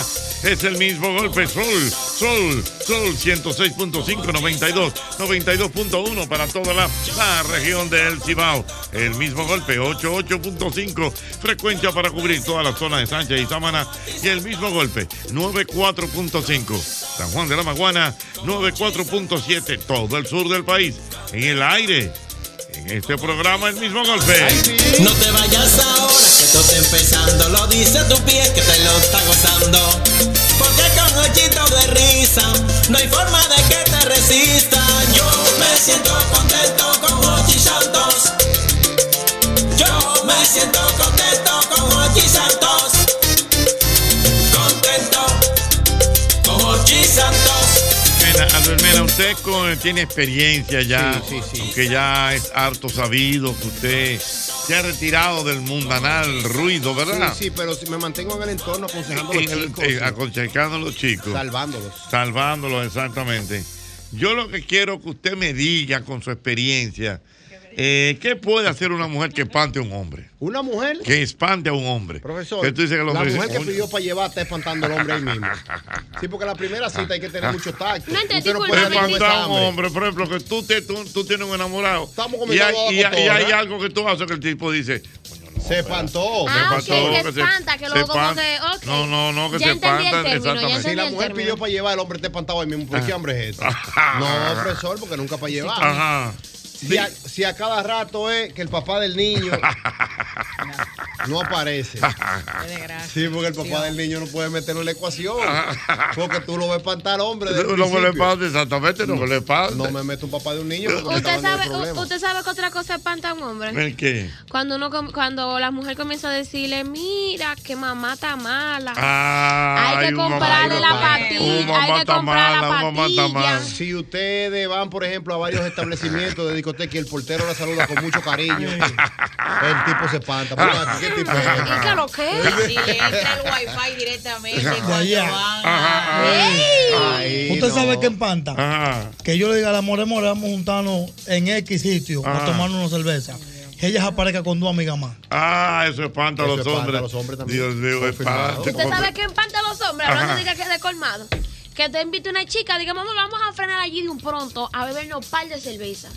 Es el mismo golpe Sol, Sol, Sol 106.5, 92, 92.1 para toda la, la región del Cibao. El mismo golpe 88.5, frecuencia para cubrir toda la zona de Sánchez y Sámana. Y el mismo golpe 94.5, San Juan de la Maguana 94.7, todo el sur del país. En el aire, en este programa el mismo golpe. No te vayas que esto está empezando. Lo dice tu pie que te lo está gozando. Porque con ojito de risa no hay forma de que te resista. Yo me siento contento con Hochi Santos. Yo me siento contento con Hochi Santos. Contento con Hochi Santos. Mena, Albert Mena, usted con- tiene experiencia ya, Sí, sí, sí. aunque ya es harto sabido que usted se ha retirado del mundanal ruido, ¿verdad? Sí, sí, pero si me mantengo en el entorno aconsejando a los chicos, eh, aconsejando a los chicos. salvándolos. Salvándolos, exactamente. Yo lo que quiero que usted me diga con su experiencia, eh, ¿qué puede hacer una mujer que espante a un hombre? Una mujer, Que espante a un hombre. profesor, Que tú dices que el la hombre mujer dice, que pidió para llevar está espantando al hombre ahí mismo. Sí, porque la primera cita hay que tener mucho tacto. No entendí, Usted no puede Espantar a un hombre, por ejemplo, que tú, te- tú, tú tienes un enamorado. Estamos y comiendo hay, y hay- y hay algo que tú haces que el tipo dice, Se espantó. Ah, ok, pasó, que que se- espanta, que se luego como que. No, no, no, que Ya se espanta, exactamente. Si la mujer pidió para llevar, el hombre está espantado ahí mismo. ¿Pero qué hambre es esa? No, profesor, porque nunca para llevar. Ajá. Si a, si a cada rato es que el papá del niño no aparece. Sí, porque el papá del niño no puede meterlo en la ecuación. Porque tú lo ves espantar, hombre. No me principio. pasa, exactamente, no me le pasa. No me meto un papá de un niño Usted sabe, usted sabe que otra cosa espanta a un hombre. ¿El qué? Cuando uno cuando la mujer comienza a decirle, mira, que mamá está mala. Ay, Ay, que comprarle la mamá hay que comprar la mala. Si ustedes van, por ejemplo, a varios establecimientos de discoteca y el portero la saluda con mucho cariño, el tipo se espanta. ¿Qué tipo es? ¿Y qué lo que? Si entra el wifi directamente cuando allá. van Ajá, Usted no. sabe que empanta. Ajá. Que yo le diga a la more, more, vamos a juntarnos en X sitio Ajá. a tomarnos una cerveza. Que ella se aparezca con dos amigas más. Ah, eso espanta a Eso los espanta hombres. a los hombres también. Dios mío, espanta. ¿Usted sabe qué empanta a los hombres? Ajá. Hablando de que de colmado. Que te invite una chica, digamos, vamos a frenar allí de un pronto a bebernos un par de cerveza.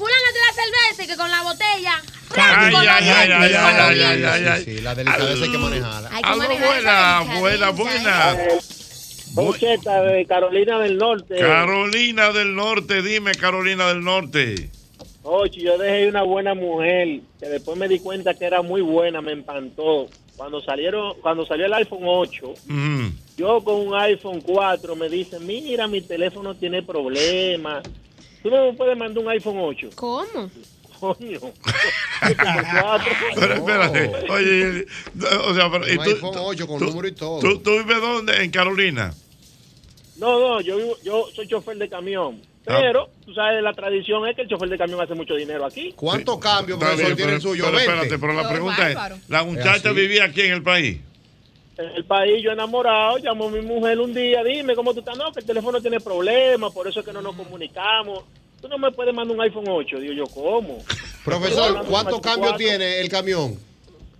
Fulana de la cerveza y que con la botella. Ay, ay, Sí, la delicadeza hay que manejarla. Algo buena, buena, buena. Concheta de Carolina del Norte. Carolina del Norte, dime, Carolina del Norte. Oye, yo dejé una buena mujer que después me di cuenta que era muy buena, me empantó. Cuando salieron, cuando salió el iPhone 8, Ujú. yo con un iPhone 4 me dicen, mira, mi teléfono tiene problemas. ¿Tú no me puedes mandar un iPhone 8? ¿Cómo? Coño. iPhone 4. Pero espérate, oye, o sea, pero, ¿y Un tú, iPhone 8 con tú- número y todo. ¿tú, tú vives dónde? En Carolina. No, no, yo, vivo- yo soy chofer de camión. Ah. Pero, tú sabes, la tradición es que el chofer de camión hace mucho dinero aquí. ¿Cuántos cambios, profesor, tiene el pero- suyo? pero 20. espérate, pero la pregunta es. ¿la muchacha vivía aquí en el país? En el país, yo enamorado, llamó a mi mujer un día, dime cómo tú estás. No, que el teléfono tiene problemas, por eso es que no nos comunicamos. Tú no me puedes mandar un iPhone 8. Digo yo, ¿cómo? Profesor, ¿cuántos cambios tiene el camión?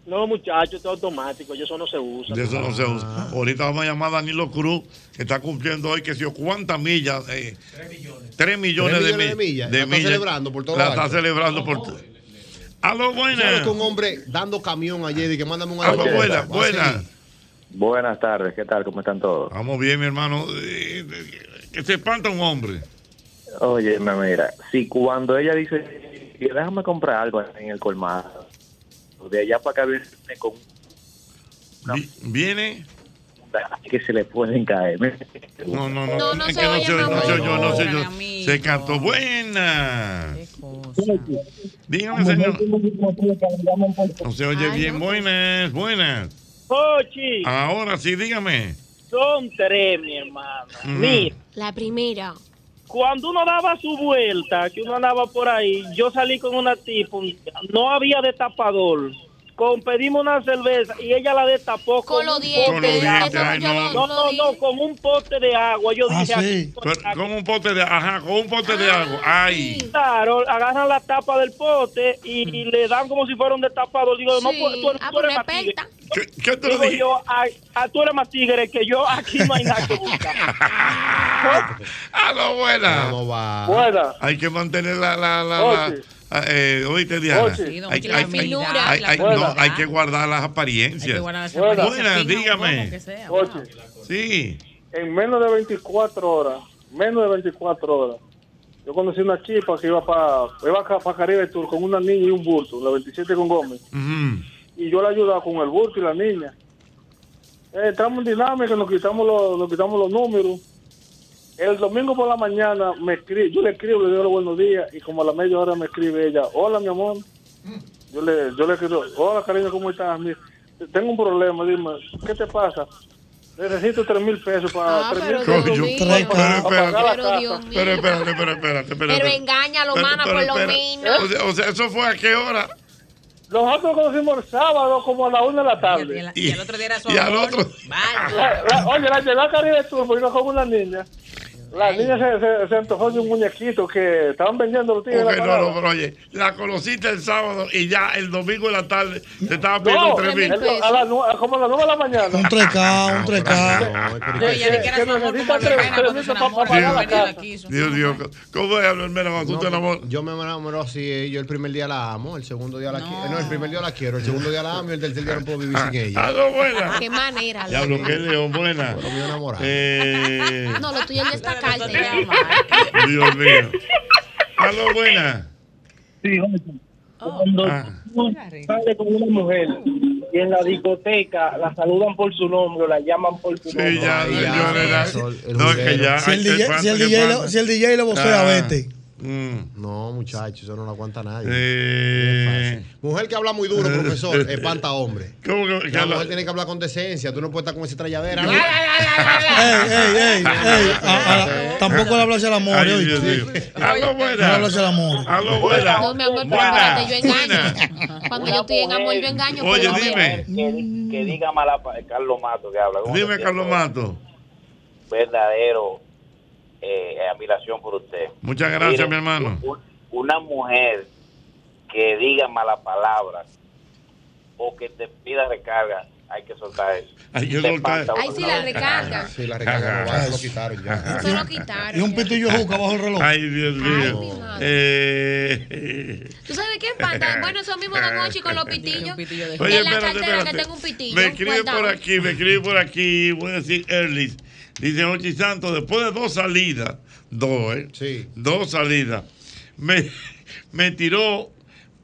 No, muchacho, esto es automático, y eso no se usa. De eso no se usa. Ah. Ahorita vamos a llamar a Danilo Cruz, que está cumpliendo hoy, que sé yo, ¿cuántas millas? Eh, tres millones. Tres de, millones de mi- millas. La está millas. celebrando por todo La lo está celebrando por todo. Aló, ¿Sabes buena. que un hombre dando camión ayer y que mándame un Aló, iPhone? buena, a buena. Buenas tardes, ¿qué tal? ¿Cómo están todos? Vamos bien, mi hermano. Eh, Que se espanta un hombre. Oye, me mira, si cuando ella dice, "Y déjame comprar algo en el colmado, de allá para acá viene con Vi- Viene. que se le pueden caer. No, no, no. No, no es se que no se no se oyó, no se oyó. Cantó. Buena. Dígame, señor. No se oye bien. no. Buenas, buenas. Ochi, Ahora sí, dígame. son tres, mi hermano. Mira, La primera. cuando uno daba su vuelta, que uno andaba por ahí, yo salí con una tipo, no había destapador. Con, pedimos una cerveza y ella la destapó con, Con los un dientes. Con los ay, no. lo- No, no, no, con un pote de agua. Yo Ah, dije, sí. aquí- Pero, con un pote de, ajá, con un pote de agua. Ay. Claro, agarran la tapa del pote y, y le dan como si fuera un destapador. Digo, no, Sí. tú, tú eres, Ah, tú eres pero más tigre. experta. ¿Qué, qué te lo Digo dije? yo, ay, ah, tú eres más tigre que yo, aquí no hay nada que buscar. Ah, no, buena. No va. Buena. Hay que mantener la. la, la, la- Oye. Ah, eh, oíste, Diana. Oye. Sí, don Hay, no, hay que guardar las apariencias. guardar dígame. sea, Oye, wow. Sí. en menos de 24 horas, menos de 24 horas, yo conocí una chica que iba para iba para Caribe Tour con una niña y un bulto, la 27 con Gómez, y yo la ayudaba con el bulto y la niña. Eh, estamos en dinámica, nos quitamos los, nos quitamos los números. El domingo por la mañana me escribe, yo le escribo, le digo los buenos días, y como a la media hora me escribe ella, hola mi amor. Yo le, yo le escribo, hola cariño, ¿cómo estás? Mira, tengo un problema, dime, ¿qué te pasa? Necesito tres mil pesos para Ah, tres pero mil Dios mío. pero espérate. Pero Dios mío. Pero espérate, pero espérate, espérate. Pero engáñalo, Pero- mana, pero por lo espera. menos. O sea, o sea, ¿eso fue a qué hora? Nosotros conocimos el sábado como a la una de la Y, tarde. el- y el otro día era su Y al amor. otro. Vale. La- la- oye, la llevé a Caribe Tour porque iba con una niña. La niña se, se, se antojó de un muñequito que estaban vendiendo los tigres. Ok, en la no, no, pero oye, la conociste el sábado y ya el domingo en la tarde te estaba pidiendo No, tres mil. como a las nueve de la mañana. Un 3K, un 3K. No, es que- Oye, ya ni que era que su amor necesita como tres- Lorena tres cuando mil se para enamora. pagar la Lorena la casa. quiso. Dios mío, ¿cómo es, Albermena, cuando tú No, te enamoras? yo me enamoro así, eh, yo el primer día la amo, el segundo día la No. quiero. No, el primer día la quiero, el segundo día la amo y el tercer día no puedo vivir sin ella. Ah, no, buena. Qué manera. Diablo, loco. qué león, buena. Me enamorado. Eh, No, lo tuyo es destacarte. Dios mío. Aló, buena. Sí, Oh, cuando Ah. uno sale con una mujer y en la discoteca la saludan por su nombre, o la llaman por su Sí, nombre. ya, Ay, ya, señores. No, es que ya. Si el DJ, lo- vocea, Ah. Vete. No, muchachos, eso no lo aguanta nadie. Eh. No. Mujer que habla muy duro, profesor, espanta hombre. ¿Cómo que- que La habla- mujer tiene que hablar con decencia. Tú no puedes estar con esa tralladera. Ey, ey, ey, ey. A- a- Tampoco le hablas al amor, Ay. Dios. Aló, No buena. le hablas al amor. Aló, buena. No, mi amor, pero Buena. espérate, yo engaño. Cuando yo estoy en amor, yo engaño. Oye, dime. Que, que diga mala Carlos Mato que habla. ¿Cómo Dime, Carlos? Mato. Verdadero eh, admiración por usted. Muchas gracias, Mire, mi hermano. un- una mujer que diga malas palabras o que te pida recarga, hay que soltar eso. Hay que soltar. espanta Ay, sí, la recarga. Sí, la recarga lo quitaron ya. Eso lo quitaron. Y un pitillo juca bajo el reloj. Ay, Dios mío. Eh, ¿Tú sabes qué pasa? Bueno, eso mismo Don Ochi con los pitillos. Oye, en la espérate, cartera espérate. que tengo un pitillo. Me escribe por aquí, me escribe por aquí, voy a decir Erlis. Dice Ochi Santos, después de dos salidas, dos, ¿eh? Sí. Dos salidas, me, me tiró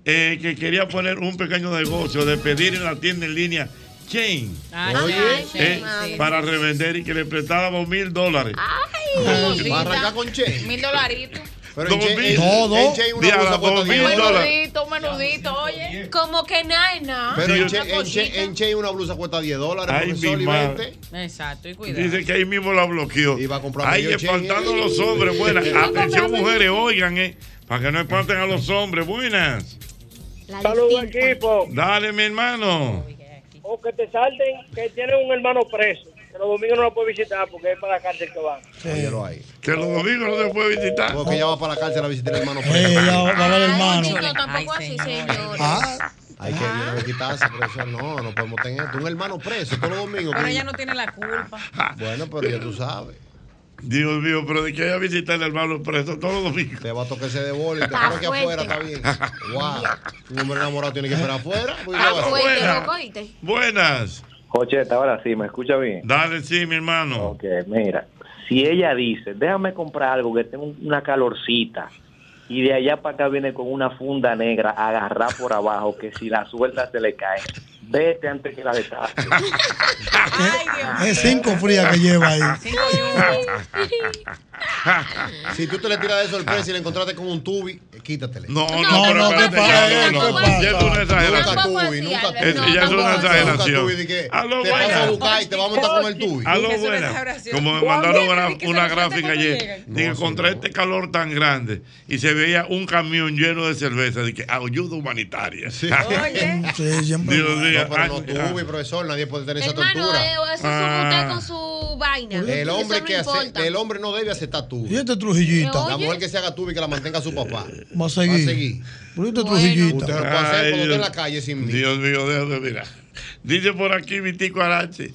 eh, que quería poner un pequeño negocio de pedir en la tienda en línea Chain. Ah, Oye, ay, eh, para revender y que le prestábamos mil dólares. Ay, Va a arrancar con Che. Mil dolaritos. Pero en Dos Che, mil. en- No, no. en Che una Diabla, blusa cuesta dos mil 10 dólares. Menudito, un menudito, oye. como que nada nada. Pero en Sí, Che, una en, che, en Che una blusa cuesta 10 dólares, Ay, profesor, mi y madre. 20. Exacto, y cuidado. Dice que ahí mismo la bloqueó. Iba a comprar Ay, medio espantando a los hombres. Buenas. Atención, mujeres, oigan, eh. Para que no espanten a los hombres. Buenas. Saludos, equipo. Dale, mi hermano. O que te salten que tienen un hermano preso. Que los domingos no lo puede visitar porque es para la cárcel que van. Óyelo ahí. Que los domingos no se puede visitar. Porque ella va para la cárcel a visitar al hermano ella va a ver el hermano. Ay, no, tampoco Ay, así, señor. Ah, Hay que ir a quitarse, profesor. No, no podemos tener esto. Un hermano preso todos los domingos. Pero que- ella no tiene la culpa. Bueno, pero ya tú sabes. Dios mío, pero de que vaya a visitar al hermano preso todos los domingos. Te va a tocar ese de boli. Te espero aquí fuerte. afuera, está bien. Wow. Un hombre enamorado tiene que esperar afuera. Pues, Ah, ¿qué va a hacer? fuerte, Buena. loco, ¿oíste? Buenas. Jocheta, ahora sí, ¿me escucha bien? Dale, sí, mi hermano. Ok, mira, si ella dice, déjame comprar algo que tenga una calorcita y de allá para acá viene con una funda negra agarrar por abajo que si la suelta se le cae, vete antes que la Dios. es cinco frías que lleva ahí. Si tú te le tiras de sorpresa y le encontraste con un tubi, eh, quítatele. No, no, No, pero no, espérate, ya, no, ¿Qué pasa? ya es una Nunca exageración. Tampoco tubi, nunca no, ya es una. Nunca exageración. tubi te vas a buena. buscar y te vamos a montar con el tubi. Es una buena. Como me ¿Cuándo mandaron una, lo gráfica ayer, dije, No, contra no. este calor tan grande y se veía un camión lleno de cerveza, de que ayuda humanitaria. Oye. Sí, siempre. Dios mío. No, pero no tubi, profesor. Nadie puede tener esa Hermano, tortura. eh, eso es Ah. usted con su vaina. El hombre, que no hace, el hombre no debe aceptar tubi. Y este Trujillita. La mujer que se haga tubi que la mantenga su papá. Va a seguir. Va a seguir. Pero este Bueno. Trujillita. Usted lo puede hacer Ay, cuando esté en Dios. la calle sin mí. Dios mío, Dios mío, mira. Dice por aquí Vitico Arache,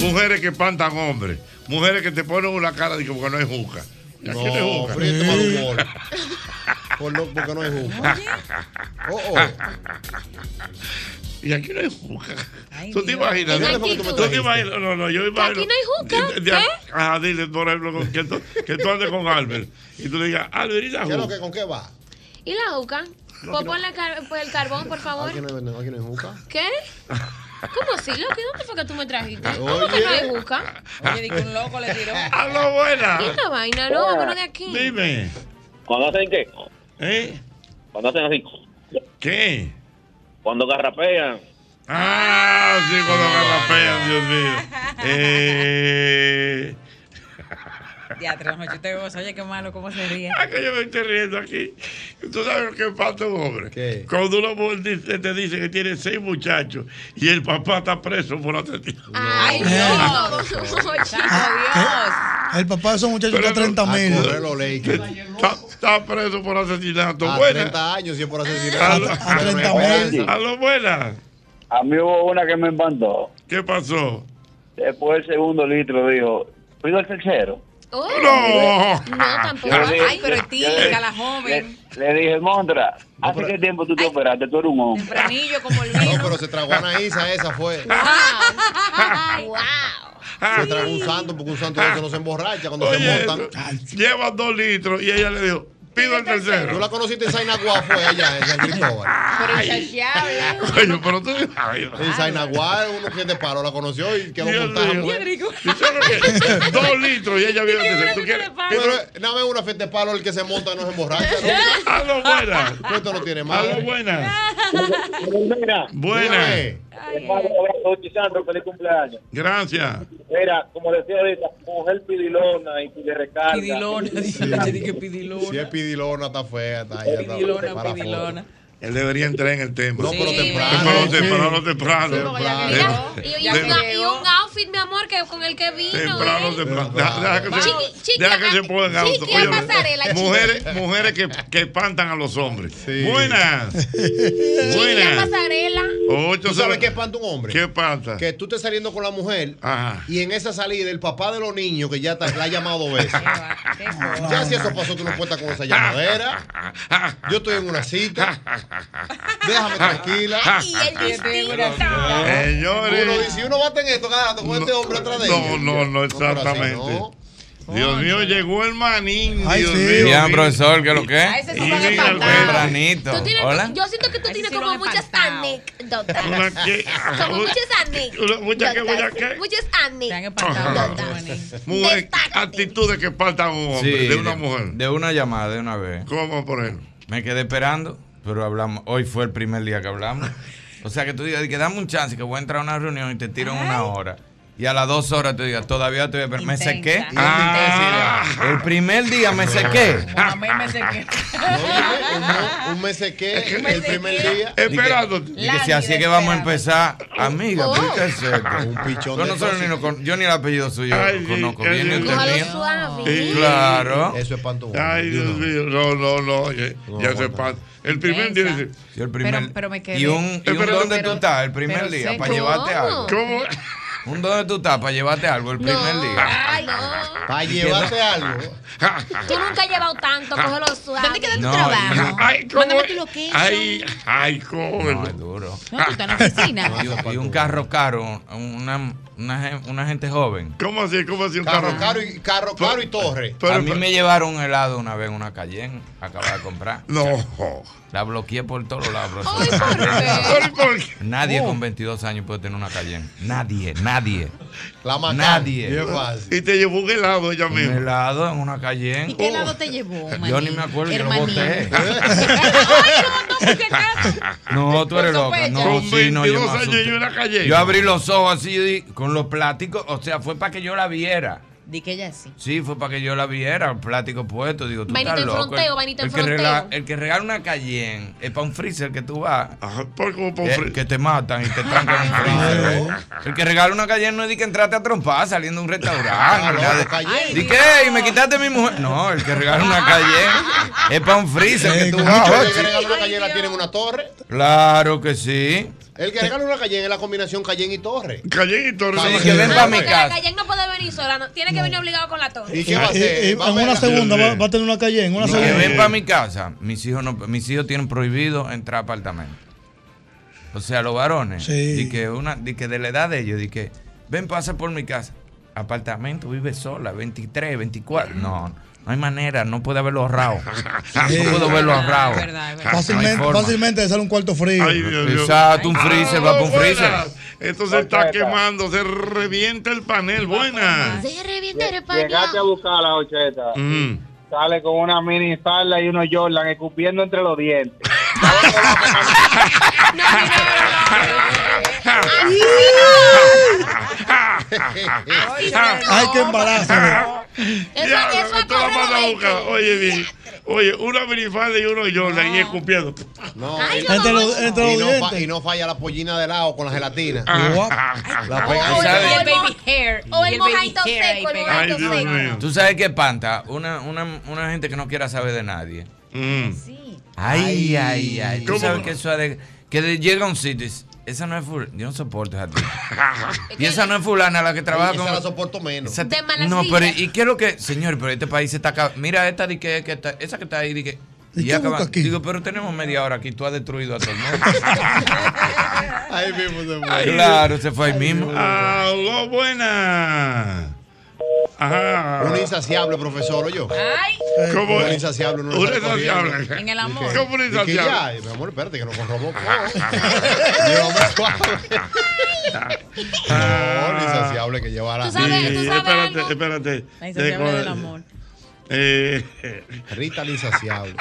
mujeres que espantan hombres, mujeres que te ponen una cara de que porque no hay juca. ¿Y aquí no hay No, juca? este mal humor. Por lo- porque no hay juca. Oh, oh. Y aquí no hay juca. ¿Tú te imaginas? ¿Tú te imaginas? No, no, yo imagino. aquí no hay juca? ¿Qué? Ajá, dile, por ejemplo, que tú, que tú andes con Albert y tú le digas, Albert, ¿y la ¿Qué es lo juca? que, ¿Con qué va? ¿Y la juca? Pues ponle car- pues el carbón, por favor. Aquí no hay, aquí no hay juca. ¿Qué? ¿Cómo así, Loki? ¿Dónde fue que tú me trajiste? ¿Cómo Oye. que no hay juca? Oye, di que un loco le tiró. ¡Aló, buena! ¿Qué es la vaina? No, vámonos de aquí. Dime. Cuando hacen qué? ¿Eh? Cuando hacen así, ¿Qué? Cuando garrapean. Ah, sí, cuando garrapean, Dios mío. Eh, Teatro, noche te goza. Oye, qué malo, cómo se ríe. ah, que yo me estoy riendo aquí. ¿Tú sabes lo que pasa un hombre? ¿Qué? Cuando una mujer dice- te dice que tiene seis muchachos y el papá está preso por asesinato. Ay. Dios. Santo Dios. El papá de esos muchachos está 30 A correr mil. Que Está, preso por asesinato. A Buena. 30 años y es por A, asesinato. A 30 mil. a lo buena. A mí hubo una que me espantó. ¿Qué pasó? Después del segundo litro dijo, pido el tercero. Oh, No. No, tampoco. Yo le- Ay, pero es típica la joven. le dije, Montra, ¿hace qué tiempo tú te operaste? Tú eres un hombre. Tempranillo como el No, vino. pero se tragó a Anaísa, esa fue. Wow. wow. Se tragó un santo porque un santo de eso no se emborracha cuando se montan. lleva dos litros y ella le dijo, Pido el tercero. Tú la conociste en Sainaguá, fue allá, en San Cristóbal. Pero insaciable. Coño, pero tú. Ay, En Sainaguá, uno que te paró, la conoció y quedó montada. Dos litros y ella vio que. ¿Tú quieres? Pero nada más una fiesta de palo, el que se monta no se emborracha. A lo buena. Esto no tiene A más. lo buena. Buena. Hermano, feliz cumpleaños. Gracias. Mira, como decía ahorita, mujer pidilona y pide recarga. Pidilona, dice, Sí. dije pidilona. Si es pidilona, está fea, está ya está Pidilona, para pidilona. Él debería entrar en el tema. No, pero Sí, temprano. Temprano, temprano, temprano. Temprano. Y, y un, Tem- y un outfit, mi amor, que con el que vino. Temprano, ¿eh? temprano. Deja, deja que se, Chiqui- chiqui deja que a- se pongan auto. mujeres, mujeres que, que espantan a los hombres. Sí. Buenas. Buenas. pasarela. Ocho ¿Tú sabes qué espanta un hombre? ¿Qué pasa? Que tú estés saliendo con la mujer Ajá. y en esa salida el papá de los niños que ya te, la ha llamado dos veces. Ya si eso pasó, tú no cuentas con esa llamadera. Yo estoy en una cita. Déjame tranquila. Y el. Señores. Uno dice, uno bate en esto cada con este hombre atrás de No, no, no, exactamente. no. Dios mío, llegó el manín. Ay, Dios sí. mío. Bien, profesor, ¿qué es lo A que? espantado. Tempranito. Tú tienes- Hola. Yo siento que tú tienes sí como muchas anécdotas. Una que- Como muchas anécdotas. Una- muchas que- muchas que- Muchas anécdotas. actitudes que faltan a un hombre, Sí, de una mujer. De una llamada, de una vez. ¿Cómo, por ejemplo? Me quedé esperando, pero hablamos. Hoy fue el primer día que hablamos. O sea, que tú digas, que dame un chance, que voy a entrar a una reunión y te tiro en una hora. Y a las dos horas te digas, todavía estoy esperando. Me Intensa. sequé. Ah, El primer día me sequé. A mí me sequé. No, un, un mes sequé el primer día. esperando. Y que si así es que vamos a empezar, amiga, Oh. ¿por qué es esto? Un pichón Yo, nosotros ni lo yo ni el apellido suyo Ay, sí, conozco ay, bien, ni sí. usted mío. suave. Sí. Claro. Eso es panto. Ay, Dios mío. No, no, no. No, ya se aguanta. pasa. El primer día Yo el primer, Pero- pero me quedé. Y un, y un Pero- ¿dónde pero- tú estás el primer día? Para llevarte algo. ¿cómo? Un dónde tú estás para llevarte algo el primer No. día. Ay, no. Para llevarte algo. Tú nunca has llevado tanto, cógelo suave. ¿Dónde queda tu No, trabajo? Ay, ¿cómo? Mándame tu. Ay, ay, ¿cómo? No, es duro. No, tú estás en la oficina. Y un carro caro, una, una, gen- una gente joven. ¿Cómo así? ¿Cómo así un Carro carro? caro y, carro caro y torre. Pero- a mí me llevaron un helado una vez en una Cayenne, acababa de comprar. No. La bloqueé por todos lados. Ay, ¿por qué? ¿Por, por qué? Nadie Oh. con 22 años puede tener una Cayenne. Nadie, nadie. La. Nadie. Y te llevó un helado ella Un misma. helado en una Cayenne. ¿Y qué lado te llevó, Yo ni me acuerdo, yo lo Hermanín. boté. Ay, no, no, porque No, tú eres loca. No, Con sí, no, yo 22 me años asusté. y una calle. Yo abrí los ojos así y di- con los plásticos, o sea, fue para que yo la viera. Di que ella sí. Sí, fue para que yo la viera, el plástico puesto. Digo, tú estás en loco. fronteo, vainita en el, que fronteo. regala, el que regala una Cayenne es para un freezer que tú vas. Ajá, por como por eh, fri- que te matan y te trancan en un freezer. ¿eh? El que regala una Cayenne no es de que entraste a trompar saliendo de un restaurante. Ni nada de- Cayenne. ¿Di qué? ¿Y me quitaste mi mujer? No, el que regala una Cayenne es para un freezer que tú vas. mucho- El que oye. regala una Cayenne la tiene en una torre. Claro que sí. El que regala una Cayenne es la combinación Cayenne y torre. Cayenne y Torre. Sí, que ven pa' mi Porque casa. la Cayenne no puede venir sola, no, tiene que venir obligado con la torre. ¿Y qué va a Y- hacer? y- en una segunda va, a tener una calle, en una Que segunda. ven para mi casa. Mis hijos no, mis hijos tienen prohibido entrar a apartamentos. O sea, los varones. Sí. Di que una, di que de la edad de ellos, di que ven pasa por mi casa. Apartamento, vive sola, 23, 24. No, no hay manera, no puede haberlo ahorrado. No puedo verlo ahorrado. Es verdad, es verdad. No Fácilmente, fácilmente sale un cuarto frío. Ay, Dios mío. Exacto, un freezer, va para un freezer. Esto se está quemando, se revienta el panel. Buenas. Se revienta el Llegaste a buscar a la ocheta. Mm. Sale con una mini falda y unos Jordan escupiendo entre los dientes. Ay, qué embarazo. Ya, eso esto lo manda a corre buscar. Oye, bien. Oye, una minifalda y uno Jordan y escupiendo. No, Ay, y- no, Entre los, no, entre y, los no fa- dientes. y no falla la pollina de lado con la gelatina. Ah. La pega O el, Y baby hair. o y el ahí seco, el Dios seco. mío. Tú sabes qué panta, una, una, una gente que no quiera saber de nadie. Mm. Sí. Ay, ay, ay. Tú ¿Cómo? sabes que eso es de, que llega a un sitio. Esa no es fulana. Yo no soporto esa. Y esa no es fulana la que trabaja Esa con. la soporto menos. esa- De malas no, pero. ¿y qué es lo que. Señor, pero este país se está acabando. Mira esta de que, que está- esa que está ahí, de que. ¿Y acaba- aquí? Digo, pero tenemos media hora aquí, tú has destruido a todo el mundo. Ahí mismo se fue. claro, se fue ahí mismo. Aló, buena. Ajá. Un insaciable, profesor, yo. Ay. ¿Cómo Un insaciable. uno Un insaciable. En el amor. ¿Cómo un insaciable? ya, mi amor, espérate, que no corrobó. No, un insaciable que llevará. Tú sabes- Sí, tú sabes espérate, algo? espérate. La insaciable Eh, del amor. Eh, Rita el insaciable.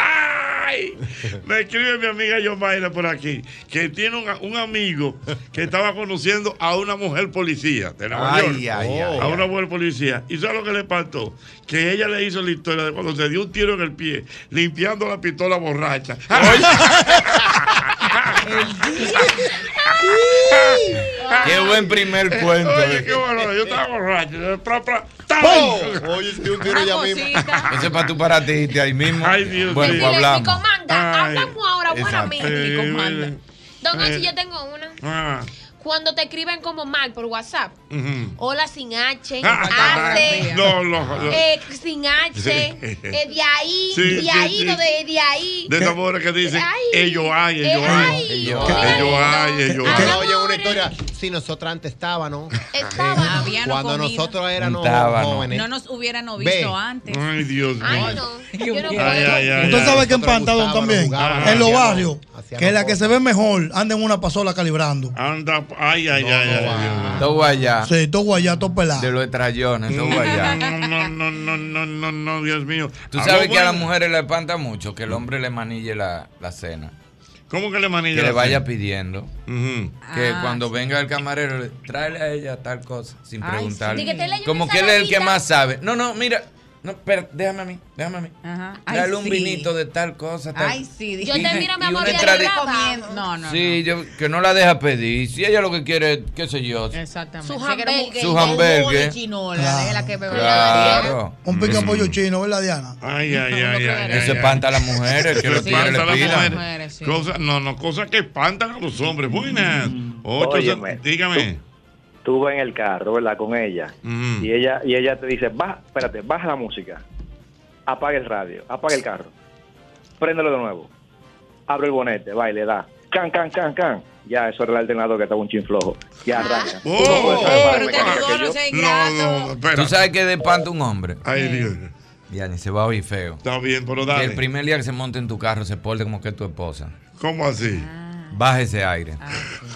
Me escribe mi amiga Yomaira por aquí que tiene un, un amigo que estaba conociendo a una mujer policía de Nueva Ay, York. ay, ay, a una mujer policía. ¿Y sabes lo que le pasó? Que ella le hizo la historia de cuando se dio un tiro en el pie, limpiando la pistola borracha. Qué buen primer cuento. Oye, eh. qué bueno, yo estaba borracho. Pra, pra. Oye, dio un tiro ya mismo. Ese es para tu para ti ahí mismo. Ay, Dios bueno, mío. pues mi hablamos. comanda, hablamos ahora, buena. Eh, Mi comanda. eh, Don eh. Ochi, yo tengo una. Ah, Cuando te escriben como mal por WhatsApp. Hola sin H, Ah, hace, No, no, no. eh, sin H, Sí. eh, de ahí, Sí, de ahí, sí. no de, de ahí. De amores que dicen, ellos hay, ellos hay. ay. Ellos hay, ellos hay, oye una historia. Si nosotros antes estábamos. No Cuando comida. nosotros éramos jóvenes. No nos hubiéramos Ve. visto antes. Ay, Dios mío. Ay, no. Yo no Ay. Ay, ay, ay. Usted ay. sabe que en jugábamos, también, en los hacíamos- que la que se ve mejor anda en una pasola calibrando. Anda, ay, ay, ay, ay, no. Todo allá. Sí, todo guayá, todo pelado. De los estrellones, todo allá. No, no, no, no, no, no, no, Dios mío. Tú sabes que a las mujeres le espanta mucho que el hombre le manille la, la cena. ¿Cómo que le manilla? Que le vaya cena? pidiendo. Que Ah, cuando sí. venga el camarero, le- tráele a ella tal cosa, sin Ay, preguntarle. sí. Como que él es el que más sabe. No, no, mira. No, espera, déjame a mí, déjame a mí. Ajá. Ay, Dale un sí. vinito de tal cosa, tal. Ay, sí. Yo te miro, mi amor, y arreglada. No, no, Sí, yo, que no la deja pedir. Si ella lo que quiere, qué sé yo. Exactamente. Su Si quiere hamburgues. Su hamburgues. chinola, Claro. que. Un pica pollo chino, ¿verdad, Diana? Ay, ay, ay, ay, ay. espanta a las mujeres, que Eso los tigres espanta a le las pidan. no, no, cosas que espantan a los hombres. Buenas. Ocho, Óyeme. dígame. Tú vas en el carro, ¿verdad? Con ella. Ujú. Y ella y ella te dice, baja, espérate, baja la música. Apaga el radio, apaga el carro. Préndelo de nuevo. Abre el bonete, va y le da. Can, can, can, can. Ya, eso era el alternador que estaba un chin flojo. Ya arranca. Tú no Oh, que no No, no, espera. Tú sabes que de un hombre. Ay, Dios. Ya ni se va a oír feo. Está bien, pero Que dale. el primer día que se monte en tu carro se porte como que es tu esposa. ¿Cómo así? Baja ese aire. Ah, sí.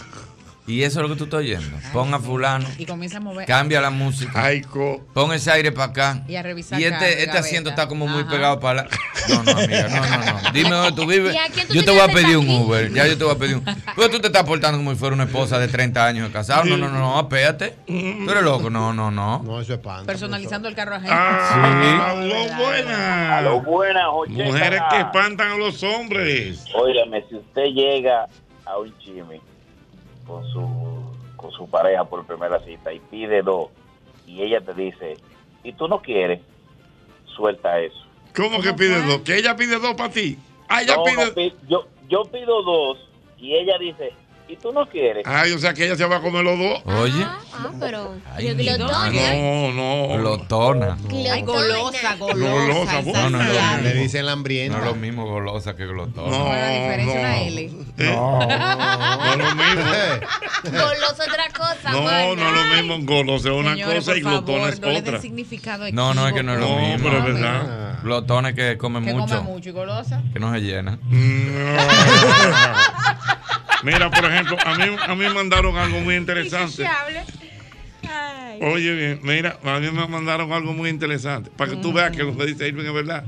Y eso es lo que tú estás oyendo. Pon a fulano, Y comienza a mover. cambia la música, Ay, co. pon ese aire para acá. Y a revisar Y este, este asiento está como muy pegado para la... No, no, amiga, no, no, no. Dime dónde tú vives. ¿Y a tú Yo te voy a pedir un aquí? Uber. Ya yo te voy a pedir un... Pues tú te estás portando como si fuera una esposa de 30 años de casado. No, no, no, no, apéate. Tú eres loco. No, no, no. No, eso es pan. Personalizando el carro ajeno. Ah, aló, buenas. Aló, buenas, Jocheta. Mujeres que espantan a los hombres. Óigame, si usted llega a un chimi con su, con su pareja por primera cita y pide dos, y ella te dice, ¿y tú no quieres? Suelta eso. ¿Cómo que pide dos? ¿Que ella pide dos para ti? Ah, ella No, pide. no, yo, yo pido dos y ella dice, ¿y tú no quieres? Ay, o sea que ella se va a comer los dos. Oye. Ah, ah, pero. Ay, glotona. No, no. Glotona. Ay, golosa, golosa. Golosa, No, no, no. Le dicen la No hambrienta. es lo mismo golosa que glotona. No, la diferencia no. una L. Eh, No, no es lo mismo. Goloso otra cosa, No, no es lo mismo. Golosa es una Señores, cosa y glotona favor, es no otra. No, no, es que no es lo No, mismo. pero es verdad. Glotones que comen Que mucho, come mucho y golosa. que no se llena. Mira, por ejemplo, a mí, a mí me mandaron algo muy interesante. Ay. Oye, bien, mira, a mí me mandaron algo muy interesante. Para que tú veas que lo que dice Irving es verdad.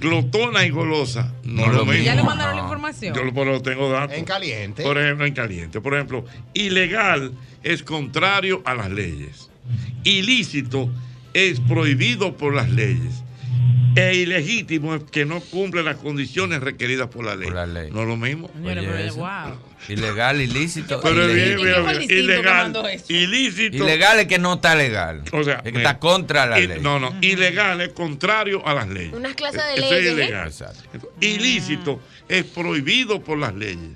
Glotona y golosa. No, es lo mismo. ¿Ya le mandaron la información? Yo lo tengo datos. En caliente. Por ejemplo, en caliente. Por ejemplo, ilegal es contrario a las leyes. Ilícito es prohibido por las leyes. E ilegítimo es que no cumple las condiciones requeridas por la ley. Por la ley. No es lo mismo. Oye, wow. Ilegal, ilícito. Pero es bien, ilegítimo. bien, ¿Quién fue el bien. distinto que Ilegal, esto? ilícito. Ilegal es que no está legal. O sea, es que está contra la ley. No, no, ilegal es contrario a las leyes. Unas clases de Eso es leyes, ¿eh? ilegal. Exacto. Ilícito es prohibido por las leyes.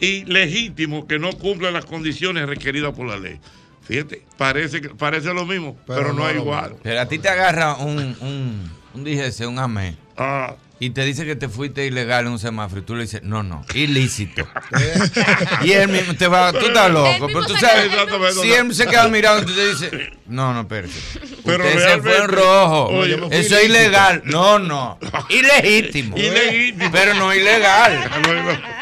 Y legítimo que no cumple las condiciones requeridas por la ley. Fíjate, parece, que- parece lo mismo, pero, Pero no, no es igual. Pero a ti te agarra un, un, un DGC, un AME, Ah, y te dice que te fuiste ilegal en un semáforo y tú le dices, no, no, ilícito. y él mismo te va, tú estás loco, pero tú sabes, si él se queda mirando, tú te dices, no, no, espérate. Pero Usted se fue en rojo. Oye, Eso es ilícito. ilegal. No, no. Ilegítimo. Ilegítimo. Pero no ilegal.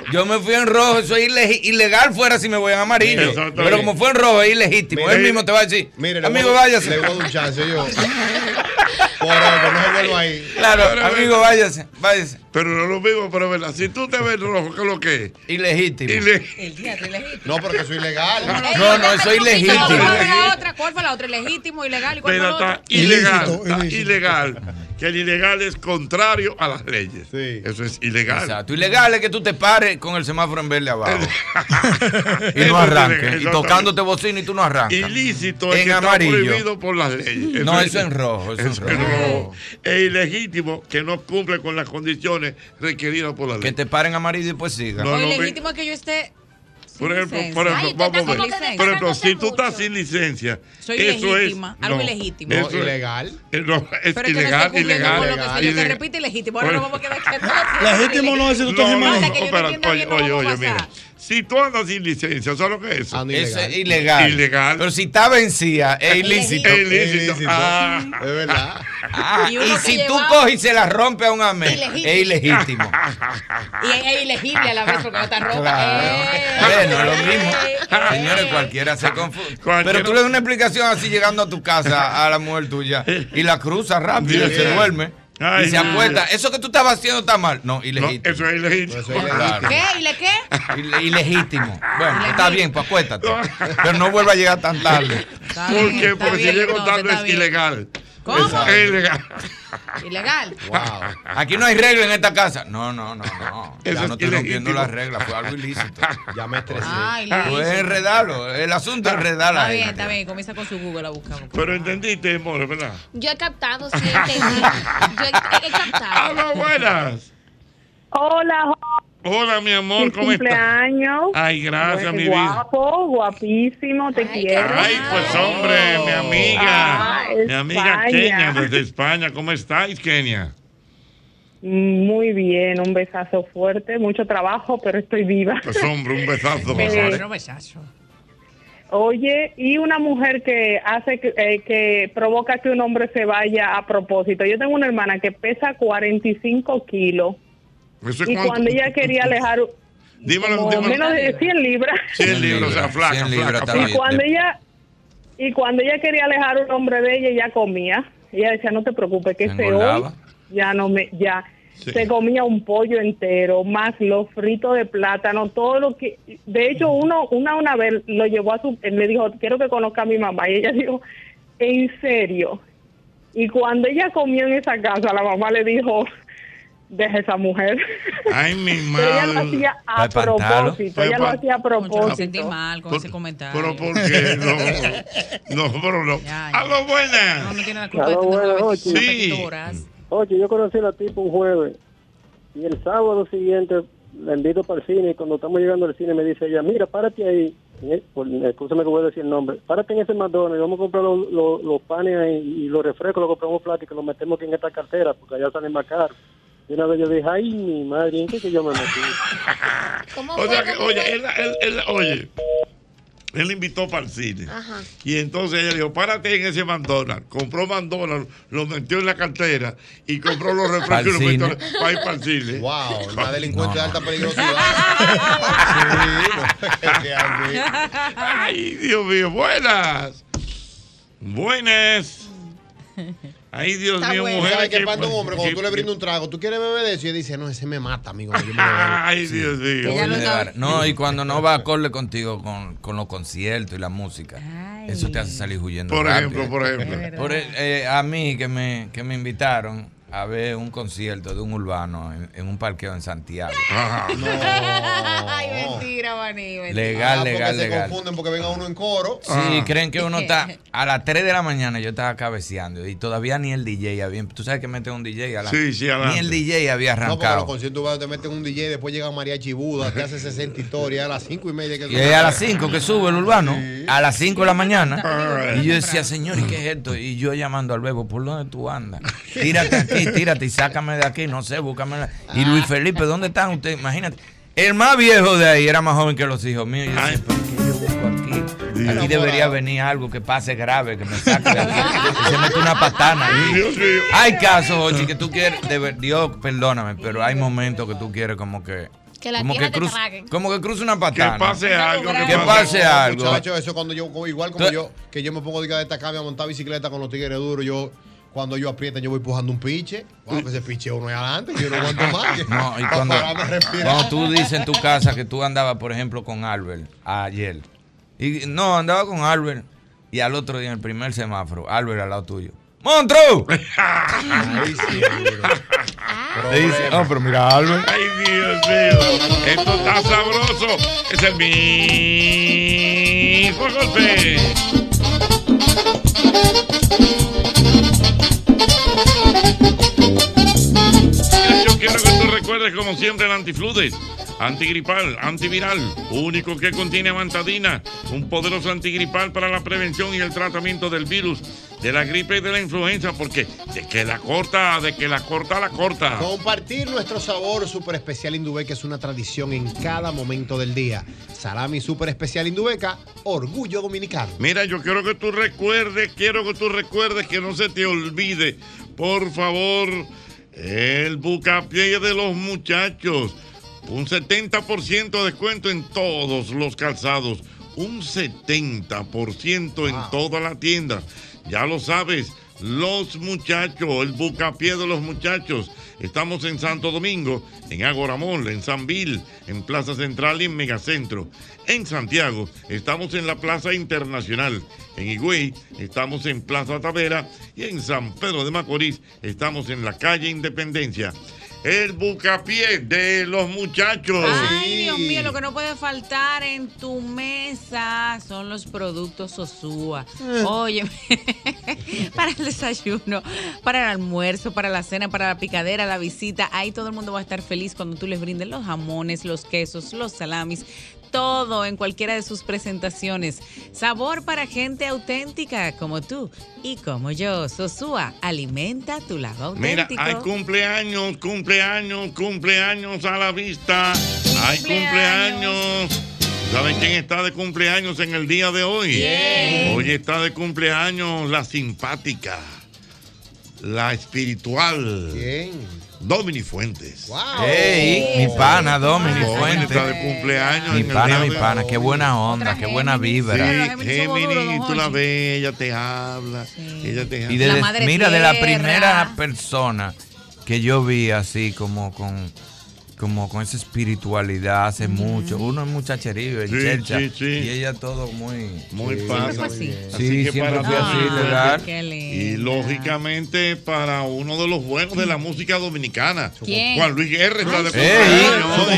Yo me fui en rojo. Eso es ilegal fuera si me voy en amarillo. Pero como fue en rojo, es ilegítimo. Mire, Él mismo te va a decir, Mire, le amigo, váyase. Le voy a chance yo. Por eso, no se vuelva ahí. Claro, Pero- amigo, váyase, váyase. Pero no es lo mismo, pero verdad. Si tú te ves rojo, ¿qué es lo que es? Ilegítimo. Ile- El teatro ilegítimo. No, porque eso es ilegal. No, no, eso es ilegítimo. ¿Cuál fue la otra? ¿Cuál fue la otra? ¿Ilegítimo, ilegal y cuál Pero fue la está otra? ilegal. Ilegal. Que el ilegal es contrario a las leyes. Eso es ilegal. Exacto. Ilegal es que tú te pares con el semáforo en verde abajo. y Eso no es arranques. Y tocándote bocina y tú no arrancas. Ilícito es En que amarillo. está prohibido por las leyes. No, eso en rojo, eso en es rojo. Es ilegítimo que no cumple con las condiciones requeridas por la ley. Que te paren amarillo y después siga. No, O no, ilegítimo es que yo esté. Por ejemplo, por ejemplo, Ay, vamos a ver. que Por ejemplo, si tú estás sin licencia, Soy eso ilegítima, es algo no, ilegítimo. eso No, es- ilegal. eh, no, es que ilegal, ilegal. que yo te ilegal. repito ilegítimo. Ahora no vamos a quedar quietos. Legítimo no es si tú estás que entienda oye, oye, oye, mira. Si tú andas sin licencia, ¿sabes lo que es eso? Ando Eso ilegal. es ilegal. Ilegal. Pero si está vencida, es ilícito. Es ilícito. ilícito. Ah. Es verdad. Ah, Y si tú lleva- coges y se la rompe a un amén, es ilegítimo. Y es, es ilegible a la vez porque no está ropa. Claro. Eh, Bueno, lo mismo. eh, Señores, eh. cualquiera se confunde. Cualquiera- Pero tú le das una explicación así llegando a tu casa a la mujer tuya y la cruza rápido y se duerme. Ay, y se acuesta. Eso que tú estabas haciendo está mal. No, No, ilegítimo. eso es ilegítimo. Eso es ilegítimo. ¿Qué? ¿Y le qué? Ile- Ilegítimo. Bueno, está bien, pues acuéstate. Pero no vuelva a llegar tan tarde. Está ¿Por bien, qué? está Porque si llego tarde es bien. ilegal. ¿Cómo? Es ilegal. Ilegal. Wow. Aquí no hay regla en esta casa. No, no, no, no. Eso Ya no estoy rompiendo las reglas, fue algo ilícito. Ya me estresé. Ay, Pues enredarlo. El asunto es enredar a Está bien, está bien. Comienza con su Google a buscar. Pero entendiste, More, ¿verdad? Yo he captado, sí, entendí. Yo he, he captado. Hola, buenas. Hola, Hola, mi amor, ¿cómo estás? cumpleaños. Ay, gracias, mi vida. Guapo, guapísimo, te quiero. Ay, pues hombre, mi amiga. Ah, mi amiga. Kenia, desde España. ¿Cómo estáis, Kenia? Muy bien, un besazo fuerte, mucho trabajo, pero estoy viva. Pues hombre, un besazo. Eh, besazo. Besazo. Oye, y una mujer que hace que, eh, que provoca que un hombre se vaya a propósito. Yo tengo una hermana que pesa 45 kilos Eso es y cuando ella quería alejar Dímelo, como dímelo. menos de 100 libras. 100 libras, o sea, flaca, 100 libras flaca, está flaca. Y cuando ella y cuando ella quería alejar a un hombre de ella, ella comía. Ella decía, no te preocupes, que Se ese hoy ya no me, ya Sí. se comía un pollo entero, más los fritos de plátano, todo lo que, de hecho uno, una una vez lo llevó a su, él le dijo, quiero que conozca a mi mamá, y ella dijo, en serio. Y cuando ella comió en esa casa, la mamá le dijo, deja esa mujer. Ay, mi Pero ella lo madre. hacía a propósito, ella lo hacía a Mucho me propósito. sentí mal con Por- ese comentario. Pero ¿por qué? No, no, pero no. Ya, ya. ¡Aló, No, buenas! no tiene la culpa Sí. Oye, yo conocí a la tipa un jueves y el sábado siguiente la invito para el cine y cuando estamos llegando al cine me dice ella, mira, párate ahí, escúchame que voy a decir el nombre, párate en ese McDonald's, vamos a comprar los, los, los panes ahí y los refrescos, los compramos y que los metemos aquí en esta cartera porque allá salen más caros. Y una vez yo dije, ay, mi madre, ¿en qué que yo me metí? ¿Cómo O sea que, ¿Cómo oye, él, él- él- oye, él invitó para el cine. Ajá. Y entonces ella dijo, párate en ese McDonald's. Compró McDonald's, lo metió en la cartera y compró los refrescos y los metió para ir para el cine. Wow, una delincuente No, de alta peligrosidad. Ay, Dios mío, buenas. Buenas. Ay, Dios Está mío, bueno. mujer. ¿Sabes qué pasa un hombre cuando tú le brindas un trago? ¿Tú quieres beber de eso? Y él dice, no, ese me mata, amigo. yo me lo bebo". Ay, Dios mío. Ella no y cuando no va acorde contigo con, con los conciertos y la música, eso te hace salir huyendo. Por rápido. ejemplo, por ejemplo. Por, eh, a mí que me, que me invitaron a ver un concierto de un urbano en, en un parqueo en Santiago. Ajá. Ay, mentira, Vani. mentira. Legal, Ah, porque legal, se legal. confunden porque venga uno en coro. Sí, Ah. creen que uno está a las 3 de la mañana yo estaba cabeceando y todavía ni el DJ había, tú sabes que mete un DJ adelante. Sí, sí, adelante. Ni el DJ había No, porque los arrancado. conciertos te meten un DJ, después llega Mariachi Buda, te hace 60 historias a las 5 y media. Que Y es a las 5 que sube el urbano, a las 5 de la mañana. Y yo decía, señor, ¿y qué es esto? Y yo llamando al bebo, ¿por dónde tú andas? Tírate aquí, tírate y sácame de aquí, no sé, búscame. la-". Y Luis Felipe, ¿dónde están ustedes? Imagínate. El más viejo de ahí era más joven que los hijos míos. Y yo decía, ¿pero qué yo busco aquí? Aquí debería venir algo que pase grave, que me saque de aquí, que se mete una patana. aquí. Hay casos, Ochi, que tú quieres, de ver- Dios, perdóname, pero hay momentos que tú quieres como que... Que la como que te cruce, como que cruce una patana. Que pase algo, que Que pase algo. Muchacho, eso cuando yo, como- igual como Tú- yo, que yo me pongo diga, a destacarme a montar bicicleta con los tigres duros, yo, cuando yo aprieto, yo voy empujando un piche. Wow, que ese piche uno es adelante, yo no aguanto más. No, y Pa' cuando, cuando tú dices en tu casa que tú andabas, por ejemplo, con Albert ayer. Y no, andaba con Albert y al otro día en el primer semáforo, Albert al lado tuyo. ¡Monstruo! Ay, sí, Te dice, no, pero mira, Albert. Ay, Dios mío. Esto está sabroso. Es el mismo golpe. Recuerdes como siempre el antifludes, antigripal, antiviral, único que contiene amantadina, un poderoso antigripal para la prevención y el tratamiento del virus, de la gripe y de la influenza, porque de que la corta, de que la corta, la corta. Compartir nuestro sabor super especial Indubeca es una tradición en cada momento del día. Salami super especial Indubeca, orgullo dominicano. Mira, yo quiero que tú recuerdes, quiero que tú recuerdes que no se te olvide, por favor, el bucapié de los muchachos. Un 70% de descuento en todos los calzados. Un 70% en toda la tienda. Ya lo sabes, los muchachos, el bucapié de los muchachos. Estamos en Santo Domingo, en Agoramol, en San Vil, en Plaza Central y en Megacentro. En Santiago estamos en la Plaza Internacional. En Higüey estamos en Plaza Tavera y en San Pedro de Macorís estamos en la calle Independencia. El bucapié de los muchachos. Ay, Dios mío, lo que no puede faltar en tu mesa son los productos Sosúa. Oye, para el desayuno, para el almuerzo, para la cena, para la picadera, la visita, ahí todo el mundo va a estar feliz cuando tú les brindes los jamones, los quesos, los salamis. Todo en cualquiera de sus presentaciones. Sabor para gente auténtica como tú y como yo. Sosúa, alimenta tu lado Mira, auténtico. hay cumpleaños, cumpleaños, cumpleaños a la vista. Hay cumpleaños. ¿Saben quién está de cumpleaños en el día de hoy? ¿Quién? Hoy está de cumpleaños la simpática, la espiritual. ¿Quién? Domini Fuentes. Ey, mi pana, Domini Fuentes. está de cumpleaños. Mi pana, mi pana, qué buena onda, qué buena vibra. Sí, Géminis, tú la ves, ella te habla. Ella te habla. Y de, mira, de la primera persona que yo vi así como con como con esa espiritualidad hace mucho. Uno es muchacherío, en Sí, chelcha, sí, sí. y ella todo muy Muy sí, fácil. Sí, Así que siempre para fue así. Y lógicamente para uno de los buenos de la música dominicana. ¿Quién? Juan Luis Guerra está de cumpleaños.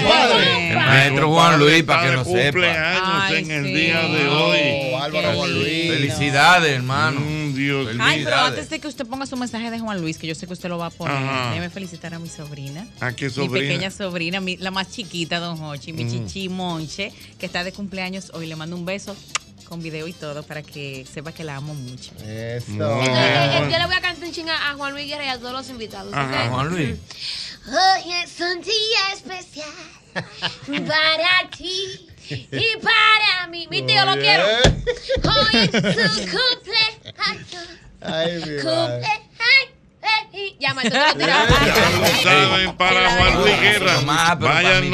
El maestro Juan Luis, para que lo sepa. cumpleaños Ay, en el día de hoy. Oh, Álvaro Juan Luis. Felicidades, hermano. Dios Ay, pero antes de que usted ponga su mensaje de Juan Luis, que yo sé que usted lo va a poner, Ajá. déjeme felicitar a mi sobrina. ¿A qué Mi sobrina? pequeña sobrina, mi- la más chiquita, don Hochi, mi Mm. chichi Monche, que está de cumpleaños hoy. Le mando un beso con video y todo para que sepa que la amo mucho. Eso. Entonces, yo le voy a cantar un ching a a Juan Luis Guerra y a todos los invitados. Ajá. Juan Luis. Hoy es un día especial para ti y para mí. Mi tío lo quiero. Hoy es su cumpleaños. Ay, mi. Cumpleaños. Lo saben, para Juan Luis Guerra. Vayan,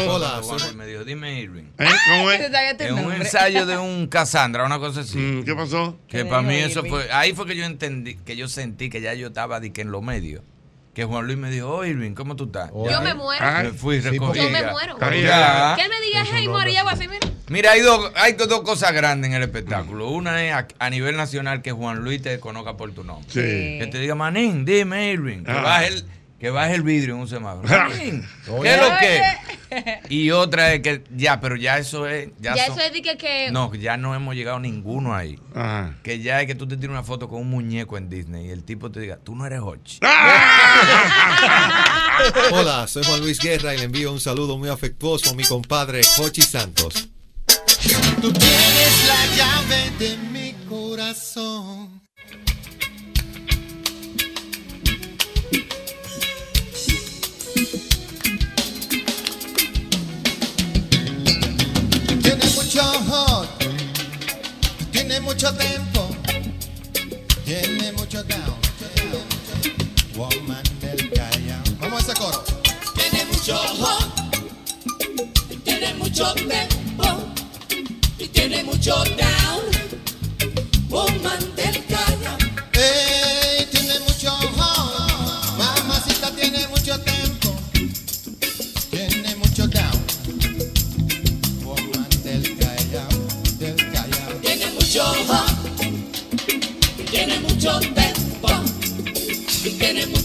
me dijo, dime Irving. ¿Eh? ¿Cómo es? Es un ensayo de un Cassandra, una cosa así. Mm, ¿Qué pasó? Que para mí eso fue, ahí fue que yo entendí, que yo sentí que ya yo estaba de que en los medios. Que Juan Luis me dijo, oh Irving, ¿cómo tú estás? Yo me muero. Me fui, Sí, recogí. Yo me muero. Ya. Que él me diga, hey, hago así, mira. Mira, hay dos, hay dos cosas grandes en el espectáculo. Una es a, a nivel nacional que Juan Luis te conozca por tu nombre. Sí. Que te diga, Manín, dime Irving. Que Ah. baje el, que baje el vidrio en un semáforo. ¿qué es lo que? Y otra es que, ya, pero ya eso es. Ya, Ya son- eso es de que. que No, ya no hemos llegado ninguno ahí. Ajá. Que ya es que tú te tiras una foto con un muñeco en Disney y el tipo te diga, tú no eres Hochi. Hola, soy Juan Luis Guerra y le envío un saludo muy afectuoso a mi compadre Jochi Santos. Tú tienes la llave de mi corazón. Tiene mucho hot, mucho tiempo, tiene mucho down. Woman del Callao. Vamos a ese coro. Tiene mucho hot, tiene mucho tempo y tiene mucho down. Woman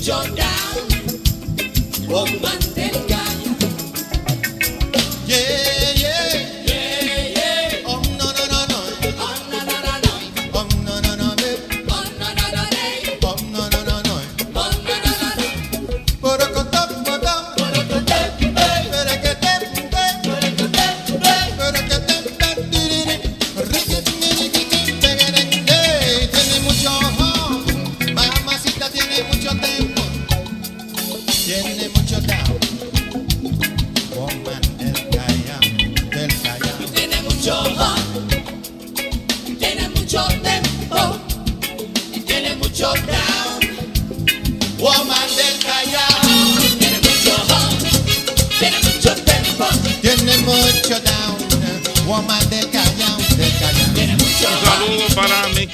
tiene mucho down. Woman del Callao. Yeah, yeah.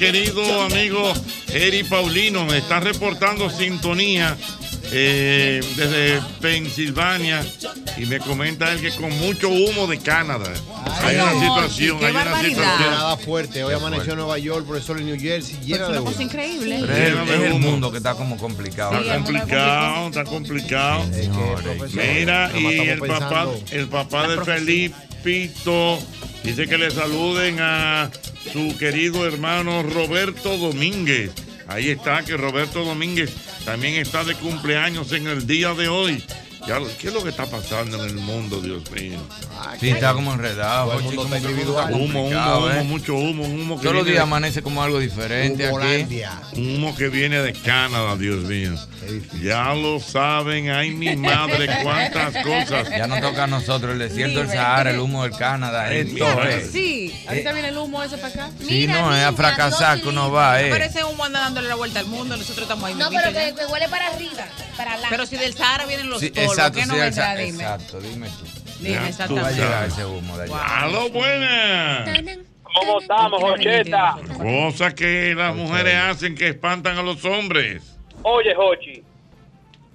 Querido amigo Eri Paulino. Me está reportando sintonía eh, desde Pensilvania y me comenta él que con mucho humo de Canadá. Hay una situación, hay una situación. Nada fuerte. Hoy amaneció en Nueva York, profesor en New Jersey, llena de Una humo. cosa increíble. Pero es, es el mundo que está como complicado. Está complicado, está complicado. Mira, y el papá, el papá de Felipito dice que le saluden a su querido hermano Roberto Domínguez. Ahí está, que Roberto Domínguez también está de cumpleaños en el día de hoy. Ya, ¿Qué es lo que está pasando en el mundo, Dios mío? Sí, está como enredado. Todo el Jochi, mundo como está Humo, humo, humo, ¿eh? mucho humo, un humo que Todos los viene días amanece como algo diferente aquí. Holandia. Un humo que viene de Canadá, Dios mío. Ya lo saben, ay mi madre, cuántas cosas. Ya nos toca a nosotros el desierto del Sahara, el humo del Canadá. Esto es. Sí, ahorita viene el humo ese para acá. Si no, es a fracasar que uno va, Pero eh. ese humo anda dándole la vuelta al mundo, nosotros estamos ahí No, pero que, que huele para arriba, para adelante. Pero si del Sahara vienen los Sí, polvos, exacto, ¿qué no sí, vendrá? exa- Dime. exacto, dime tú. Dime, tú Va a exactamente. llegar ese humo de allá. ¡Aló, buenas! ¿Cómo estamos, Jocheta? Cosas que las mujeres hacen que espantan a los hombres. Oye, Jochi,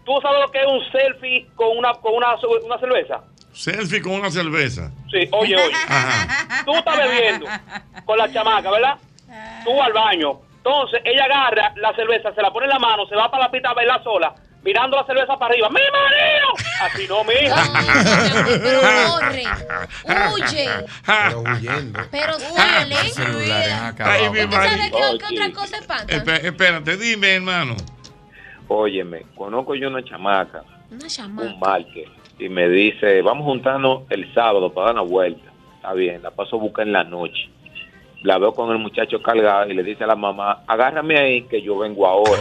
¿tú sabes lo que es un selfie con una, con una, una cerveza? Selfie con una cerveza. Sí, oye, oye. Ajá. Tú estás bebiendo con la chamaca, ¿verdad? Tú vas al baño. Entonces, ella agarra la cerveza, se la pone en la mano, se va para la pista a bailar sola, mirando la cerveza para arriba. ¡Mi marido! Así no, mija. Pero corre, huye, Pero huyendo. pero sale. En acá. Ay, mi ¿Tú sabes qué, qué otra cosa espanta? Espérate, dime, hermano. Óyeme, conozco yo una chamaca, Una un chamaca. marque, y me dice, vamos a juntarnos el sábado para dar una vuelta. Está bien, la paso a buscar en la noche. La veo con el muchacho cargado y le dice a la mamá, agárrame ahí que yo vengo ahora.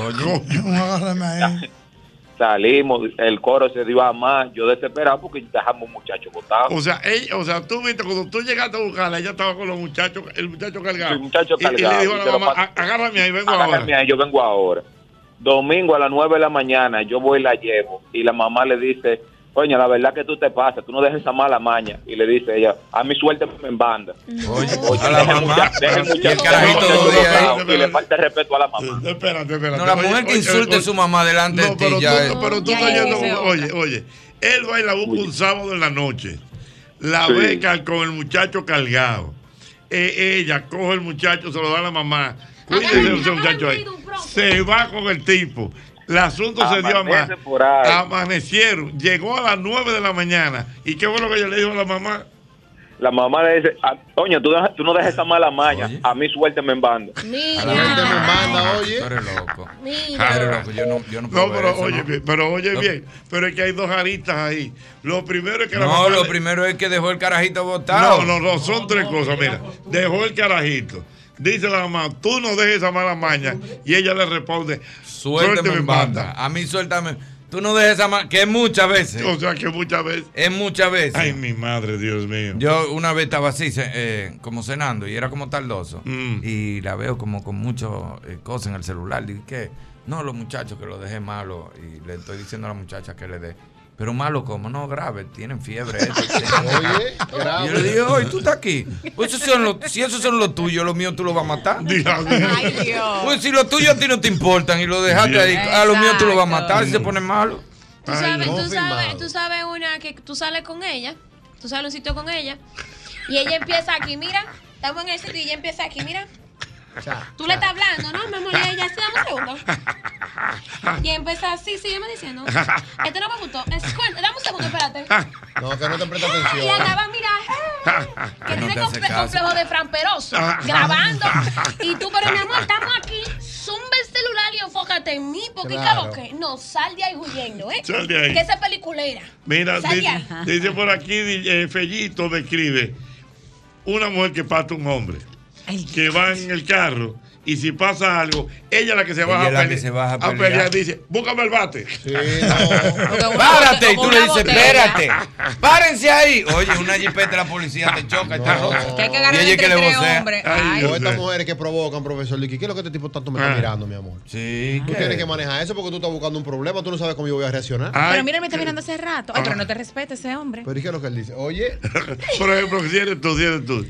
Agárrame ahí. Salimos, el coro se dio a más, yo desesperado porque dejamos un muchacho botado. O sea, ella- o sea, tú viste cuando tú llegaste a buscarla, ella estaba con los muchachos, el muchacho cargado. El muchacho Y- y, cargado, le dijo a la mamá, pasó. "A- agárrame ahí, vengo Agárrame ahora. ahí, yo vengo ahora. Domingo a las 9 de la mañana, yo voy y la llevo. Y la mamá le dice, coño, la verdad que tú te pasas, tú no dejes esa mala maña. Y le dice ella, a mi suerte me en banda. Oye, Oye, a la mamá. mucha- el Y el muchacho- carajito ahí. botado Y le falta el respeto a la mamá. Espérate, espérate. No, la Oye, mujer que insulte oye, a su mamá delante de No, ti pero ya tú, es. pero tú estás yendo, oye, oye, él va y la busca un sábado en la noche, la Sí. cal- con el muchacho cargado, Eh, ella coge el muchacho, se lo da a la mamá, cuídese de ese muchacho ahí, se va con el tipo, el asunto se dio a más, amanecieron, llegó a las 9 de la mañana, ¿y qué fue lo que ella le dijo a la mamá? La mamá le dice, "Ah, coño, tú, no dejes esa mala maña, a mi suerte me en banda. Mira. A la gente me manda, oye. Tú eres loco. Mira. Eres loco. Yo no, yo no puedo No, ver pero eso, oye ¿no? bien, pero oye No. bien, pero es que hay dos aristas ahí. Lo primero es que la No, mamá lo le- primero es que dejó el carajito botado. No, no, no, son tres cosas. Mira, dejó el carajito. Dice la mamá, tú no dejes esa mala maña. Y ella le responde, Suéltame en banda. A mí suéltame. Tú no dejes esa ma- que es muchas veces. O sea, que muchas veces. Es muchas veces. Ay, mi madre, Dios mío. Yo una vez estaba así, eh, como cenando, y era como tardoso. Mm. Y la veo como con muchas eh, cosas en el celular. Dije, ¿qué? No, los muchachos que lo dejé malo. Y le estoy diciendo a la muchacha que le dé. Pero malo como, no, grave, tienen fiebre. esto, Oye, grave. Y yo le dije, oye, tú estás aquí. Pues esos son los- si esos son los tuyos, los míos tú los vas a matar. Ay, Dios. Pues si los tuyos a ti no te importan y lo dejaste ahí, a los míos tú los vas a matar si se ponen malos. Tú sabes, tú, sabes, tú sabes una que tú sales con ella, tú sales a un sitio con ella, y ella empieza aquí, mira, estamos en el sitio y ella empieza aquí, mira. Tú le estás hablando, ¿no? Mi amor, y ella, sí, dame un segundo. Y empieza así, sígueme diciendo. Este no me gustó. Es, dame un segundo, espérate. No, que no te presta Y atención. acaba, mira, que no tiene comple- caso. complejo de framperoso, grabando. Y tú, pero mi amor, estamos aquí. Zumba el celular y enfócate en mí, porque Claro. claro que no, sal de ahí huyendo, ¿eh? Sal de ahí. Que esa es peliculera. Mira, Sal de dice, ahí. dice por aquí, eh, Fellito describe una mujer que pata un hombre, que va en el carro y si pasa algo, ella es la que se baja es a, la pele- que se baja a a pelear. pelear. Dice, búscame el bate. Párate, y tú le dices, espérate, párense ahí. Oye, una jipeta de la policía te choca y está rota. Que hay que Y agarrar entre que le tres vocea. hombres. O Ay. estas mujeres que provocan, profesor Licky, ¿qué es lo que este tipo tanto me está Ah. mirando, mi amor? Sí, Tú ¿qué? tienes que manejar eso porque tú estás buscando un problema, tú no sabes cómo yo voy a reaccionar. Pero mira, me está mirando hace rato. Ay, pero no te respeta ese hombre. Pero ¿y qué es lo que él dice? Oye, Por ejemplo, si eres tú, si eres tú.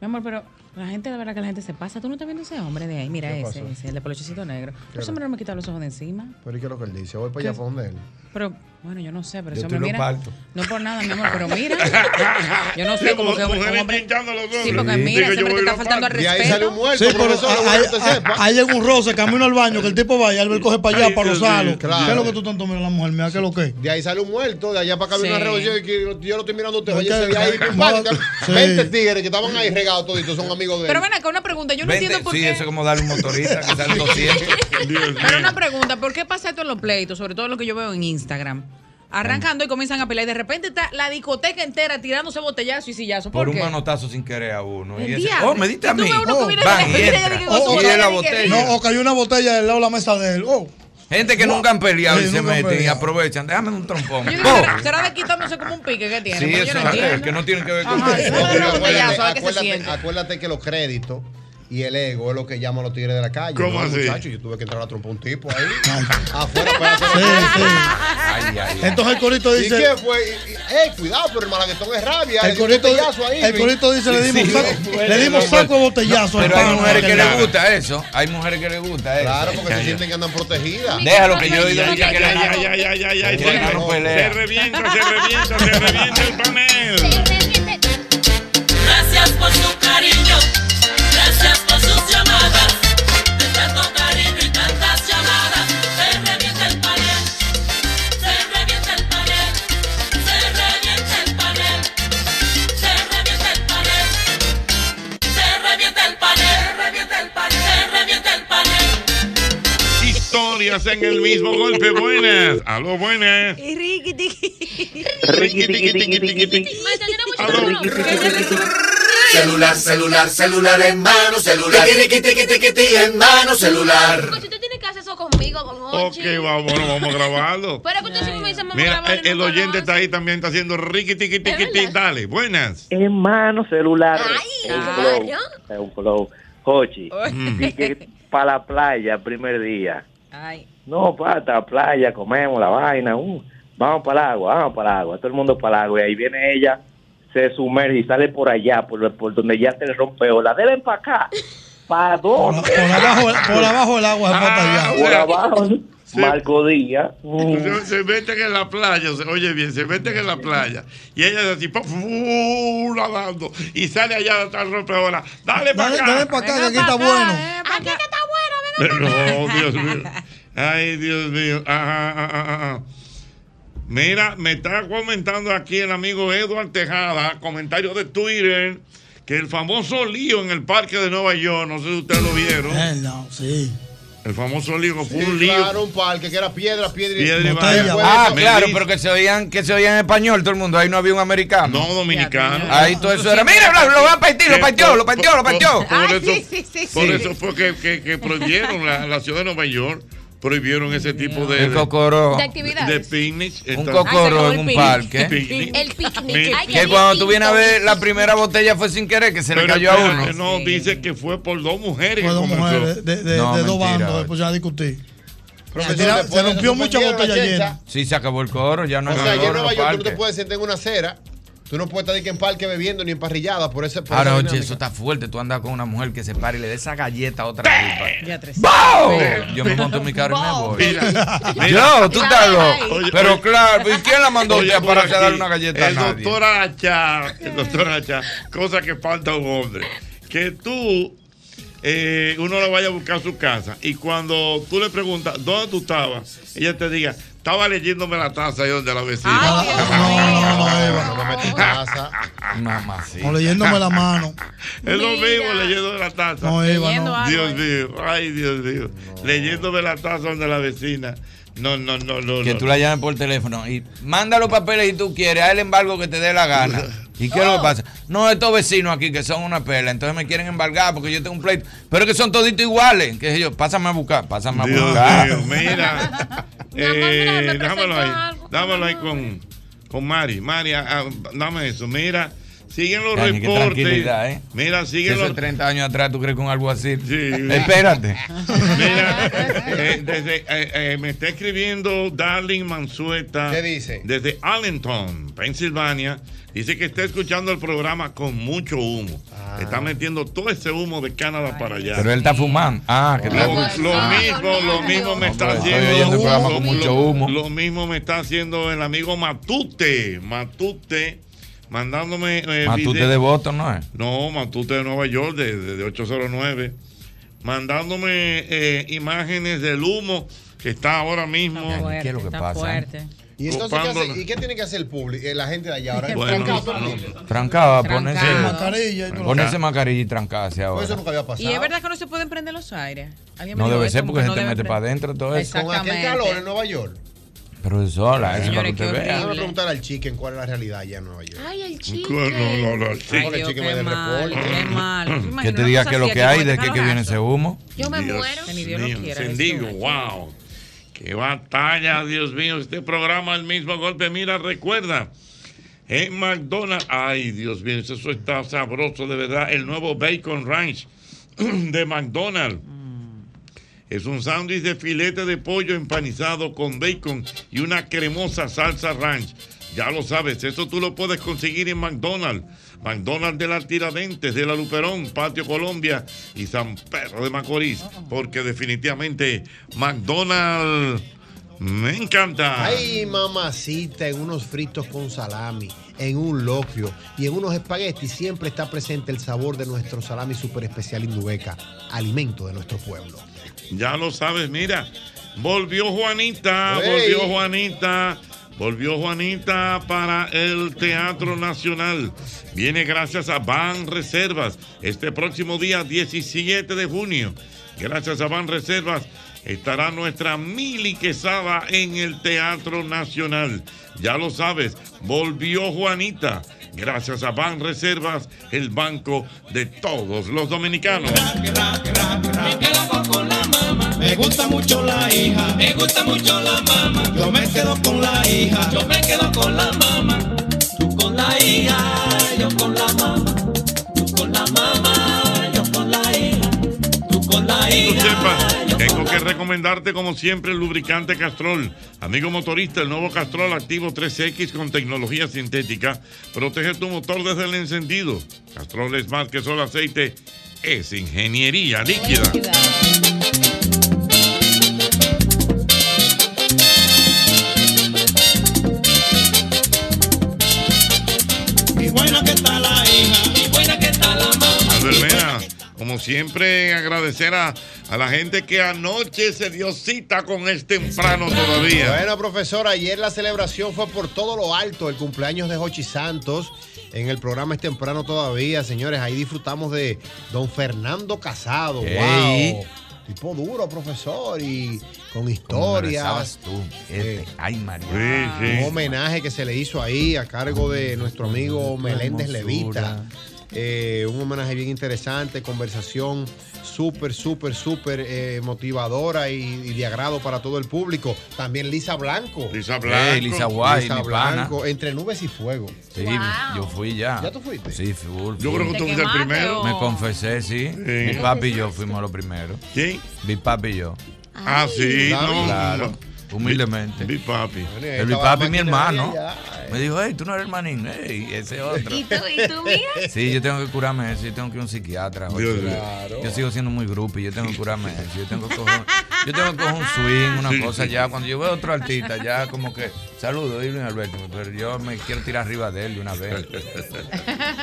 Mi amor, pero la gente, de verdad que la gente se pasa. Tú no estás viendo ese hombre de ahí. Mira ¿Qué ese, ese, el de peluchecito negro. ¿Qué Ese hombre no me quita los ojos de encima. pero ¿y qué es lo que él dice? Voy para allá para donde él. Pero, bueno, yo no sé, pero Yo hombre, lo mira. parto. No por nada, mi amor, pero mira. Yo no Sí, sé cómo que un hombre. pinchando los Sí, porque Sí. mira, Digo, hombre te está faltando al De ahí respeto. sale un muerto, Sí, pero hay en un roce, camino al baño, que el tipo vaya, él coge para allá, Ay, para rozarlo. claro. ¿Qué es lo que tú tanto miras a la mujer mía? ¿Qué es lo que es? De ahí sale un muerto, de allá para acá viene Sí. una revolución y que yo lo estoy mirando a usted. Oye, ¿Por ese qué? de ahí, No, compadre, sí. 20 tigres que estaban ahí regados toditos, son amigos de él. Pero ven acá, una pregunta. Yo no entiendo por sí, qué. eso es como darle un motorista que sale 200. Pero una pregunta, ¿por qué pasa esto en los pleitos? Sobre todo lo que yo veo en Instagram. Arrancando y comienzan a pelear y de repente está la discoteca entera tirándose botellazo y sillazo. ¿Por, Por un qué? manotazo sin querer a uno. Y ese, oh, me diste a mí. Oh, van y entra. Oh, Y la botella. No, o cayó una botella del lado de la mesa de él. Oh. Gente que nunca han peleado Sí, y se meten y aprovechan. Déjame un trompón. Yo digo, ¡Pum! ¿será- ¿será de quitándose como un pique que tiene? Sí, eso no es que no tiene que ver con Ajá, eso. acuérdate que los créditos y el ego es lo que llaman los tigres de la calle. ¿Cómo ¿no, así? muchacho? Yo tuve que entrar a trompar un tipo ahí. afuera para hacer Sí, sí. Ay, ay, ay. Entonces el corito ¿Y dice. fue? Y- y- ¡Ey, cuidado! Pero el malaguetón es rabia. El le corito, botellazo ahí, el corito dice, le dimos, Sí, saco, sí. le dimos saco de botellazo. Pero al hay mujeres que le les gusta eso. Hay mujeres que les gusta eso. Claro, porque se sienten que andan protegidas. Déjalo que yo he oído Ya, ya ya, que ya, la ya, ya, ya, ya, ya. no Se revienta, se revienta, se revienta el panel. Gracias por su cariño, Historias en el mismo golpe. Buenas. Aló, buenas. Y riqui, tiqui. Riqui, tiqui, tiqui, tiqui, tiqui. Celular, celular, celular en mano, celular. Tiqui, tiqui, tiqui, tiqui, en mano, celular. Pues usted tiene que hacer eso conmigo, don Ok, Hochi. vamos, bueno, vamos a grabarlo. Pero que usted me dice, vamos a Mira, grabar. el, el oyente está ahí también, está haciendo riqui, tiqui, tiqui, tiqui. Dale, buenas. En mano celular. Ay, un flow. Es un flow. Mm. que para la playa primer día. Ay. No, pata, playa, comemos la vaina. uh, vamos para el agua, vamos para el agua. Todo el mundo para el agua. Y ahí viene ella, se sumerge y sale por allá, por, por donde ya se le rompeó. La deben para acá. ¿Para dónde? Por abajo, por abajo el agua se Ah. Por abajo. Marco Díaz. Se, se meten en la playa, se- oye bien, se meten en la playa y ella es así. ¡fu! nadando y sale allá de atrás rompeola. Dale para Dale, acá. dale para acá, que aquí está bueno. Aquí que está bueno. No, Dios mío. Ay, Dios mío. Ajá, ajá, ajá. Mira, me está comentando aquí el amigo Edward Tejada, comentario de Twitter, que el famoso lío en el parque de Nueva York, no sé si ustedes lo vieron. Eh, no, sí. El famoso lío que fue Sí, un lío. claro, un parque que era piedra, piedra y Piedra botella. Ah, claro, pero que se oían, que se oían en español todo el mundo. Ahí no había un americano. No dominicano. Ahí todo eso era. Mira, lo, lo van a partir, lo partió, por- lo partió, lo por- partió. Por, por Ay, eso, sí, sí, sí, por sí. eso fue que, que, que prohibieron la, la ciudad de Nueva York prohibieron ese tipo de, El cocoró. De actividades. de picnics. Un cocoró en un parque. Picnic. El picnic. Ay, Que cuando tú vienes a ver la primera botella fue sin querer, que se le Pero cayó a uno. No, dice que fue por dos mujeres. Fue que dos comenzó. mujeres de, de- No, de dos mentira. bandos, después ya discutí. Profesor, Se de rompió mucha botella llena. Sí, se acabó el coro, ya no O hay sea, yo en Nueva en York tú no te puedes sentar en una acera. Tú no puedes estar que en parque bebiendo ni en parrillada por ese. Por Ahora, oye, eso está fuerte. Tú andas con una mujer que se para y le da esa galleta a otra tipa. Ya. Yo me monto en mi carro y me voy. Mira, Yo, tú estás loco. Pero claro, ¿y quién la mandó Oye, a por para que aquí, darle una galleta a El nadie? doctor Hacha, el doctor Hacha, cosa que falta a un hombre. Que tú, eh, uno la vaya a buscar a su casa y cuando tú le preguntas, ¿dónde tú estabas? Ella te diga, estaba leyéndome la taza ahí donde la vecina. No, no, no, Eva. No me metas taza. Mamá, sí. O leyéndome la mano. Es lo mismo leyendo la taza. No, Eva, no. Dios mío, ay Dios mío. Leyéndome la taza donde la vecina. No, no, no, no. Que no. tú la llames por teléfono y manda los papeles si tú quieres, haz el embargo que te dé la gana. ¿Y qué es lo que pasa? No, estos vecinos aquí que son una pela, entonces me quieren embargar porque yo tengo un pleito. Pero que son toditos iguales. Que yo, pásame a buscar, pásame a Dios buscar. mío, mira. Eh, me dámelo ahí. Dámelo ahí con, con Mari. Mari, ah, ah, dame eso. Mira, siguen los reportes. ¿eh? Mira, Si siguen eso los. es 30 años atrás, ¿tú crees con algo así? Sí. Espérate. Mira, eh, desde, eh, eh, me está escribiendo Darling Mansueta. ¿Qué dice? Desde Allenton, Pensilvania. Dice que está escuchando el programa con mucho humo. Está metiendo todo ese humo de Canadá para allá. Pero él está fumando. Ah, que está Lo, lo mismo, lo mismo me está Estoy haciendo. oyendo el programa lo- con mucho lo- humo. Lo mismo me está haciendo el amigo Matute. Matute, mandándome. eh, Matute video- de Boston, ¿no es? No, Matute de Nueva York, de, de- de 809. Mandándome eh, imágenes del humo que está ahora mismo. ¿Qué es lo que Está pasa? fuerte. ¿Y entonces qué, Copándola. hace- ¿y qué tiene que hacer el público? eh, la gente de allá ahora. Bueno, Trancado todo el no, mundo. Trancada, ponerse, Mascarilla y ponerse mascarilla y trancarse Pues ahora. eso nunca había pasado. Y es verdad que no se pueden prender los aires. ¿Alguien me No debe ser porque que se te mete para adentro todo eso. Con aquel calor en Nueva York. Pero es sola, eso para Señores, que usted vea. Déjame preguntar al chicken cuál es la realidad allá en Nueva York. Ay, el chico. No, no, no, sí. Ay, Porque Dios, chique me qué el mal, reporte. qué mal. ¿Tú Que te diga que lo que hay, de qué que viene ese humo. Yo me Dios muero. Que ni Dios lo mío, quiera, Jesús. wow. Qué batalla, Dios mío. Este programa, el mismo golpe. Mira, recuerda. En McDonald's, ay Dios mío, eso está sabroso de verdad. El nuevo Bacon Ranch de McDonald's. Es un sándwich de filete de pollo empanizado con bacon y una cremosa salsa ranch. Ya lo sabes, eso tú lo puedes conseguir en McDonald's. McDonald's de la Tiradentes, de la Luperón, Patio Colombia y San Pedro de Macorís. Porque definitivamente McDonald's me encanta. Ay, mamacita, en unos fritos con salami, en un locrio y en unos espaguetis siempre está presente el sabor de nuestro salami super especial Indubeca, alimento de nuestro pueblo. Ya lo sabes, mira. Volvió Juanita, volvió Juanita. Volvió Juanita para el Teatro Nacional. Viene gracias a Ban Reservas este próximo día 17 de junio. Gracias a Ban Reservas estará nuestra Mili Quesada en el Teatro Nacional. Ya lo sabes, volvió Juanita. Gracias a Ban Reservas, el banco de todos los dominicanos. Me gusta mucho la hija, me gusta mucho la mamá. Yo me quedo con la hija, yo me quedo con la mamá. Tú con la hija, yo con la mamá. Tú con la mamá, Tú sepas, tengo que recomendarte como siempre el lubricante Castrol. Amigo motorista, el nuevo Castrol Activo 3X con tecnología sintética protege tu motor desde el encendido. Castrol es más que solo aceite, es ingeniería líquida. Y buena que está la hija, y buena que está la mamá. Como siempre, agradecer a, a la gente que anoche se dio cita con el temprano todavía. Bueno, profesor, ayer la celebración fue por todo lo alto, el cumpleaños de Jochi Santos. En el programa es temprano todavía, señores. Ahí disfrutamos de don Fernando Casado. Wow. Tipo duro, profesor, y con historias. tú. Este, Ay, María. Un homenaje que se le hizo ahí a cargo de nuestro amigo Meléndez. Levita. Eh, un homenaje bien interesante, conversación súper, súper, súper eh, motivadora y, y de agrado para todo el público. También Lisa Blanco. Lisa Blanco. Ey, Lisa Guay, Lisa mi pana. Blanco, entre nubes y fuego. Sí, yo fui ya. ¿Ya tú fuiste? Sí, full, Yo full. creo que tú ¿Te fuiste el primero. Me confesé, sí. Mi papi y yo fuimos los primeros. ¿Quién? Mi papi y yo. Ah, sí, no. Claro. Humildemente. Mi papi. El mi papi y mi hermano. Me dijo, hey, tú no eres el manín. Hey, ese otro. ¿Y tú, y tú, mira? Sí, yo tengo que curarme eso, yo tengo que ir a un psiquiatra. Dios. Yo sigo siendo muy groupie, yo tengo que curarme eso. Yo tengo que coger, yo tengo que coger un swing, una Sí, cosa sí. ya. Cuando yo veo a otro artista, ya como que, saludo, Irving Alberto, pero yo me quiero tirar arriba de él de una vez.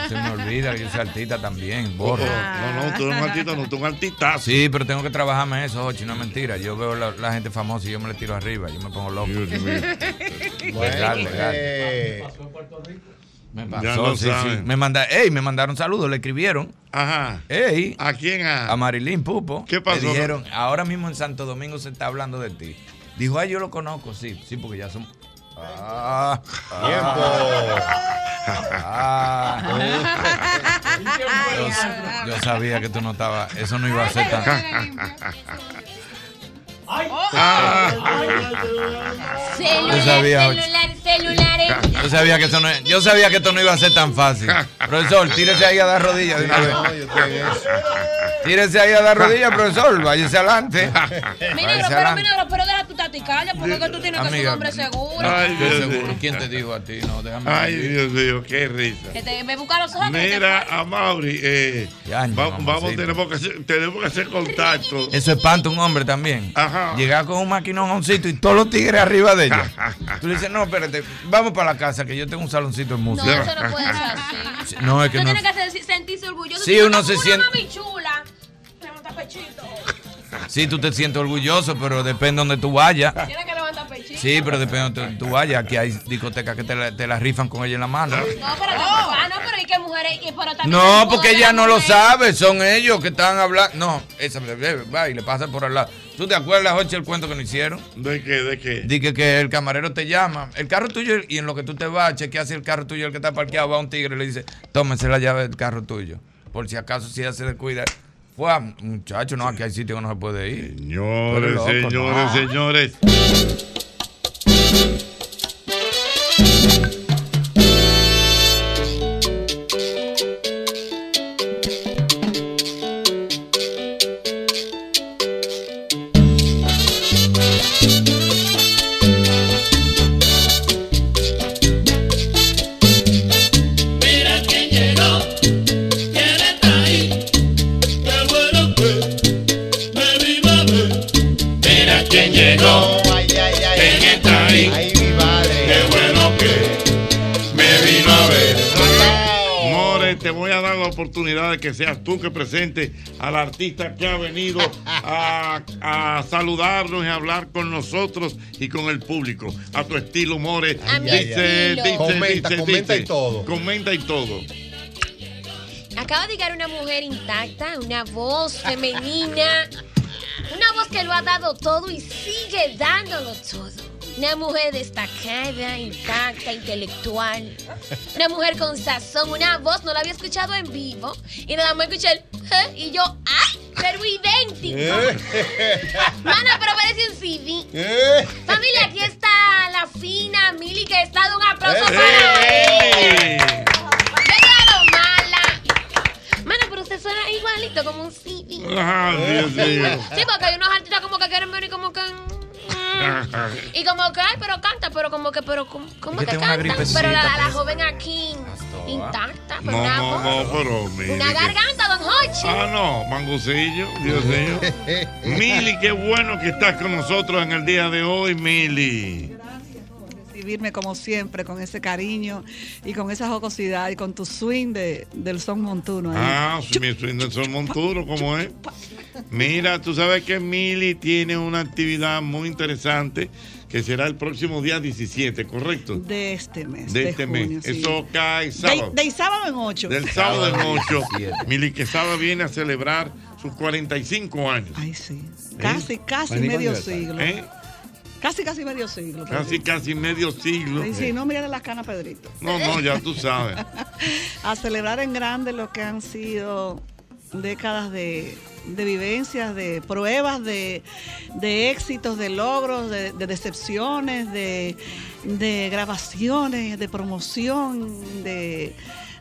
Se me olvida que yo soy artista también, borro. No, no, tú eres un artista, no, tú eres un artista. Sí, pero tengo que trabajarme eso, Ochi, no es mentira. Yo veo la, la gente famosa y yo me le tiro arriba, yo me pongo loco. legal, legal. eh, Me Ya pasó, lo sí, sí. Me, manda, ey, me mandaron saludos, le escribieron. Ajá. Ey. ¿A quién? A, Marilyn Pupo. ¿Qué pasó? Le dijeron, ahora mismo en Santo Domingo se está hablando de ti. Dijo, ay, yo lo conozco, sí, sí, porque ya son. Ah, ah. yo, yo sabía que tú no estabas. Eso no iba a ser tan. Yo sabía, celular, celulares. Yo sabía que eso no, yo sabía que esto no iba a ser tan fácil. Profesor, tírese ahí a dar rodillas de una vez. Tírese ahí a dar rodillas, profesor. Váyase adelante. Váyase pero. Minegro, pero deja tu taticalia, porque tú tienes que ser un hombre seguro. Ay, Dios seguro. mío. ¿Quién te dijo a ti? No, déjame. Ay, Dios mío, qué risa. Que te me busca los ojos. que te Mira, a Mauri, eh, va- vamos, tenemos que, hacer, tenemos que hacer contacto. Eso espanta un hombre también. Ajá. Llegar con un maquinón a un sitio y todos los tigres arriba de ella. Tú le dices, no, espérate, vamos para la casa que yo tengo un saloncito de No, música. eso no puede ser así. No, es que Tú no. tienes que sen- sentirse orgulloso. Sí, Tú uno se siente- Una mami chula. Levanta pechito. Sí, tú te sientes orgulloso, pero depende donde tú vayas. Tienes que levantar pechito. Sí, pero depende donde tú vayas. Aquí hay discotecas que te la, te la rifan con ella en la mano. No, pero tampoco. Ah, no, pero hay que mujeres. y- Pero también No, porque ella no lo sabe, son ellos que están hablando. No, esa va y le pasa por al lado. ¿Tú te acuerdas, Jorge, el cuento que nos hicieron? ¿De qué? ¿De qué? Dice que el camarero te llama, el carro tuyo, y en lo que tú te vas, chequea si el carro tuyo, el que está parqueado, va un tigre y le dice, tómese la llave del carro tuyo. Por si acaso, si ella se descuida. Fue, muchacho, no, aquí hay sitios que no se puede ir. Señores, loco, señores, no. señores. De que seas tú que presente al artista que ha venido a, a saludarnos y a hablar con nosotros y con el público. A tu estilo, More. A mi dice, estilo. dice, Comenta, dice, comenta dice. y todo. Comenta y todo. Acaba de llegar una mujer intacta, una voz femenina, una voz que lo ha dado todo y sigue dándolo todo. Una mujer destacada, intacta, intelectual. Una mujer con sazón, una voz, no la había escuchado en vivo. Y nada más escuché el "Eh", y yo, ¡ay! Pero idéntico. Mana, pero parece un CD. Familia, aquí está la fina Mili, que está dando un aplauso para ella. Mana, pero usted suena igualito como un CD. Ah, Dios mío. Sí, porque hay unos artistas como que quieren venir como que. Y como que, ay, pero canta, pero como que, pero como, como Es que, canta. Pero la, la pues. joven aquí, intacta, pero No, una no, no, pero mire. Una garganta, don Hochi. Ah, no, mangucillo, Dios mío. Mili, qué bueno que estás con nosotros en el día de hoy, Mili. Recibirme como siempre, con ese cariño y con esa jocosidad y con tu swing de, del son montuno. ahí. Ah, sí, mi swing del sol monturo, ¿cómo es? Mira, tú sabes que Mili tiene una actividad muy interesante que será el próximo día 17, ¿correcto? De este mes. De este junio, mes. sí. Eso cae De, sábado. de sábado en 8. Del sábado en 8. Mili Quesada viene a celebrar sus 45 años. Ay, sí. ¿Eh? Casi, casi medio siglo. ¿Eh? Casi, casi medio siglo. Casi, casi medio siglo. Sí, sí, no miren las canas, Pedrito. No, no, ya tú sabes. a celebrar en grande lo que han sido décadas de, de vivencias, de pruebas, de, de éxitos, de logros, de, de decepciones, de, de grabaciones, de promoción, de,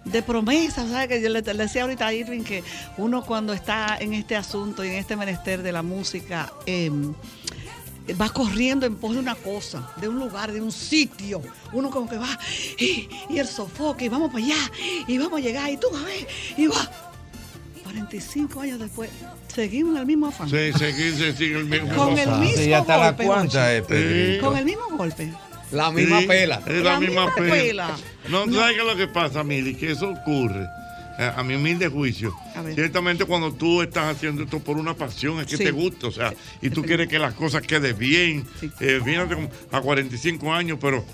de promesas. ¿sabes? Que yo le, le decía ahorita a Irving que uno cuando está en este asunto y en este menester de la música, em, va corriendo en pos de una cosa, de un lugar, de un sitio. Uno como que va y, y el sofoque, y vamos para allá, y vamos a llegar, y tú a ver, y va. 45 años después, seguimos en el mismo afán. Sí, seguir, se sigue el mismo. Con el mismo Sí, hasta la golpe, cuanta Jochi. es, Pedrito. Con el mismo golpe. La misma pela. Es la, misma, pela. pela. No, ¿tú ¿sabes qué es lo que pasa, Mili? Que eso ocurre. A mi humilde juicio, ciertamente cuando tú estás haciendo esto por una pasión, es que Sí. te gusta, o sea, y tú quieres que las cosas queden bien. Eh, fíjate, como a 45 años, pero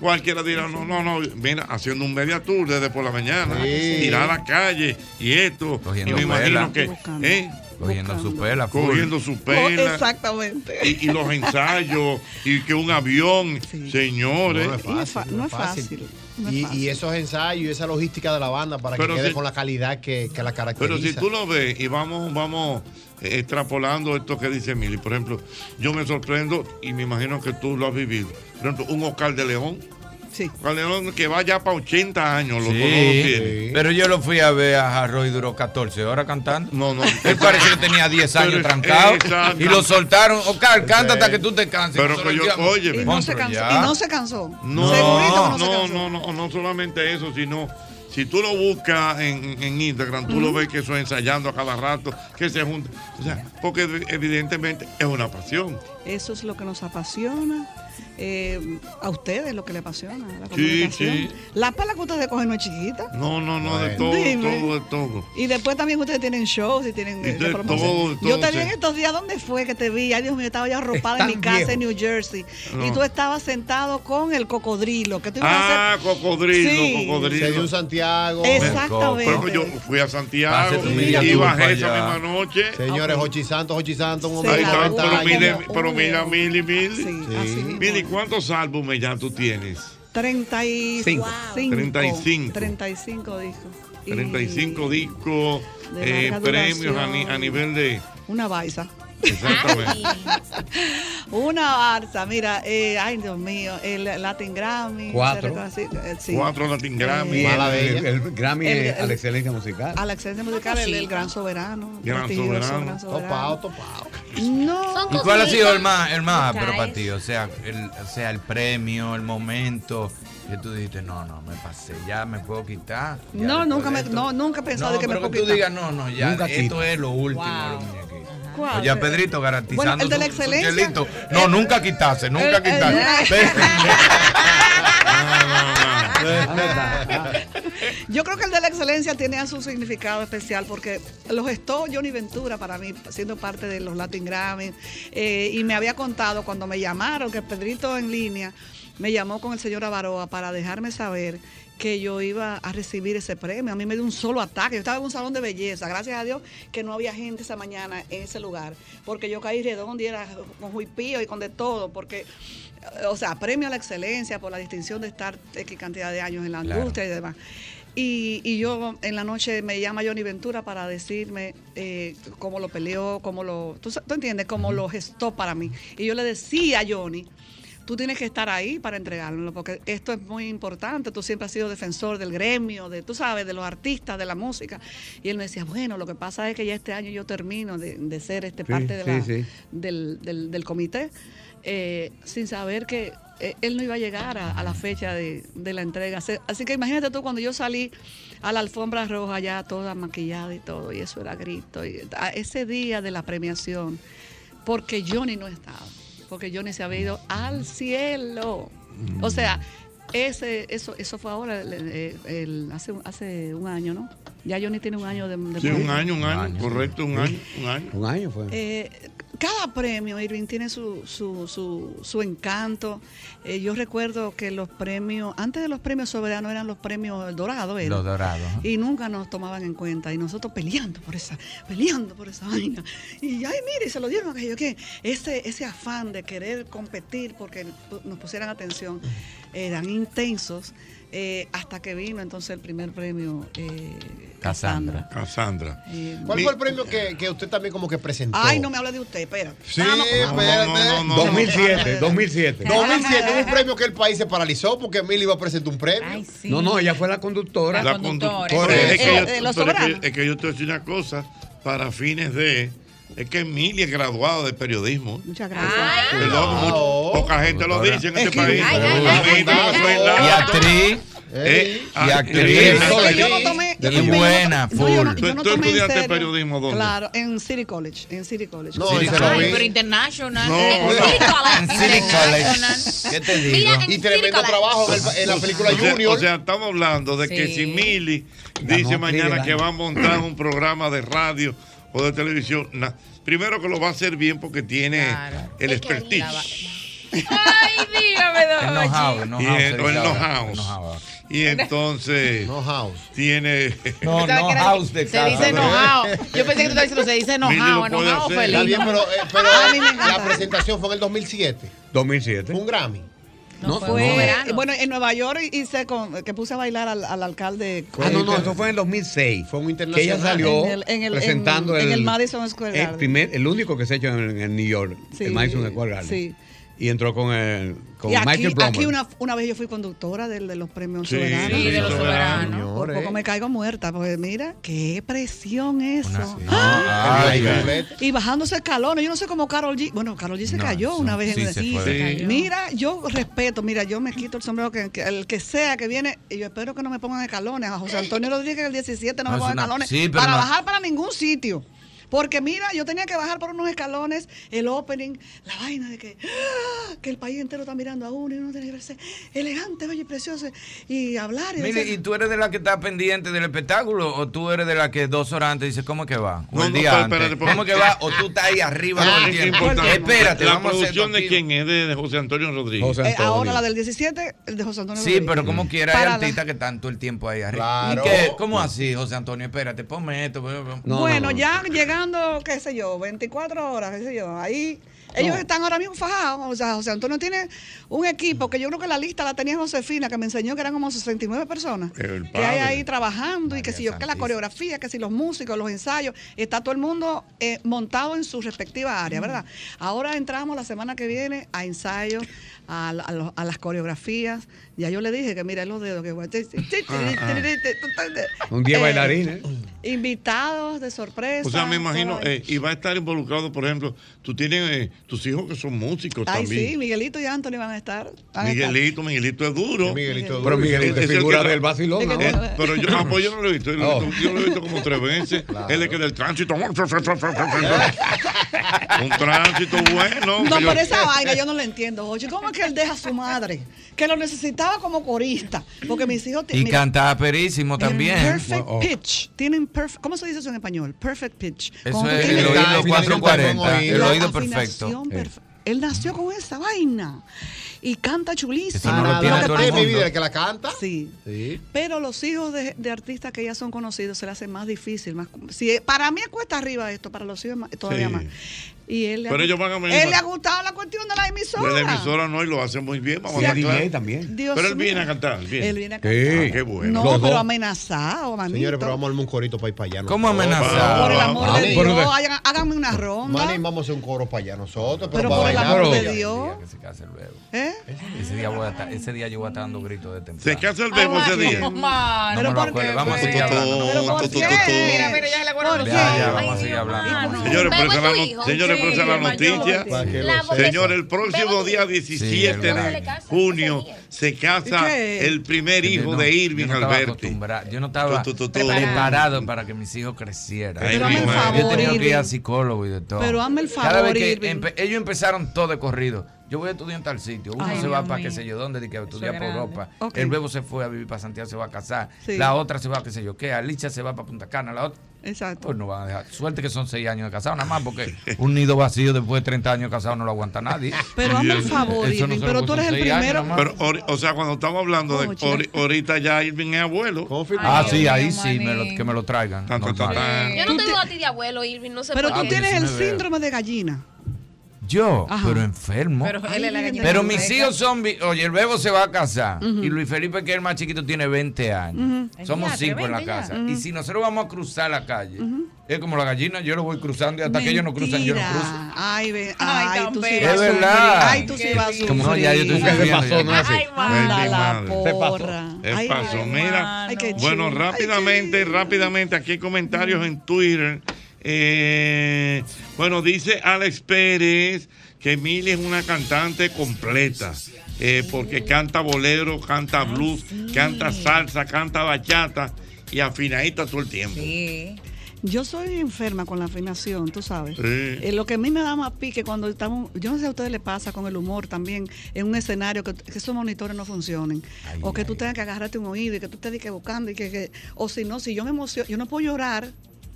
cualquiera dirá, no, no, no, mira, haciendo un media tour desde por la mañana, Sí. ir a la calle y esto. Cogiendo y me imagino que, Buscando. ¿eh? Cogiendo su pela. Cogiendo su pela. Exactamente. Y, y los ensayos, y que un avión, señores. No es fácil. no es fácil. no es y, esos ensayos y esa logística de la banda para Pero que quede si- con la calidad que, que la caracteriza. Pero si tú lo ves y vamos, vamos eh, extrapolando esto que dice Mili, por ejemplo, yo me sorprendo y me imagino que tú lo has vivido. Por ejemplo, un Oscar de León. Sí. Que va ya para 80 años, lo Sí, todo lo tiene. pero yo lo fui a ver a Jarro y duró 14 horas cantando. No, no. Él parece que tenía 10 años Pero- trancado. exacto. Y lo soltaron. Oscar, canta hasta que tú te canses. Pero que yo- óyeme. Y no se "Monstruo, cansó. ya". Y no se cansó. No, no, no, se no, cansó. no, no, no solamente eso, sino si tú lo buscas en, en Instagram, tú lo ves que eso ensayando a cada rato, que se juntan. O sea, porque ev- evidentemente es una pasión. Eso es lo que nos apasiona. Eh, a ustedes lo que les apasiona, la Sí, comunicación. sí. La pala que ustedes cogen no es chiquita. No, no, no, de Bueno. todo, Dime. todo, de todo. Y después también ustedes tienen shows y tienen Y eh, de todo, de Yo te vi en estos días, ¿dónde fue que te vi? Ay, Dios mío, estaba ya arropada en mi casa viejo. en New Jersey. No. Y tú estabas sentado con el cocodrilo. Que tú ibas a Ah, hacer... cocodrilo, Sí. cocodrilo. Se dio un Santiago. Exactamente. Yo fui a Santiago Pase y bajé esa allá. misma noche. Señores, Hochi Santos, Hochi Santos, un hombre Ahí de está, 40 pero, mira, Mili, Mili. así Mili, ¿cuántos álbumes ya tú tienes? 35. Cinco. 35. 35 discos. Y 35 discos, eh, premios a, ni- a nivel de... Una baisa. Exactamente. Una barza, mira, eh, ay Dios mío, el Latin Grammy. Cuatro. sí, eh, sí. Cuatro Latin Grammy. Eh, Mala el, el Grammy El- a la el- excelencia musical. A la excelencia musical, el, el gran soberano. Gran soberano. Gran soberano. Topado, topado. No. ¿Y cuál ha sido el más, el más áspero para ti? O sea, el, o sea, el premio, el momento que tú dijiste, no, no, me pasé, ya me puedo quitar. No, nunca me, esto". no, nunca he pensado No, de que me puedo que tú quitar. digas, no, no, ya, Nunca esto quita. es lo último Wow. Oye, Pedrito garantizando Bueno, el de la su- su excelencia. No, nunca quitarse, nunca El- el- quitarse. Yo creo que el de la excelencia tiene su significado especial porque lo gestó Johnny Ventura para mí, siendo parte de los Latin Grammy. eh, y me había contado cuando me llamaron, que Pedrito en línea me llamó con el señor Avaroa para dejarme saber que yo iba a recibir ese premio. A mí me dio un solo ataque. Yo estaba en un salón de belleza. Gracias a Dios que no había gente esa mañana en ese lugar. Porque yo caí redondo y era con juipío y con de todo. Porque, o sea, premio a la excelencia por la distinción de estar X cantidad de años en la Claro. industria y demás. Y, y yo en la noche me llama Johnny Ventura para decirme eh, cómo lo peleó, cómo lo. ¿Tú, tú entiendes? Cómo lo gestó para mí. Y yo le decía a Johnny. Tú tienes que estar ahí para entregarlo, porque esto es muy importante. Tú siempre has sido defensor del gremio, de, tú sabes, de los artistas, de la música. Y él me decía, bueno, lo que pasa es que ya este año yo termino de, de ser este Sí, parte de sí, la- sí. Del, del- del comité, eh, sin saber que eh, él no iba a llegar a, a la fecha de, de la entrega. Así que imagínate tú cuando yo salí a la alfombra roja ya toda maquillada y todo, y eso era grito. Y, a ese día de la premiación, porque Johnny no estaba, porque Johnny se había ido al cielo. O sea, ese, eso, eso fue ahora, hace, hace un año, ¿no? Ya Johnny tiene un año de... de Sí, un año, un año, correcto, un año, un año. Un año fue. Eh, cada premio, Irving, tiene su, su, su, su encanto. Eh, yo recuerdo que los premios, antes de los premios soberanos eran los premios dorados. era. Los dorados. Y nunca nos tomaban en cuenta. Y nosotros peleando por esa, peleando por esa vaina. Y ay, mire, se lo dieron aquello que ese, ese afán de querer competir porque nos pusieran atención eran intensos. Eh, hasta que vino entonces el primer premio eh, Cassandra. Cassandra. Eh, ¿Cuál fue el premio que, que usted también como que presentó? Ay, no me hable de usted, espera. Sí, Vamos. espérate. 2007, 2007. 2007, un premio que el país se paralizó porque Emily iba a presentar un premio. No, no, ella fue la conductora. La conductora. Es que, yo, es que yo te voy a decir una cosa, para fines de... Es que Emilia es graduada de periodismo. Muchas gracias. Ay. poca gente lo dice en este país. Ay, ay, ay, ay, ay, Y actriz. Eh, Y ah, actriz. eh, yo no tomé- yo no- buena, no, yo no- full. yo no ¿Tú tomé en estudiaste serio. periodismo dónde? Claro, en City College. En City College. No, lo vi. Pero international. No, Eh, no. City College. En City College. ¿Qué te digo? Y tremendo trabajo en, el- en la película O sea, Junior. O sea, estamos hablando de que Sí. si Mili dice mañana que va a montar un programa de radio o de televisión, na- primero que lo va a hacer bien porque tiene el expertise. Ay, dígame, El don el know-how. Y se entonces tiene. No, no house de Se casa. dice enojado. Yo pensé que tú estabas diciendo, se dice lo puede enojado, hacer. feliz. Está bien, pero, eh, pero la presentación fue en el 2007. 2007. Fue un Grammy. No, Fue, no. bueno, en Nueva York hice con, que puse a bailar al, al alcalde. Ah, no, no, eso fue en el 2006. Fue un Que ella internacional. salió En el- en el- presentando en- el, en el Madison Square el, Garden. primer, el único que se ha hecho en, en New York, Sí, el Madison Square Garden. sí. Y entró con, el, con y aquí, Michael Blomer. aquí una, una vez yo fui conductora del- de, los premios Sí, soberanos. sí, de los soberanos. Por poco me caigo muerta, porque mira, qué presión eso. Ay, ¡Ah! Y bajándose escalones, yo no sé cómo Carol G. Bueno, Carol G se No, cayó una vez sí, en se el- fue. Sí, se cayó. Mira, yo respeto, mira, yo me quito el sombrero que, que el que sea que viene, y yo espero que no me pongan escalones. A José Antonio Rodríguez el 17 no, No, me pongan escalones para no- bajar para ningún sitio. Porque mira, yo tenía que bajar por unos escalones, el opening, la vaina de que, ¡ah! que el país entero está mirando a uno y uno tiene que verse elegante, bello y precioso y hablar. Y Mire, decir- ¿y tú eres de la que está pendiente del espectáculo o tú eres de la que dos horas antes dice cómo es que va? O No, el día pero antes. espérate, ¿Cómo es que va? O tú estás ahí arriba todo Ah, el es tiempo. Espérate, la vamos a producción de esto aquí. quién es de, de José Antonio Rodríguez. Eh, ahora la del 17, el de José Antonio Sí, Rodríguez. pero como quiera hay la- artistas que están todo el tiempo ahí arriba. Claro. ¿Y qué? ¿Cómo así, José Antonio? Espérate, ponme esto. bueno, ya qué sé yo, 24 horas, qué sé yo, ahí. Ellos No. están ahora mismo fajados. O sea, José Antonio tiene un equipo que yo creo que la lista la tenía Josefina, que me enseñó que eran como 69 personas. Que hay ahí trabajando y que si yo, que la coreografía, que si los músicos, los ensayos, está todo el mundo eh, montado en su respectiva área, ¿verdad? Ahora entramos la semana que viene a ensayos, a, a a las coreografías. Ya yo le dije que mira los dedos que voy a- Un día Eh, bailarines. Invitados de sorpresa. O sea, me imagino, eh, y va a estar involucrado, por ejemplo, tú tienes eh, tus hijos que son músicos Ay, también. sí, Miguelito y Anthony van a estar. van a estar. Miguelito, Miguelito es duro. Miguelito es Pero. Miguelito es figura del vacilón Eh, ahora. pero yo, ah, pues yo no lo he visto. Yo, Oh. yo lo he visto como tres veces. Él es que del tránsito. Un tránsito bueno. No, que yo- pero esa vaina yo no la entiendo, Oye. ¿Cómo es que él deja a su madre? Que lo necesitaba como corista. Porque mis hijos Y mira, cantaba perísimo también. Perfect Oh. pitch. Tienen perfect. ¿Cómo se dice eso en español? Perfect pitch. Eso es el oído La 440, el oído perfecto. perfe- Él nació con esa vaina. Y canta chulísimo. No lo tiene que todo el pasa- mundo. Mi vida, que la canta. Sí. Sí. Pero los hijos de, de artistas que ya son conocidos se le hace más difícil. Más, si, para mí es cuesta arriba esto, para los hijos todavía Sí. más. Y él le, Pero ha, ellos van a él le ha gustado la cuestión de la emisora. De la emisora no, y lo hace muy bien. Vamos Sí, a DJ también. Dios pero él viene a cantar. Viene. Él viene a Sí. cantar. Ah, qué bueno. No, pero amenazado, manito. Señores, pero vamos a un corito para ir para allá. ¿Cómo amenazado? Por el amor de Pero Dios, háganme una ronda. Manny, vamos a hacer un coro para allá nosotros. Pero Pero, para por el amor de Dios. Que se case el bebo. ¿Eh? Ese día, voy a estar- ese día yo voy a estar dando gritos de temprano. Se casa el bebo ese día. No me lo acuerdo. Vamos a seguir hablando. no. Mira, mira, ya le acuerdo. Ya, ya, vamos a seguir hablando. Señores, pero esa es la, no- noticia. Señor, el próximo día Sí, 17 el de junio se casa el primer hijo no- de Irving no Alberti. Yo no estaba preparado para que mis hijos crecieran. Yo tenido que ir a psicólogo y de todo. Pero hazme el favor, Irving. ellos empezaron todo de corrido. Yo voy a estudiar en tal sitio. Uno Ay, se va para qué sé yo dónde, de que a estudiar es por grande. Europa. El bebo se fue a vivir para Santiago, se va a casar. Sí. La otra se va a qué sé yo qué. Alicia se va para Punta Cana. La otra. Exacto. Pues no van a dejar. Suerte que son seis años de casado, nada más, porque un nido vacío después de 30 años de casado no lo aguanta nadie. Pero hazme un favor, Irving, pero tú eres el primero-. Pero, o sea, cuando estamos hablando de ahorita ya Irving es abuelo. Ah, sí, ahí sí, me lo- que me lo traigan. Yo no te veo a ti de abuelo, Irving, no sé Pero por tú qué. tienes sí el síndrome de gallina. Yo, Ajá. pero enfermo. Pero él es la gallina Pero mis hijos son. Oye, el bebo se va a casar. Ujú. Y Luis Felipe, que es el más chiquito, tiene 20 años. Ujú. Somos Diatre, cinco en la 20 ya. casa. Ujú. Y si nosotros vamos a cruzar la calle, es como la gallina, yo lo voy cruzando y hasta que ellos no cruzan, yo no Mentira. cruzo. Ay, ve, Ay, ay, tú sí vas Es verdad. Ay, tú sí vas a sufrir. Como no, ya yo estoy ¿Qué sufriendo. pasó, ya. Nancy? Ay, manda Ay, la porra. ¿Qué Ay, pasó? ay, Mira, Ay, qué bueno, rápidamente, rápidamente, aquí hay comentarios en Twitter. Eh, bueno, dice Alex Pérez que Emilia es una cantante completa. eh, porque canta bolero, canta blues, canta salsa, canta bachata y afinadita todo el tiempo. Yo soy enferma con la afinación, tú sabes. Sí. Eh, lo que a mí me da más pique cuando estamos, yo no sé a ustedes les pasa con el humor también, en un escenario que, que esos monitores no funcionen. o que tú tengas que agarrarte un oído y que tú estés que buscando y que, que- o si no, si yo me emociono, yo no puedo llorar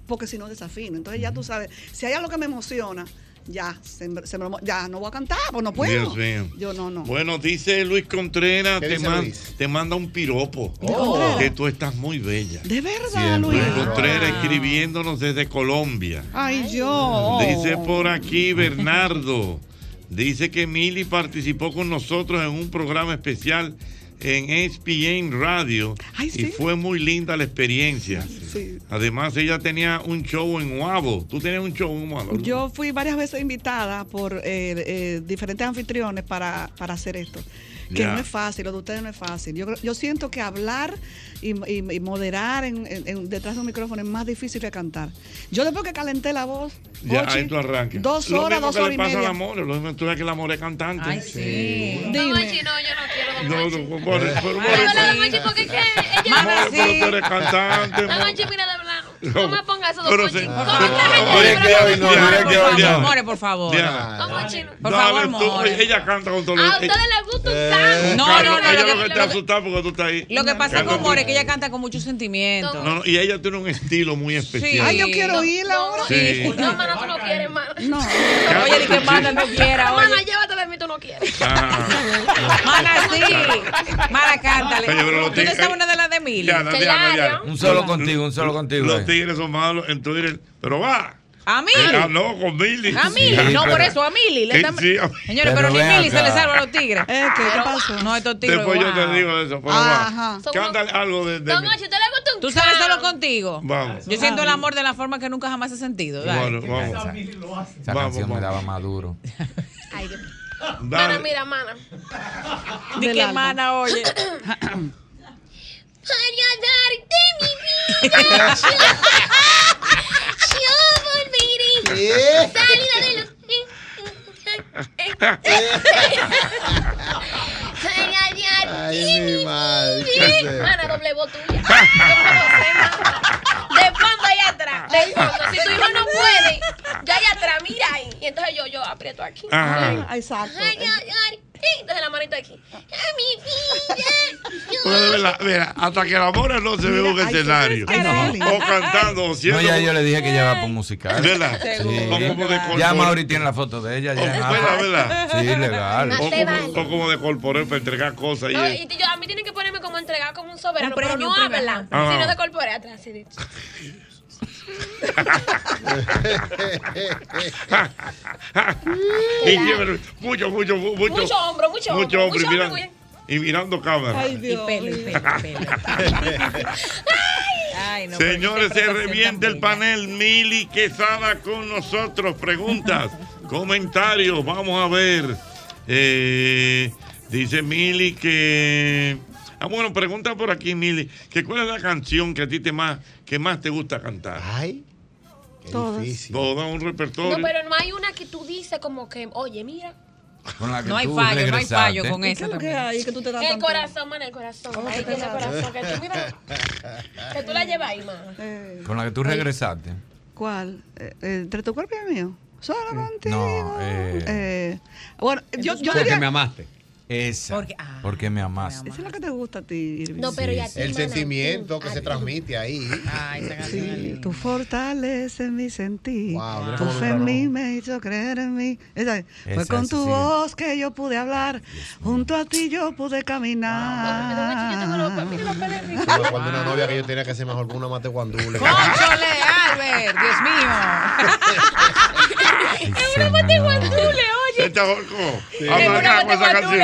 porque si no desafino. Entonces ya tú sabes, si hay algo que me emociona, ya, se me- se me- ya no voy a cantar, pues no puedo. Dios mío. Yo no, no. Bueno, dice Luis Contreras, ¿Qué te, dice man- Luis? te manda un piropo. Oh. Que tú estás muy bella. De verdad, Siempre. Luis. Luis Contreras escribiéndonos desde Colombia. Ay, yo. Dice por aquí Bernardo. Dice que Mili participó con nosotros en un programa especial en ESPN Radio Ay, y fue muy linda la experiencia. Sí. Además, ella tenía un show en Guabo. ¿Tú tenías un show en Guabo? Yo fui varias veces invitada por eh, eh, diferentes anfitriones para, para hacer esto. Que no es fácil, lo de ustedes no es fácil. Yo, yo siento que hablar y, y- y moderar en, en- en- detrás de un micrófono es más difícil que cantar. Yo después que calenté la voz, Ya, Ochi, ahí tú arranques. dos Lo horas, mismo dos que horas le y pasa media. al amor, lo mismo tú que el amor es cantante. Ay, sí. No, Mochi, no, yo no quiero. No, no, por- por- por- por- que ella Amor, pero tú eres cantante. La amor. Mochi, mira de hablar. No me pongas esos dos Pero Mochi. se- ¿Cómo pero- esta gente Oye, habla que con hoy no, Mochi? mira que hoy no. More, por favor. Diana. ¿Cómo, chino? Por favor, tú, more. ella canta con todo A ustedes les gusta un canto. No, no, no, Ella lo lo que- te asusta porque tú estás ahí. Lo que pasa con. More es que ella canta con mucho sentimiento. No, no, y ella tiene un estilo muy especial. Ay, yo quiero oírla ahora. Sí. No, mano, tú no quieres, mano. No. Oye, di que manda no quiera. Mana, llévate de mí, tú no quieres. Ah. Mana, sí. Mana, cántale. Pero ¿Tú te sabes una de las de Diana, Diana. Un solo contigo, un solo contigo. Eh. tigres son malos en Twitter. Pero va. ¿A Mili? Ah, no, con Mili. A Mili. No, por eso, a Mili. Le Eh, están- sí, a- Señores, pero, Pero ni Mili se le salva a los tigres. ¿qué, ¿Qué pasó? No, estos tigres. Después yo te wow. digo eso. Pero Ajá. va. Cántale algo de. de Don Mochi, ¿te le gusta un ¿Tú sabes solo contigo? Vamos. Yo siento el amor de la forma que nunca jamás he sentido. Dale. Bueno, vamos. Esa Vamos, canción me vamos. daba más duro. Ay, Dios. Dale. Mana, mira, mana. Di que mana, oye. Para darte mi vida, yo, yo volveré. Salida de los. Para Ay, mi madre. ¿qué mi? Mana, doble mana. De fondo allá atrás. De fondo. Si tu hijo no puede, yo allá atrás, mira ahí. Y entonces yo, yo aprieto aquí. Ajá. Exacto. Ay, ay, ay. Entonces la manita aquí. ¡A mi vida! Pero de verdad, mira, hasta que el amor no se ve un ay, escenario. descarado. O cantando, o No, siendo. ya yo le dije que ella va por musical. ¿Verdad? Sí. O como de Ya Mauri tiene la foto de ella. Ya ¿Verdad, verdad? Sí, legal. O como, o como de corporer para entregar cosas. Y No, y yo, a mí tienen que ponerme como entregado como un soberano, Un premio, pero no habla, ajá. sino de corpore atrás. así de- y mucho, mucho, mucho. Mucho hombro, mucho hombro, Mucho hombre mucho mirando, hombro, y mirando cámara. Ay, Y Dios. pelo, y pelo, y pelo. Ay, no, pero Señores, se revienta el panel Mili Quesada con nosotros. Preguntas, comentarios, vamos a ver. Eh, dice Mili que. Ah, bueno, pregunta por aquí, Mili, que cuál es la canción que a ti te más, que más te gusta cantar. Ay, qué Todas. difícil. Toda un repertorio. No, pero no hay una que tú dices como que, oye, mira, Con la que No hay tú fallo, no hay fallo con ¿Qué esa es lo que también. hay que tú te das el tanto? corazón, man, el corazón. Ahí que ese corazón, que tú, mira, que tú la llevas ahí, man. Eh, Con la que tú regresaste. ¿Cuál? Eh, eh, ¿Entre tu cuerpo y el mío? Solo contigo. No, eh, Eh, bueno, yo, yo Porque diría. me amaste. Esa. Porque, me amaste. Esa es la que te gusta a ti, Irving. No, pero ya El sentimiento que se transmite ahí. Sí, tú fortaleces mi sentir. Wow, tu fe me en mí me hizo creer en mí. Esa es. Fue Esa, con esa, tu sí. voz que yo pude hablar. Junto a ti yo pude caminar. Como Cuando una novia que yo tenía que ser mejor que una mate guandule. ¡Cónchole, Albert! ¡Dios mío! Es una mate guandule. Se con mate esa canción.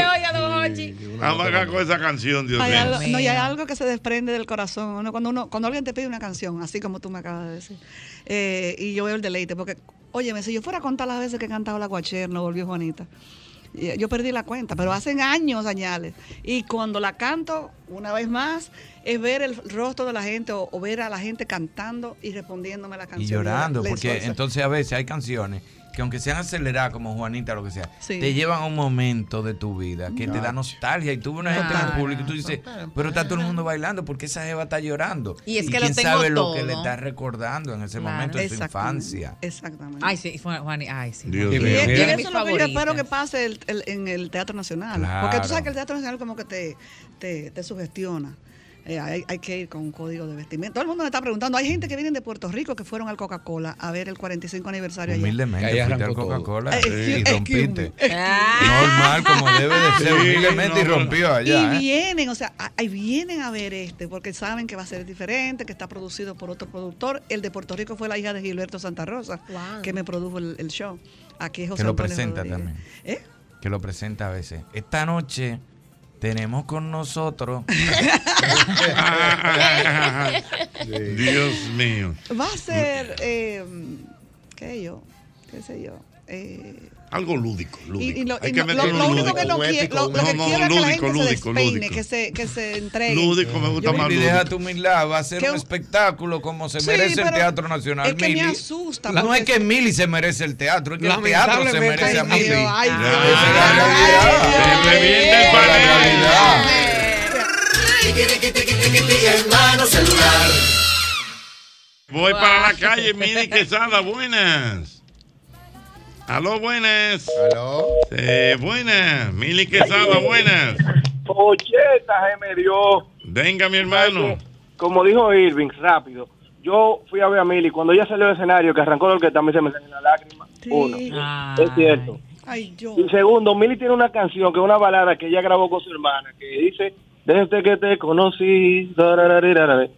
con esa canción, Dios mío. algo- no, y hay algo que se desprende del corazón. Uno, cuando, uno, cuando alguien te pide una canción, así como tú me acabas de decir, eh, y yo veo el deleite, porque, óyeme, si yo fuera a contar las veces que he cantado la guacher, no volvió Juanita. eh, Yo perdí la cuenta, pero hacen años, añales. Y cuando la canto, una vez más, es ver el rostro de la gente o, o ver a la gente cantando y respondiéndome la canción. Y llorando, porque entonces a veces hay canciones que aunque sean aceleradas como Juanita o lo que sea, Sí. te llevan a un momento de tu vida que te da nostalgia y tú ves una gente en el público y tú dices, pero está todo el mundo bailando porque esa jeva está llorando. Y es que lo quién tengo sabe lo que le está recordando en ese Claro. momento de su infancia. Exactamente. Ay, sí, fue Juan, ay, sí. Dios. Y, y eso es lo que yo espero que pase el- el- en el Teatro Nacional. Claro. Porque tú sabes que el Teatro Nacional como que te, te, te sugestiona. Eh, hay, hay que ir con un código de vestimenta. Todo el mundo me está preguntando. Hay gente que viene de Puerto Rico que fueron al Coca-Cola a ver el 45 aniversario allá. Humildemente Ahí fuiste al. Coca-Cola Eh, y rompiste. me. Normal, como debe de ser, Sí, humildemente y no, rompió Y allá. ¿eh? vienen, o sea, ahí vienen a ver este, porque saben que va a ser diferente, que está producido por otro productor. El de Puerto Rico fue la hija de Gilberto Santa Rosa, Wow. que me produjo el, el show. Aquí es José Que lo Antonio presenta Rodríguez. también. ¿Eh? Que lo presenta a veces. Esta noche tenemos con nosotros. Dios mío. Va a ser, eh, ¿qué yo? ¿Qué sé yo? Eh, Algo lúdico, lúdico. y lo, Hay que lo- único que no lo, lo que no, no, quiero es que la lúdico, se lúdico, despeine, lúdico. que se, que se entregue. Lúdico, me gusta Yo- más Y deja lúdico. tu humildad, va a ser un un- espectáculo como se Sí, merece el Teatro Nacional. es que me Mili. asusta, No es que Mili se merece el teatro, es que el teatro se merece a ay, Mili. Ay. Voy para la calle, Mili Quesada, buenas. Aló, buenas. Aló. Eh, buenas. Mili Quesada, buenas. Ocheta se me dio. Venga, mi hermano. Como dijo Irving, rápido. Yo fui a ver a Mili. Cuando ella salió del escenario, que arrancó el que también se me salió una lágrima. Uno. Es cierto. Ay, yo. Y segundo, Mili tiene una canción que es una balada que ella grabó con su hermana que dice Desde que te conocí. dararararara".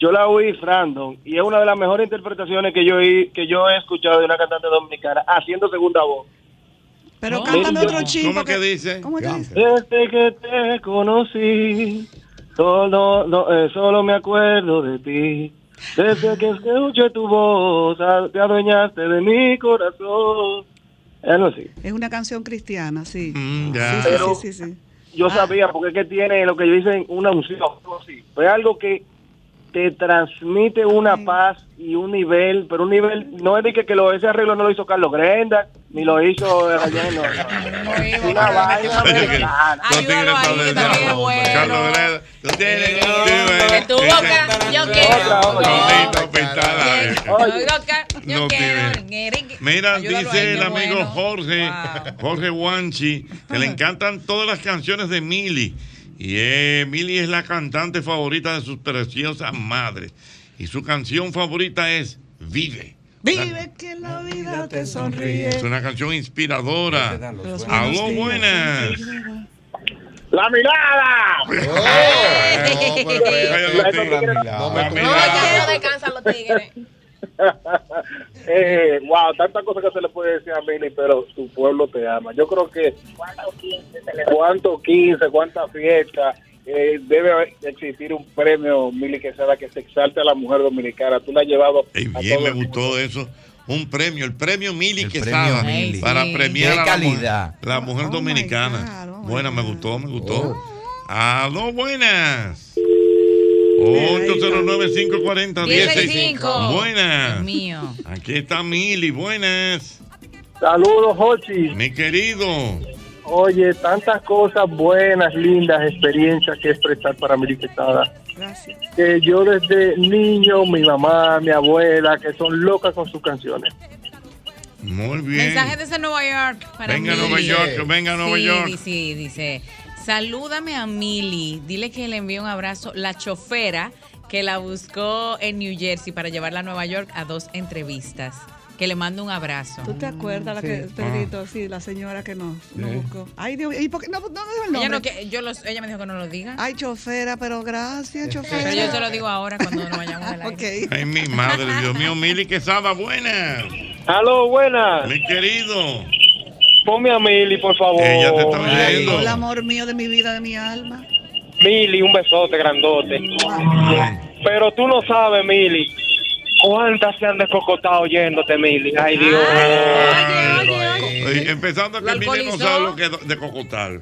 Yo la oí Frandon y es una de las mejores interpretaciones que yo he, que yo he escuchado de una cantante dominicana haciendo segunda voz. Pero No. cántame otro chingo. ¿Cómo que dice? ¿Cómo que dice? Desde que te conocí, solo, no, eh, solo me acuerdo de ti. Desde que escuché tu voz, a- te adueñaste de mi corazón. Es algo así. Es una canción cristiana, sí. Mm, Sí, ya. sí, Pero- sí, sí, sí. Yo sabía, porque es que tiene lo que dicen una unción, algo así. Pero es algo que te transmite una paz y un nivel, pero un nivel, no es de que, que lo, ese arreglo no lo hizo Carlos Grenda, ni lo hizo Rayén, no, no. Una vaina americana. Ayúdalo ahí, también bueno. Carlos tienes Eh, que que tu boca, yo quiero. Yo No quiero. Mira, dice el amigo. Jorge. Jorge Wanchi, que le encantan todas las canciones de Mili. Y Mili es la cantante favorita de sus preciosas madres. Y su canción favorita es Vive. Vive que la vida te sonríe. Es una canción inspiradora. Aló, buenas. ¡La mirada! Oh, no, pero. No La me No, mirada. ya no descansan los tigres. eh, wow, tantas cosas que se le puede decir a Mili, pero su pueblo te ama. Yo creo que cuántos 15, cuántas fiestas, eh, debe haber- existir un premio Mili Quesada que se exalte a la mujer dominicana. Tú la has llevado a bien, todo me gustó eso. Un premio, el premio Mili El Quesada. premio Mili. Para Sí. premiar a la mujer, la mujer Oh dominicana. God, oh Buena, me gustó, me gustó. Oh. Aló, buenas. Ahí 809-540-165. 165. Buenas. Dios mío. Aquí está Mili, buenas. Saludos, Jochi. Mi querido. Oye, tantas cosas buenas, lindas, experiencias que expresar para Mili Quesada. Gracias. que yo desde niño, mi mamá, mi abuela, que son locas con sus canciones. Muy bien. Mensaje desde Nueva York para Venga a. Nueva York, venga a Nueva Sí, York. Sí, dice, salúdame a Mili, dile que le envío un abrazo, la chofera que la buscó en New Jersey para llevarla a Nueva York a dos entrevistas. Que le mando un abrazo. ¿Tú te acuerdas la Sí. que, Ah. Pedrito, sí, la señora que nos, nos Sí. buscó? Ay, Dios, ¿y por qué no, no dijo el Ella, nombre? no, que- yo los- ella me dijo que no lo diga. Ay, chofera, pero gracias, chofera. Pero yo se lo digo ahora cuando nos vayamos al aire. Ay, mi madre, Dios mío, Mili Quesada, buena. Aló, buena. Mi querido. Ponme a Mili, por favor. Ella te está oyendo. Hola, amor mío de mi vida, de mi alma. Mili, un besote grandote. Pero tú no sabes, Mili, cuántas se han descocotado oyéndote, Mili. Ay, Dios. Oye, Empezando Lo que Mili no sabe lo que es de cocotar.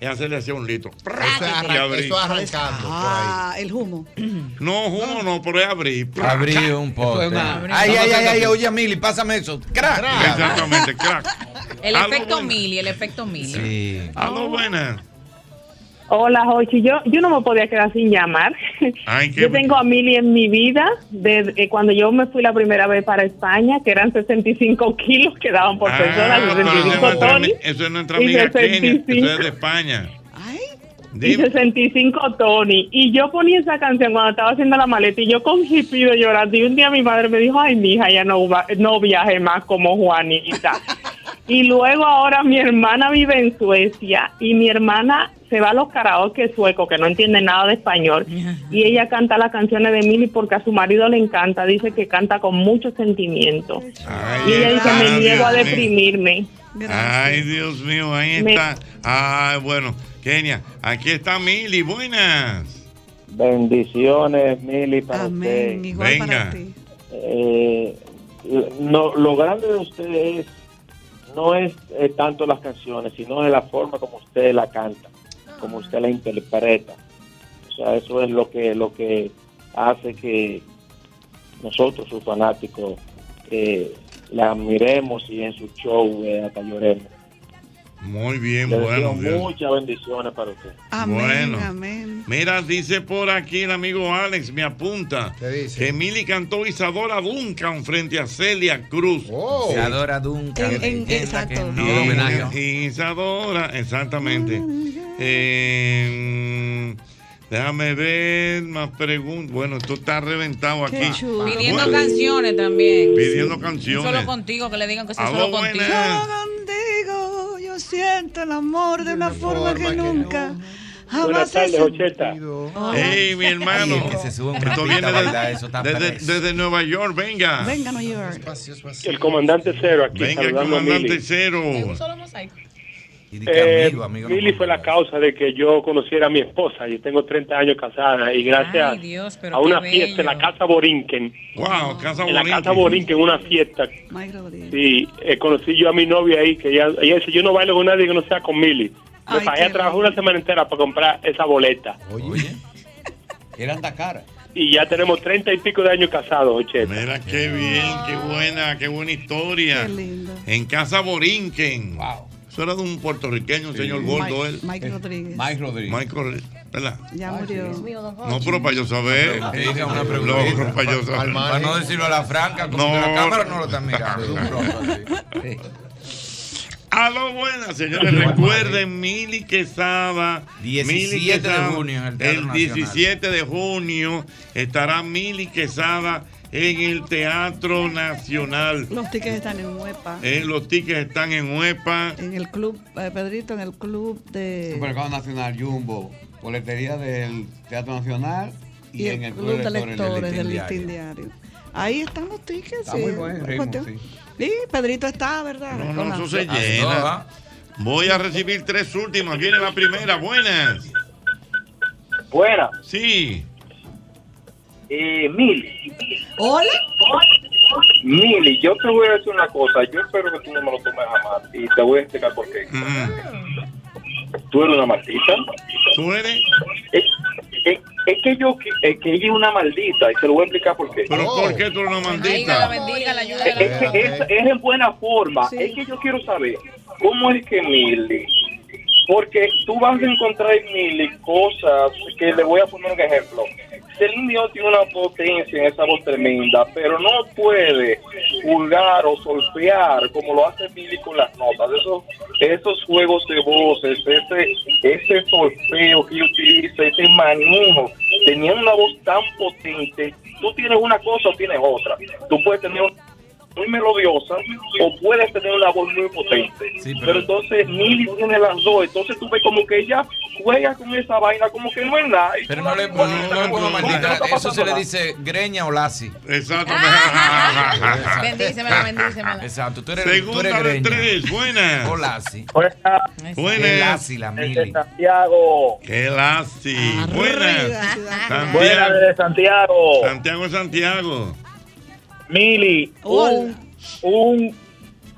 Es hacerle así un litro. Eso es, arran- Y abrir. eso es arrancando. por ahí. Ah, el humo. No, humo no, pero es abrir. Abrí un pote. es Ay, ay, ay, ay, oye, Mili, pásame eso. Crack. Exactamente, crack. El efecto buena. Mili, el efecto Mili. Sí. Aló, buena. Hola, Jochi. Yo, yo no me podía quedar sin llamar. Ay, qué Yo tengo a Mili en mi vida desde eh, cuando yo me fui la primera vez para España, que eran 65 kilos que daban por persona, Ah, pero eso 65 es nuestra Tony. ami- Eso es nuestra y amiga Kenia. 65. Eso es de España. Y Dime. 65 Tony. Y yo ponía esa canción cuando estaba haciendo la maleta y yo con jipido llorando. Y un día mi madre me dijo, ay, mija, ya no, no viaje más como Juanita. y luego ahora mi hermana vive en Suecia y mi hermana se va a los karaoke suecos que no entiende nada de español. Y ella canta las canciones de Mili porque a su marido le encanta. Dice que canta con mucho sentimiento. y ella dice, me niego a deprimirme. Ay, Dios mío, ahí Me- está. Ay, bueno, Kenia, aquí está Mili, buenas. Bendiciones, Mili, para Amén, usted. igual para Venga. ti. Eh, no, lo grande de usted es, no es eh, tanto las canciones, sino de la forma como usted la canta, como usted la interpreta. O sea, eso es lo que, lo que hace que nosotros, sus fanáticos, eh, la admiremos y en su show eh, hasta lloremos. Muy bien, Le bueno. muchas bendiciones para usted. Amén, Bueno. amén. Mira, dice por aquí el amigo Alex, me apunta, que Mili cantó Isadora Duncan frente a Celia Cruz. Oh. Isadora Duncan. En- en- leyenda que exacto. no-. Isadora, exactamente. Eh, déjame ver más preguntas. Bueno, esto está reventado aquí. Pidiendo Bueno, canciones también. Pidiendo canciones. solo contigo, que le digan que sea solo. Contigo yo siento el amor de una forma que nunca jamás Buenas tardes, he Ocheta. Hey, mi hermano. Ay, que se una Esto viene a de- bailar, eso está desde, preso. desde Nueva York, venga. Venga, New York. El comandante Cero aquí Venga, el saludando a comandante Mili. Cero. Y Eh, que amigo, amigo. no Mili fue la causa de que yo conociera a mi esposa. Yo tengo 30 años casada y gracias Ay, Dios, pero a una fiesta en la casa Borinquen. Wow, casa En la casa Borinquen, una fiesta. Sí, eh, conocí yo a mi novia ahí, que ella, ella dice, yo no bailo con nadie que no sea con Mili. Me pagué a trabajar una semana entera para comprar esa boleta. Oye. Era anda cara. Y ya tenemos 30 y pico de años casados, Ocheta. Mira qué bien, qué buena, qué buena historia. Qué lindo. En casa Borinquen. Wow. Eso era de un puertorriqueño, un señor gordo Mike, él. Mike Rodríguez. Mike Rodríguez. Michael, ¿verdad? Ya murió. No, pero para yo saber. Una No, pero para yo saber. Para no decirlo a la franca, como No. que la cámara no lo está mirando. A lo buenas, señores. Recuerden, Mili Quesada. 17 Mili de junio en el Teatro El Nacional. 17 de junio estará Mili Quesada en el Teatro Nacional. Los tickets están en UEPA. Eh, los tickets están en UEPA. En el club, eh, Pedrito, en el club de. Supermercado Nacional Jumbo, boletería del Teatro Nacional y, y en el el club de Lectores lectores del Listín diario. Ahí están los tickets. Está sí. muy buen ritmo, Cuestión- sí. Sí, Pedrito está, ¿verdad? No, no, eso se Ah, no, llena. Voy a recibir tres últimas. Viene la primera. Buenas. Buena. Sí. Eh, Mili. Hola. Mili, yo te voy a decir una cosa. Yo espero que tú no me lo tomes jamás. Y te voy a explicar por qué. Tú eres una maldita. ¿Tú eres? Es, es- es que yo, es que ella es una maldita. Y te lo voy a explicar por qué. ¿Pero por qué tú eres una maldita? es- es en buena forma. Es que yo quiero saber cómo es que Mili Porque tú vas a encontrar en Mili cosas que le voy a poner un ejemplo. Celine Dion tiene una potencia en esa voz tremenda, pero no puede pulgar o solfear como lo hace Mili con las notas. Esos, esos juegos de voces, ese, ese solfeo que utiliza, ese manejo, teniendo una voz tan potente, tú tienes una cosa o tienes otra. Tú puedes tener una muy melodiosa o puedes tener una voz muy potente. pero... entonces Mili tiene las dos, entonces tú ves como que ella juega con esa vaina como que no es nada. Pero no le no, no maldita. Eso se le dice greña o lazi. Exacto. Bendícemela, bendícemela. Exacto. Tú eres, tú Segunda eres de greña. tres, buenas. O lazi. Buenas. Lazi, la mili. Santiago. Qué lástima. Buenas. Buenas desde Santiago. Santiago es Santiago. Mili, un, un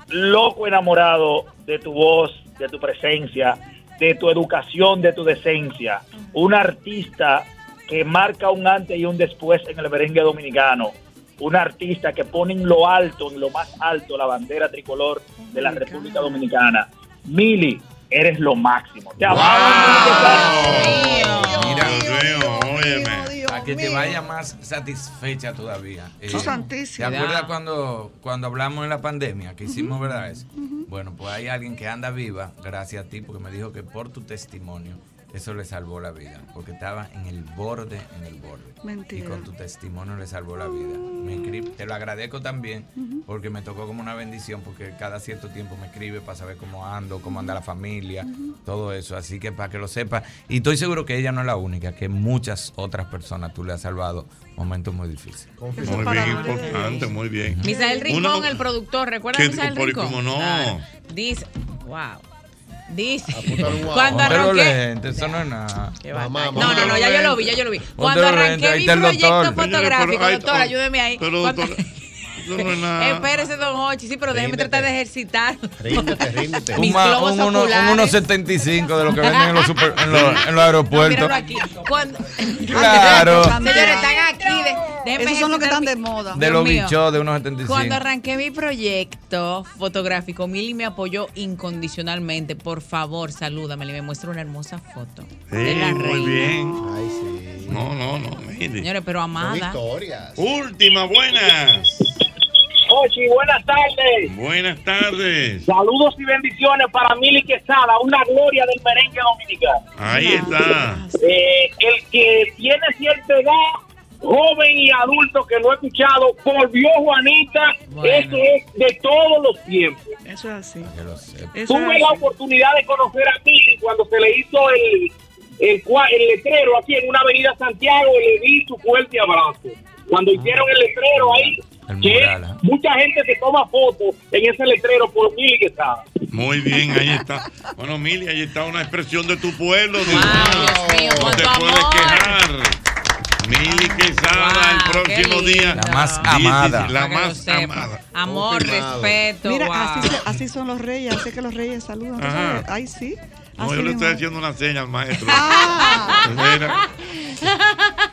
loco enamorado de tu voz, de tu presencia, de tu educación, de tu decencia. Un artista que marca un antes y un después en el merengue dominicano. Un artista que pone en lo alto, en lo más alto, la bandera tricolor de la República Dominicana. Mili, eres lo máximo. Te Mira, óyeme, para que te vaya más satisfecha todavía. Eh. ¿Te acuerdas cuando, cuando hablamos en la pandemia que hicimos, verdad, eso? Bueno, pues hay alguien que anda viva, gracias a ti, porque me dijo que por tu testimonio eso le salvó la vida, porque estaba en el borde, en el borde. Mentira. Y con tu testimonio le salvó la vida. Me escribe- te lo agradezco también, porque me tocó como una bendición, porque cada cierto tiempo me escribe para saber cómo ando, cómo anda la familia, todo eso. Así que para que lo sepa. Y estoy seguro que ella no es la única, que muchas otras personas tú le has salvado momentos muy difíciles. Muy bien, importante, muy bien. Misael Rincón, Una- el productor, ¿recuerda que- a Misael Rincón? cómo no. Dice, wow. Dice, Cuando cuando arranqué. lentes, eso no es nada. No, no, no, ya yo lo vi, ya yo lo vi. Cuando arranqué mi proyecto fotográfico, doctor, ayúdeme ahí. pero, Cuando- doctor, eso no es nada. Espérese, don Hochi, sí, pero déjeme tratar de ejercitar. Ríndete, ríndete. Mis Un, un, un oculares. 1.75 de lo que venden en los, super- en los, en los aeropuertos. Míralo aquí. Cuando... Claro. Señores, están aquí. de- Esos son los que están de moda. de los bichos de unos 75. Cuando arranqué mi proyecto fotográfico, Mili me apoyó incondicionalmente. Por favor, salúdame y me muestra una hermosa foto de la Sí, muy reina. bien. No, no, no, mire. Señores, pero amada. Última, buenas. Ochi, buenas tardes. Buenas tardes. Saludos y bendiciones para Mili Quesada, una gloria del merengue dominicano. Ahí está. Eh, el que tiene cierta edad, joven y adulto que lo he escuchado, volvió Juanita, eso es de todos los tiempos. Eso es así. Tuve la oportunidad de conocer a Mili cuando se le hizo el, el, cua- el letrero aquí en una avenida Santiago y le di su fuerte abrazo. Cuando hicieron el letrero ahí, que mucha gente se toma fotos en ese letrero por Mili Quesada. Muy bien, ahí está. Bueno, Mili, ahí está una expresión de tu pueblo. Mío, no te puedes amor. quejar. Mili Quesada, el próximo día. La más Sí, sí, amada. sí, la que más sepa. amada. Amor, Confirmado. respeto. Mira, wow. así, se- así son los reyes, así que los reyes saludan. Ay, sí. No, Así yo le mismo. estoy haciendo una seña al maestro. Ah. Mira.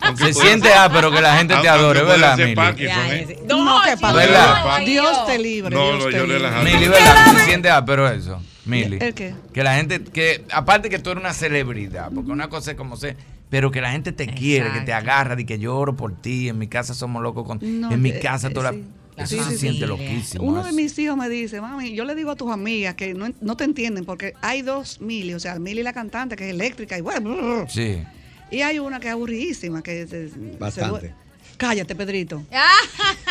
Aunque Se pueda- siente ah, pero que la gente te adore, ¿verdad, Mili? Parkinson, ¿eh? No, que para ¿Verdad? Dios te libre. No, Dios no, te yo le libre. la Mili, ¿verdad? Se siente ah, pero eso. Mili. ¿El qué? Que la gente, que aparte que tú eres una celebridad, porque una cosa es como ser, pero que la gente te quiere, que te agarra y que lloro por ti. En mi casa somos locos con. No, en mi eh, casa eh, toda la- Eso Sí, se sí, siente loquísimo. Uno de mis hijos me dice, mami, yo le digo a tus amigas que no, no te entienden porque hay dos Mili, o sea, Mili la cantante que es eléctrica y bueno, Sí. y hay una que es aburridísima que se, Bastante. Cállate, Pedrito.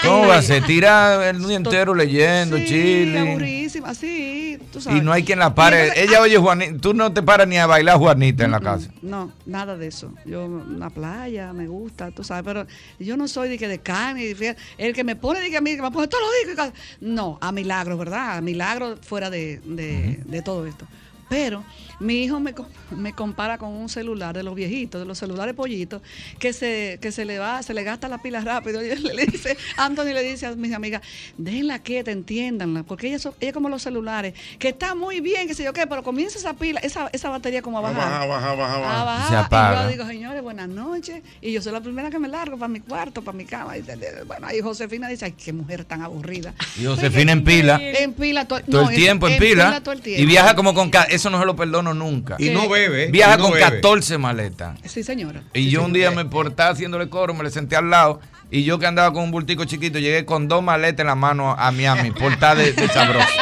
¿Cómo va? Se tira el día entero leyendo, Sí, chile. aburridísima, sí, tú sabes. Y no hay quien la pare. entonces, Ella oye Juanita. Tú no te paras ni a bailar Juanita en la casa. No, nada de eso. Yo, una playa, me gusta, tú sabes, pero yo no soy de que de carne, de- el que me pone de que a mí, que me pone todos los ca- No, a milagro, ¿verdad? A milagro fuera de, de- de todo esto. Pero mi hijo me, co- me compara con un celular de los viejitos, de los celulares pollitos, que se, que se le va, se le gasta la pila rápido. Y él le dice, Anthony le dice a mis amigas, déjenla quieta, entiéndanla, porque ella, son- ella como los celulares, que está muy bien, que sé yo qué, pero comienza esa pila, esa, esa batería como a bajar. Baja, baja, baja, A baja. bajar, Se apaga. Y yo digo, señores, buenas noches. Y yo soy la primera que me largo para mi cuarto, para mi cama. Y, bueno, ahí Josefina dice, ay, qué mujer tan aburrida. Y Josefina en pila. En pila todo, Todo no, el tiempo en pila. todo el tiempo. Y viaja como con. Eso no se lo perdono nunca. Y no bebe, Viaja no con bebe. 14 maletas. Sí, señora. Y yo un día me portaba haciéndole coro, me le senté al lado. Y yo que andaba con un bultico chiquito, llegué con dos maletas en la mano a Miami, portada de, de sabroso.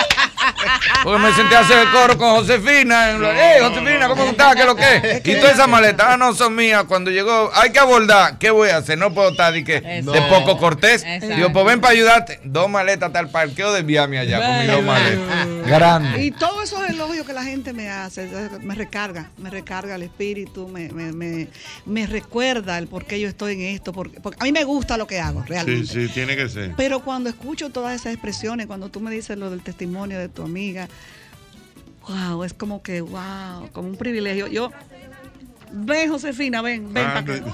Porque me senté a hacer el coro con Josefina. ¡Ey, Josefina, ¿cómo estás? ¿Qué es lo que es? Y todas esas maletas, ah, no son mías. Cuando llegó, hay que abordar. ¿Qué voy a hacer? No puedo estar de, que, de poco cortés. Exacto. Digo, pues ven para ayudarte. Dos maletas hasta el parqueo de Miami allá con mis dos maletas. Grande. Y todos esos elogios que la gente me hace, me recarga, me recarga el espíritu, me, me, me, me recuerda el por qué yo estoy en esto, porque, porque a mí me gusta lo que hago, Sí, realmente. sí, tiene que ser. Pero cuando escucho todas esas expresiones, cuando tú me dices lo del testimonio de tu amiga, wow, es como que, wow, como un privilegio. Yo, ven Josefina, ven, ven Ah, para acá.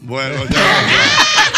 Bueno, ya.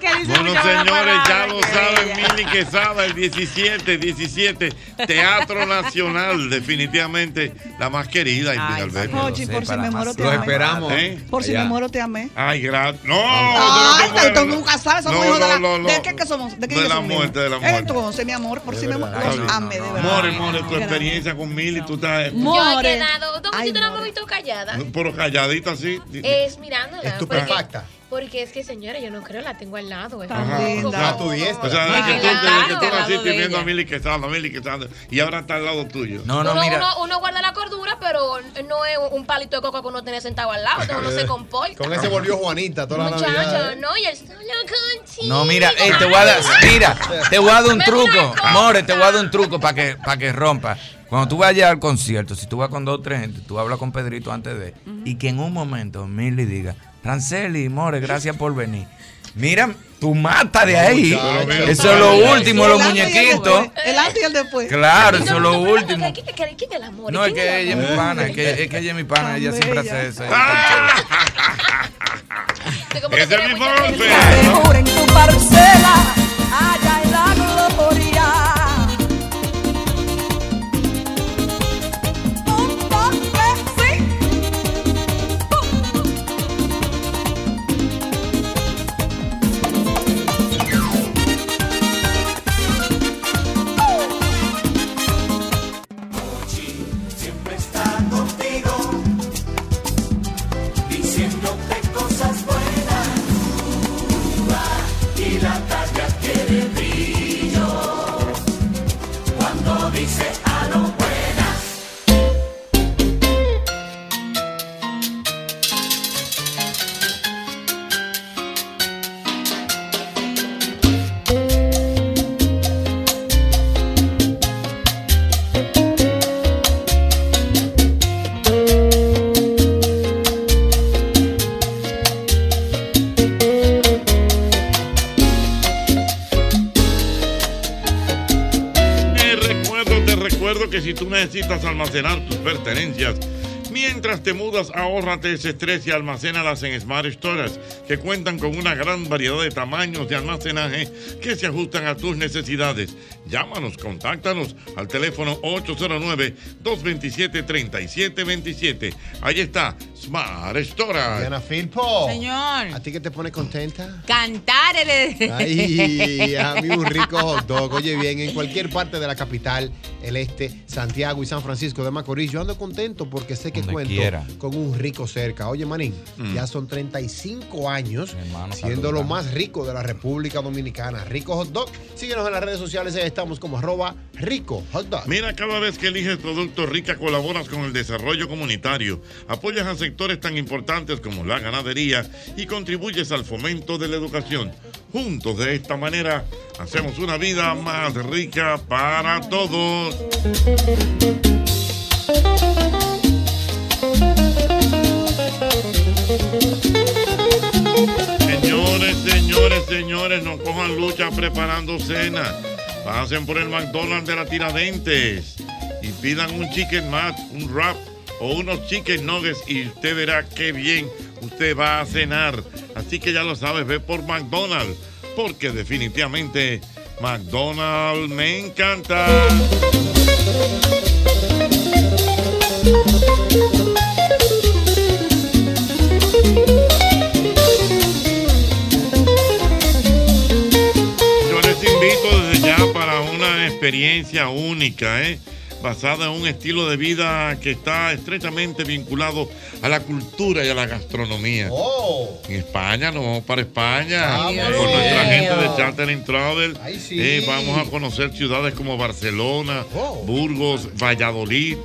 Bueno, señores, ya lo saben, Mili Quesada, el 17, 17, Teatro Nacional, definitivamente la más querida, Alberto. Jochi, por si me muero te Lo amé. esperamos. ¿Eh? Por si me muero te amé. Ay, gracias. No, Ay, no, pero no, tú no. nunca sabes, somos No, hijos de la... no, no, ¿De no. qué que somos? ¿De qué De que la muerte, de la muerte. Entonces, mi amor, por si me muero, amé, de verdad. More, more, tu experiencia con Mili, tú estás. Yo More. he quedado. ¿Dónde Ay, tú te la hemos more. visto callada? Pero calladita así. Es mirándola. Estupefacta. Porque, es que, señora, yo no creo, la tengo al lado. es Ajá. sea, tu diestra. O sea, que tú, la que tú de viendo a. Mili Quesada, Mili Quesada, y ahora está al lado tuyo. No, uno, uno, uno guarda la cordura, pero no es un palito de coco que uno tiene sentado al lado, entonces uno se comporta. Con ese volvió Juanita toda la Muchacho, Navidad. ¿eh? no, y el solo contigo. No, mira, ey, te voy a dar, mira, te voy a dar un truco. More, te voy a dar un truco para que, para que rompa. Cuando tú vayas al concierto, si tú vas con dos o tres gente, tú hablas con Pedrito antes de, y que en un momento Milly diga, Ranceli, More, gracias por venir. Mira, tú mata de ahí. muchacho. Eso es lo último, los muñequitos. El antes y el después. Claro, eso es lo último. ¿Quién es- quién es el amor? No, es ¿Quién que ella es mi pana, es que, es que ella es mi pana, ella siempre hace eso. Ese es mi golpe. Mejor en tu parcela, allá en la gloria. Necesitas almacenar tus pertenencias, mientras te mudas, ahórrate ese estrés y almacénalas en Smart Storage, que cuentan con una gran variedad de tamaños de almacenaje que se ajustan a tus necesidades. Llámanos, contáctanos al teléfono 809-227-3727. Ahí está, Smart Storage. Diana Filpo. Señor. ¿A ti que te pone contenta? Cantar el... Ay, a mí un rico hot dog. Oye, bien, en cualquier parte de la capital, el este, Santiago y San Francisco de Macorís, yo ando contento porque sé que cuento quiera. con un rico cerca. Oye, Manín, Mm. ya son 35 años hermano, siendo lo más rico de la República Dominicana. Rico hot dog. Síguenos en las redes sociales, ahí estamos como arroba rico hot dog. Mira, cada vez que eliges Productos Rica colaboras con el desarrollo comunitario, apoyas a sectores tan importantes como la ganadería y contribuyes al fomento de la educación. Juntos de esta manera hacemos una vida más rica para todos. Señores, señores, no cojan lucha preparando cena. Pasen por el McDonald's de la Tiradentes y pidan un chicken mat, un wrap o unos chicken nuggets y usted verá qué bien usted va a cenar. Así que ya lo sabes, ve por McDonald's, porque definitivamente McDonald's me encanta. Invito desde ya para una experiencia única, ¿eh? basada en un estilo de vida que está estrechamente vinculado a la cultura y a la gastronomía. Oh. En España, no, para España. Dios con nuestra gente de Chartering Travel. sí. eh, vamos a conocer ciudades como Barcelona, Oh. Burgos, Valladolid,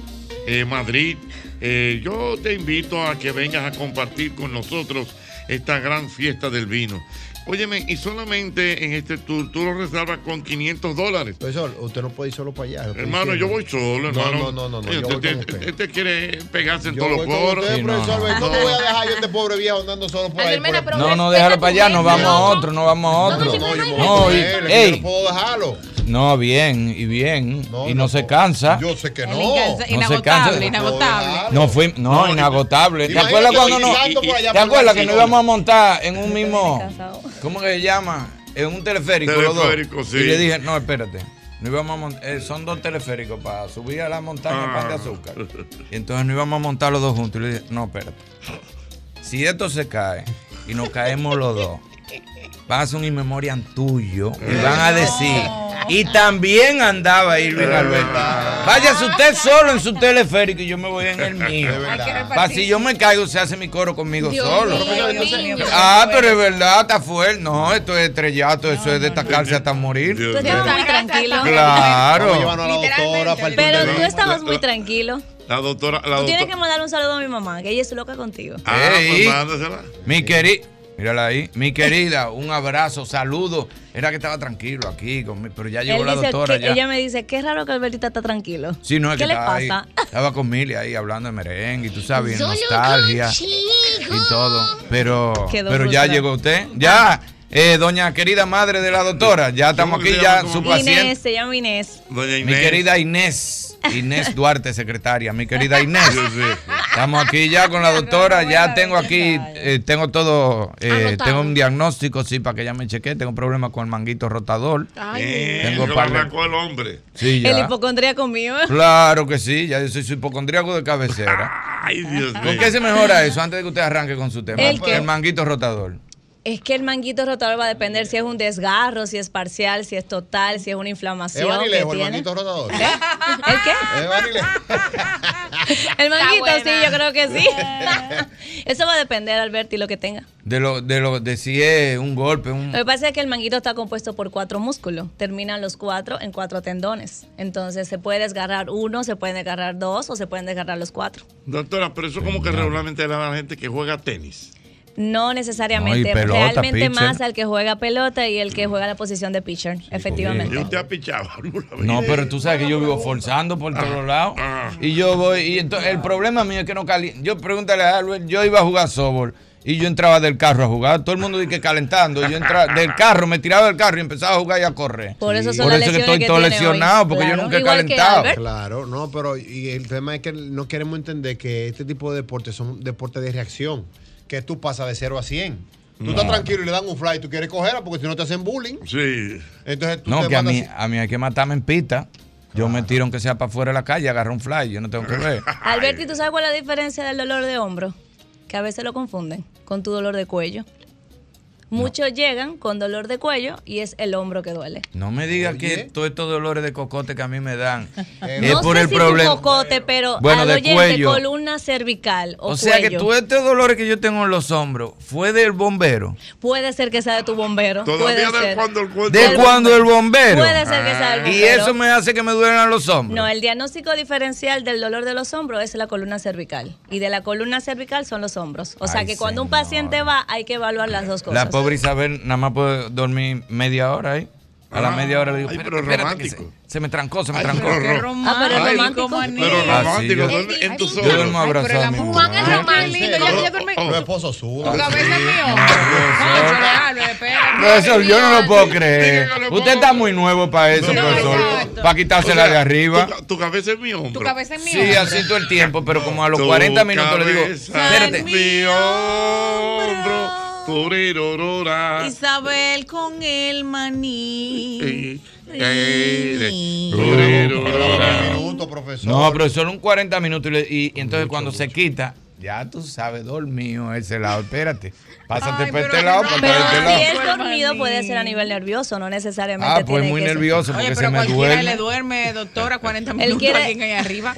eh, Madrid. Eh, yo te invito a que vengas a compartir con nosotros esta gran fiesta del vino. Óyeme, y solamente en este tour tú lo reservas con 500 dólares. Profesor, usted no puede ir solo para allá. Hermano, yo voy solo, hermano. No, no, no, no, yo voy usted, con usted. usted- usted quiere pegarse en Yo todos los coros. usted, profesor, ¿ves? ¿Cómo voy a dejar yo este pobre viejo andando solo por ahí? por el- No, no, déjalo para allá, nos vamos a otro, no vamos a otro. No, yo voy No, y- ey, no puedo dejarlo. no, bien, y bien. y no se cansa. Yo sé que no. No inagotable, cansa. inagotable. No fui, no, inagotable. ¿Te acuerdas cuando no? ¿Te acuerdas que nos íbamos a montar en un mismo, ¿cómo que se llama? En un teleférico, los dos. Teleférico, sí. Y le dije, no, espérate. No íbamos a eh, son dos teleféricos para subir a la montaña pan de Ah. azúcar. Y entonces no íbamos a montar los dos juntos. Y le dije, no, espérate. Si esto se cae y nos caemos los dos, van a hacer un inmemorial tuyo y van a decir. Y también andaba Irving Alberto. Váyase usted solo en su teleférico y yo me voy en el mío. Para si yo me caigo, se hace mi coro conmigo Dios solo. mío, Dios mío. Ah, pero es verdad, está fuerte. No, esto es estrellato, eso es destacarse hasta morir. Tú estabas muy tranquilo. Claro. Pero tú estabas muy tranquilo. La doctora, la Tú tienes doctora. que mandar un saludo a mi mamá, que ella es loca contigo. Ah, Ey, pues mándasela. mi querida, mírala ahí, mi querida, un abrazo, saludo. Era que estaba tranquilo aquí, conmigo, pero ya llegó Él la dice doctora. que- Ya. Ella me dice, qué raro que Albertita está tranquilo. Sí, no, es ¿Qué que le estaba ahí, pasa? estaba con Mili ahí hablando de merengue, y tú sabes, Solo nostalgia y todo. Pero, Quedó pero ya llegó usted. Ya, eh, doña querida madre de la doctora, ya estamos aquí, ya su paciente. Inés, se llama Inés. Doña Mi querida Inés. Inés Duarte, secretaria. Mi querida Inés. Estamos aquí ya con la doctora. Ya tengo aquí, eh, tengo todo, eh, tengo un diagnóstico, sí, para que ella me chequee. Tengo problemas con el manguito rotador. Eh, Tengo lo arrancó el hombre. Sí, El ya. hipocondríaco mío. Claro que sí, ya yo soy su hipocondríaco de cabecera. Ay, Dios mío. ¿Con qué se mejora eso antes de que usted arranque con su tema? ¿El manguito rotador. Es que el manguito rotador va a depender si es un desgarro, si es parcial, si es total, si es una inflamación. ¿Es que el manguito rotador? ¿El qué? ¿Es? El manguito, sí, yo creo que sí. Eso va a depender, Alberti, lo que tenga. De lo, de lo, de si es un golpe, un. Lo que pasa es que el manguito está compuesto por cuatro músculos. Terminan los cuatro en cuatro tendones. Entonces se puede desgarrar uno, se pueden desgarrar dos o se pueden desgarrar los cuatro. Doctora, pero eso como que regularmente le da a la gente que juega tenis. No necesariamente. No, y pelota, Realmente pitcher. más al que juega pelota y el que juega la posición de pitcher, Y efectivamente. usted ha pichado. No, pero tú sabes que yo vivo forzando por todos lados. Y yo voy, y entonces el problema mío es que no caliento. Yo pregúntale a Albert, yo iba a jugar softball y yo entraba del carro a jugar. Todo el mundo dice que calentando. y Yo entraba del carro, me tiraba del carro y empezaba a jugar y a correr. Por eso son Por las eso que estoy que todo lesionado, hoy. porque yo nunca he Igual calentado. Claro, no, pero y el tema es que no queremos entender que este tipo de deportes son deportes de reacción, que tú pasas de 0 a 100. Tú No. estás tranquilo y le dan un fly, tú quieres cogerla porque si no te hacen bullying. Sí. Entonces tú No, te que a mí, a mí hay que matarme en pista. Yo me tiro aunque sea para afuera de la calle, agarro un fly, yo no tengo que ver. Alberti, ¿tú sabes cuál es la diferencia del dolor de hombro? Que a veces lo confunden con tu dolor de cuello. Muchos llegan con dolor de cuello y es el hombro que duele. No me digas que todos estos dolores de cocote que a mí me dan es no por sé el si problema. cocote, pero Bueno, al de oyente, cuello. columna cervical o, O sea que cuello. todos estos dolores que yo tengo en los hombros fue del bombero. Puede ser que sea de tu bombero. Todavía puede de ser. cuando el cuerpo- ¿De cuando el bombero? Puede ser que sea del Y bombero. eso me hace que me duelan los hombros. No, el diagnóstico diferencial del dolor de los hombros es la columna cervical. Y de la columna cervical son los hombros. O sea Ay, que cuando un paciente va, hay que evaluar las dos cosas. La pobre Isabel nada más puede dormir media hora ahí. A la media hora le digo, ay, espérate, pero espérate, que romántico. se, se me trancó, se me Ay, trancó. pero Qué ro- Ah, pero Ay, romántico. Pero Ah, sí, romántico, yo- en tu Yo zona. duermo abrazado a mi. Juan es lo más lindo, ya, ya duerme. Los esposos sudan. Tu cabeza es mío. Profesor. Espérate. Yo no lo puedo creer. Usted está muy nuevo para eso, profesor. Para quitársela de arriba. Tu, tu cabeza es mi hombro. Tu cabeza es mío. Sí, así todo el tiempo, pero como a los Tu 40 minutos le digo, espérate. es mi hombro. Isabel con el maní. Eh, eh, Duramos turirorora. un minuto, profesor. No, profesor, un 40 minutos y, entonces cuando se quita, Ya tú sabes, dormido ese lado. Espérate, pásate por este lado, para Pero este si lado. es dormido puede ser a nivel nervioso, no necesariamente Ah, pues tiene muy que ser- nervioso porque Oye, se pero me cualquiera duerme. le duerme, doctora, 40 Él minutos quiere- aquí ahí arriba.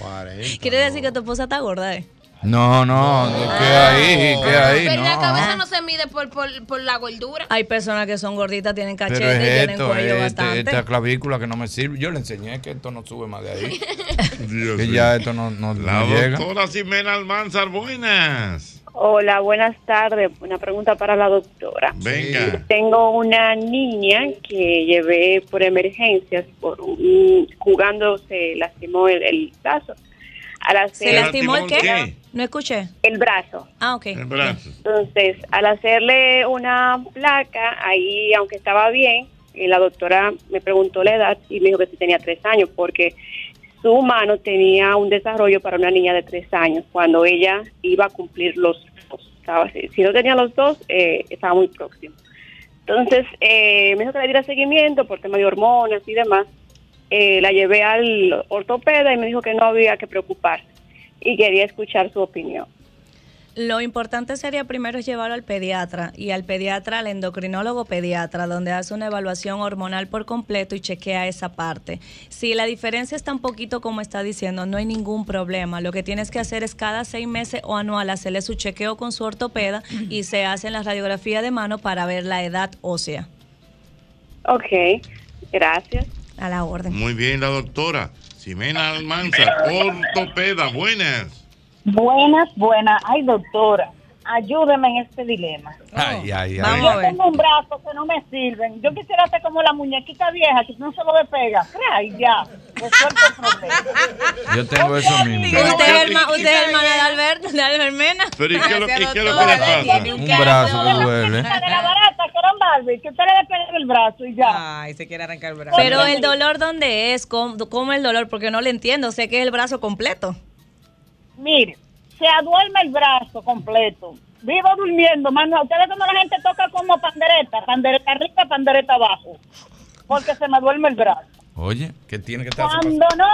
Quiere decir que tu esposa está gorda, ¿eh? No, no, ¿qué ahí? ¿Qué ahí? Pero la cabeza No. no se mide por, por, por la gordura. Hay personas que son gorditas, tienen Pero cachete, es tienen esto, cuello este- bastante. esta clavícula que no me sirve. Yo le enseñé que esto no sube más de ahí. Dios que mío. ya esto no, no, La no llega. doctora Ximena Almanzar, buenas. Hola, buenas tardes. Una pregunta para la doctora. Venga. Tengo una niña que llevé por emergencias, por un, jugando se lastimó el, el brazo. ¿Se lastimó el qué? No escuché. El brazo. Ah, ok. El brazo. Entonces, al hacerle una placa, ahí, aunque estaba bien, y la doctora me preguntó la edad y me dijo que sí tenía tres años, porque su mano tenía un desarrollo para una niña de tres años, cuando ella iba a cumplir los dos. Estaba, si si no tenía los dos, eh, estaba muy próximo. Entonces, eh, me dijo que le diera seguimiento por tema de hormonas y demás. Eh, la llevé al ortopeda y me dijo que no había que preocuparse y quería escuchar su opinión. Lo importante sería primero llevarlo al pediatra y al pediatra, al endocrinólogo pediatra, donde hace una evaluación hormonal por completo y chequea esa parte. Si la diferencia está un poquito como está diciendo, no hay ningún problema. Lo que tienes que hacer es cada seis meses o anual hacerle su chequeo con su ortopeda y se hace la radiografía de mano para ver la edad ósea. Ok, gracias. A la orden. Muy bien, la doctora Ximena Almanzar, ortopeda, buenas. Buenas, buenas. Ay, doctora, ayúdeme en este dilema. Ay, ay, ay. Yo tengo un brazo que no me sirven. Yo quisiera hacer como la muñequita vieja que no se lo despega. Ay, ya. Resuelto el problema. Yo tengo eso mismo. ¿Usted es, usted es hermana de Albert, de Albert Mena? Pero ¿y qué es lo- y qué es lo que le pasa? Un brazo que duele. De la barata que usted le despega el brazo y ya. Ay, se quiere arrancar el brazo. Pero el dolor, ¿dónde es? ¿Cómo, cómo el dolor? Porque no le entiendo. Sé que es el brazo completo. Mire, se aduerme el brazo completo. Vivo durmiendo, mano. Ustedes cuando la gente toca como pandereta, pandereta arriba, pandereta abajo. Porque se me duerme el brazo. Oye, ¿qué tiene que estar Cuando no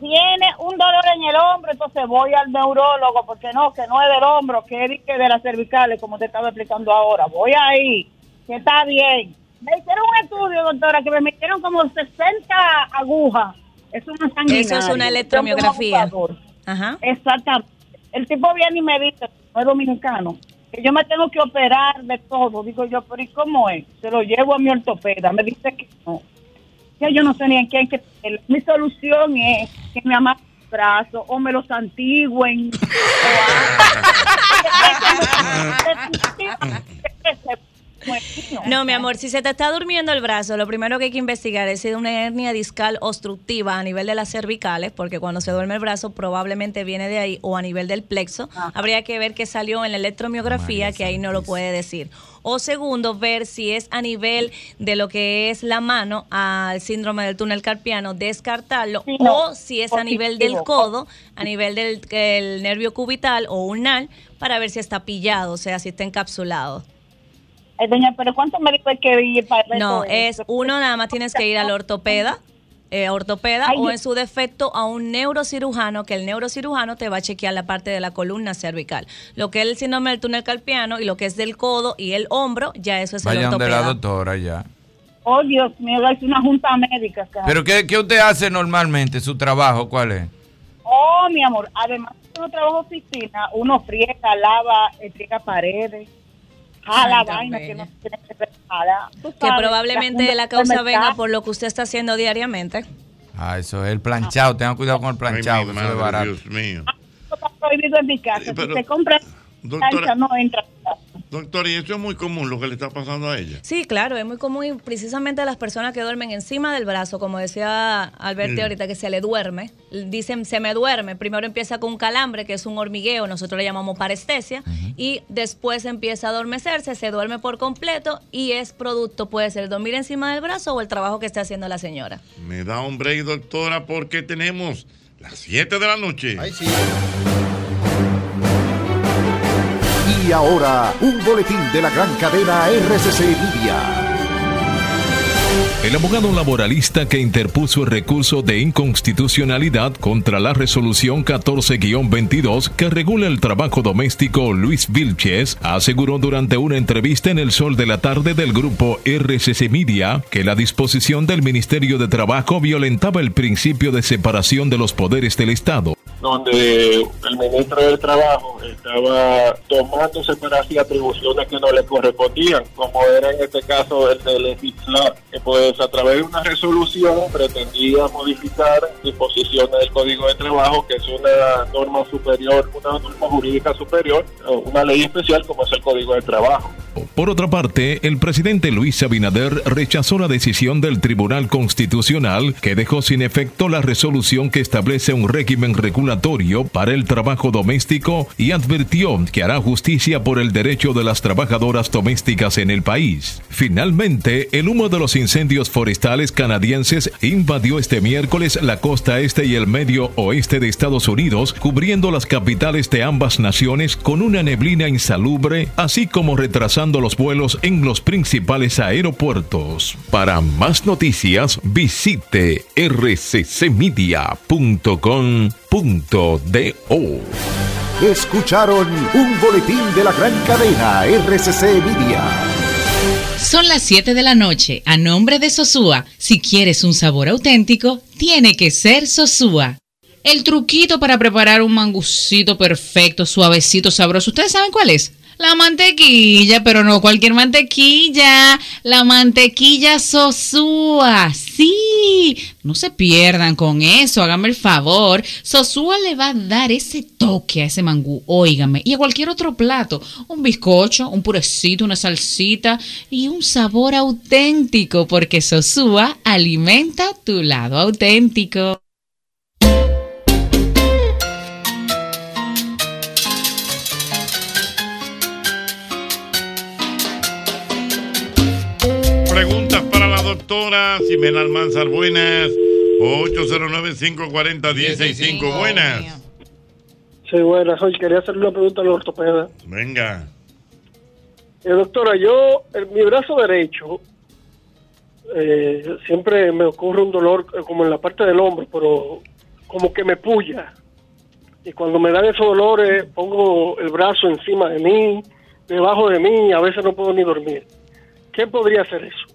tiene un dolor en el hombro, entonces voy al neurólogo, porque no, que no es del hombro, que es de- las cervicales, como te estaba explicando ahora. Voy ahí, que está bien. Me hicieron un estudio, doctora, que me metieron como 60 agujas. Es una. Eso es una electromiografía. Ajá. Exactamente. El tipo viene y me dice, no es dominicano, que yo me tengo que operar de todo. Digo yo, pero ¿y cómo es? Se lo llevo a mi ortopeda. Me dice que no. Ya yo no sé ni en qué hay que... el- Mi solución es que me el brazo o me los antigüen. No, mi amor, si se te está durmiendo el brazo, lo primero que hay que investigar es si es una hernia discal obstructiva a nivel de las cervicales, porque cuando se duerme el brazo probablemente viene de ahí, o a nivel del plexo. Habría que ver qué salió en la electromiografía, que ahí no lo puede decir. O segundo, ver si es a nivel de lo que es la mano al síndrome del túnel carpiano, descartarlo, no, o si es a nivel del codo, a nivel del el nervio cubital o ulnar, para ver si está pillado, o sea, si está encapsulado. Doña, pero ¿cuánto médico hay que ir para No, todo es esto? uno nada más tienes que ir al ortopeda, eh, ortopeda Ay, o en su defecto a un neurocirujano, que el neurocirujano te va a chequear la parte de la columna cervical. Lo que es el síndrome del túnel carpiano y lo que es del codo y el hombro, ya eso es el Vayan de la ortopeda. doctora ya. Oh, Dios mío, es una junta médica. cara. Pero ¿qué, qué usted hace normalmente? ¿Su trabajo cuál es? Oh, mi amor, además de uno trabajo oficina, uno friega, lava, friega paredes, jala Santa vaina Peña. que no tiene que ser jala. Tú Que sabes, probablemente la causa supermercado. venga por lo que usted está haciendo diariamente. Ah, eso es el planchado. Tengan cuidado con el planchado, que eso es barato. Dios mío. Está prohibido en mi casa. pero- si se compra Doctora- cancha, no entra. Doctor, y eso es muy común lo que le está pasando a ella. Sí, claro, es muy común y precisamente las personas que duermen encima del brazo, como decía Alberti Mm. ahorita, que se le duerme, dicen se me duerme, primero empieza con un calambre, que es un hormigueo, nosotros le llamamos parestesia, y después empieza a adormecerse, se duerme por completo y es producto, puede ser dormir encima del brazo o el trabajo que esté haciendo la señora. Me da un break, doctora, porque tenemos las 7 de la noche. Ay, sí. Y ahora, un boletín de la gran cadena RCC Media. El abogado laboralista que interpuso el recurso de inconstitucionalidad contra la resolución 14-22 que regula el trabajo doméstico Luis Vilches aseguró durante una entrevista en el Sol de la Tarde del grupo RCC Media que la disposición del Ministerio de Trabajo violentaba el principio de separación de los poderes del Estado. Donde el ministro del Trabajo estaba tomándose para sí atribuciones que no le correspondían, como era en este caso el de legislar, que pues a través de una resolución pretendía modificar disposiciones del Código de Trabajo, que es una norma superior, una norma jurídica superior, una ley especial como es el Código de Trabajo. Por otra parte, el presidente Luis Abinader rechazó la decisión del Tribunal Constitucional que dejó sin efecto la resolución que establece un régimen regulatorio para el trabajo doméstico y advirtió que hará justicia por el derecho de las trabajadoras domésticas en el país. Finalmente, el humo de los incendios forestales canadienses invadió este miércoles la costa este y el medio oeste de Estados Unidos, cubriendo las capitales de ambas naciones con una neblina insalubre, así como retrasando los vuelos en los principales aeropuertos. Para más noticias, visite rccmedia.com.do. Escucharon un boletín de la gran cadena RCC Media. Son las 7 de la noche. A nombre de Sosúa, si quieres un sabor auténtico, tiene que ser Sosúa. El truquito para preparar un mangucito perfecto, suavecito, sabroso, ¿ustedes saben cuál es? La mantequilla, pero no cualquier mantequilla. La mantequilla Sosúa. Sí. No se pierdan con eso, háganme el favor. Sosúa le va a dar ese toque a ese mangú, óigame. Y a cualquier otro plato. Un bizcocho, un purecito, una salsita y un sabor auténtico, porque Sosúa alimenta tu lado auténtico. Doctora Ximena Almanzar. Buenas. 809-540-165. Buenas. Sí, buenas. Oye, quería hacerle una pregunta al ortopeda. Venga. Eh, doctora, yo, en mi brazo derecho, eh, siempre me ocurre un dolor eh, como en la parte del hombro, pero como que me puya. Y cuando me dan esos dolores, pongo el brazo encima de mí, debajo de mí, y a veces no puedo ni dormir. ¿Qué podría hacer eso?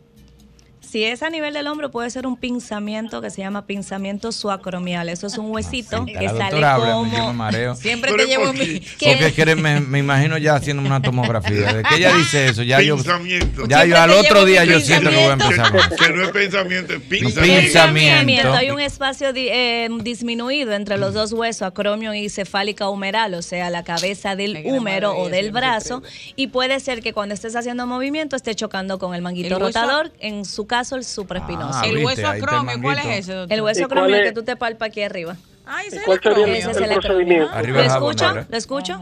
Si es a nivel del hombro, puede ser un pinzamiento que se llama pinzamiento suacromial. Eso es un huesito que La sale habla, yo me como. mareo. Siempre te llevo ¿por mi. qué? Porque que me, me imagino ya haciendo una tomografía. De que ella dice eso, ya yo. Pensamiento. Ya yo al otro día yo siento que voy a empezar. con- Que no es pensamiento, es Pensamiento. pensamiento. Hay un espacio di- eh, disminuido entre los dos huesos, acromio y cefálica humeral, o sea, la cabeza del húmero o del brazo, y puede ser que cuando estés haciendo movimiento esté chocando con el manguito El hueso- rotador, en su caso el supraespinoso. Ah, el hueso el acromio, ¿cuál es ese, doctor? El hueso ¿Y cuál acromio es? que tú te palpas aquí arriba. Ay, ese ¿Y cuál sería el, Ese es el el acromio. procedimiento? ¿Lo escucha? ¿Lo escucha?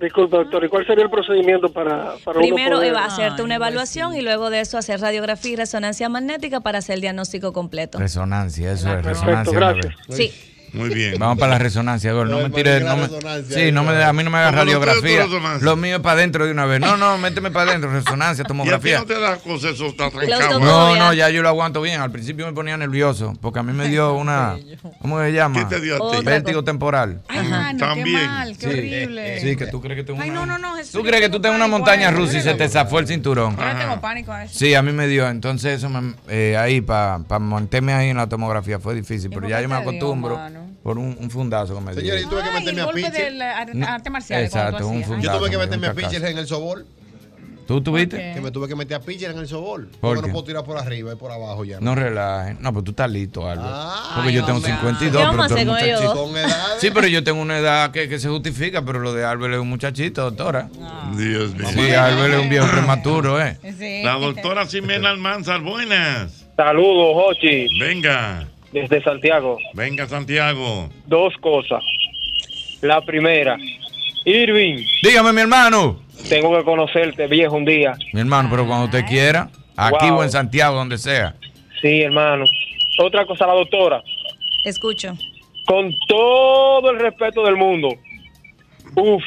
Disculpa, doctor, ¿y cuál sería el procedimiento para, para uno Primero poder- va a hacerte una evaluación y luego de eso hacer radiografía y resonancia magnética para hacer el diagnóstico completo. Resonancia, eso es, Perfecto, resonancia. gracias. bebé. Sí. Muy bien. Vamos para la resonancia, Gol. No me parece tires. No me, sí, no me, a mí no me hagas radiografía. Lo mío es para adentro de una vez. No, no, méteme para adentro. Resonancia, Y a ti tomografía. no te da cosa eso, está No, trancado. no, ya yo lo aguanto bien. Al principio me ponía nervioso porque a mí me dio una. ¿Cómo se llama? ¿Qué te dio a ti? Vértigo temporal. Ay, mano, qué También. mal, qué Sí. horrible. Sí, que tú crees que tengo Ay, una. no, no, no, Jesús. ¿Tú crees que tú tengas una montaña rusa y se te zafó el cinturón? Yo tengo pánico a eso. Sí, a mí me dio. Entonces, eso me, eh, ahí, para montarme ahí en la tomografía fue difícil. Pero ya yo me acostumbro? Por un, un fundazo que me dio. Señores, yo tuve que meterme el a pitcher. del ar- No, arte marcial. exacto, un Yo fundazo. tuve que meterme a pitcher en el sobol. ¿Tú tuviste? Que me tuve que meter a pitcher en el sobol. ¿Por Porque qué? no puedo tirar por arriba y por abajo ya. No relajes. No, pero tú estás listo, Albert. Ah, Porque yo tengo hombre. 52, ¿Qué vamos pero tú eres con muchachito. Sí, pero yo tengo una edad que, que se justifica, pero lo de Albert es un muchachito, doctora. Dios mío. Sí, Albert es un viejo prematuro, ¿eh? La doctora Ximena Almanzar, buenas. Saludos, Jochi. Venga. Desde Santiago. Venga, Santiago. Dos cosas. La primera, Irving. Dígame, mi hermano. Tengo que conocerte, viejo, un día. Mi hermano, pero cuando usted quiera, aquí Wow. o en Santiago, donde sea. Sí, hermano. Otra cosa, la doctora. Escucho. Con todo el respeto del mundo. Uf,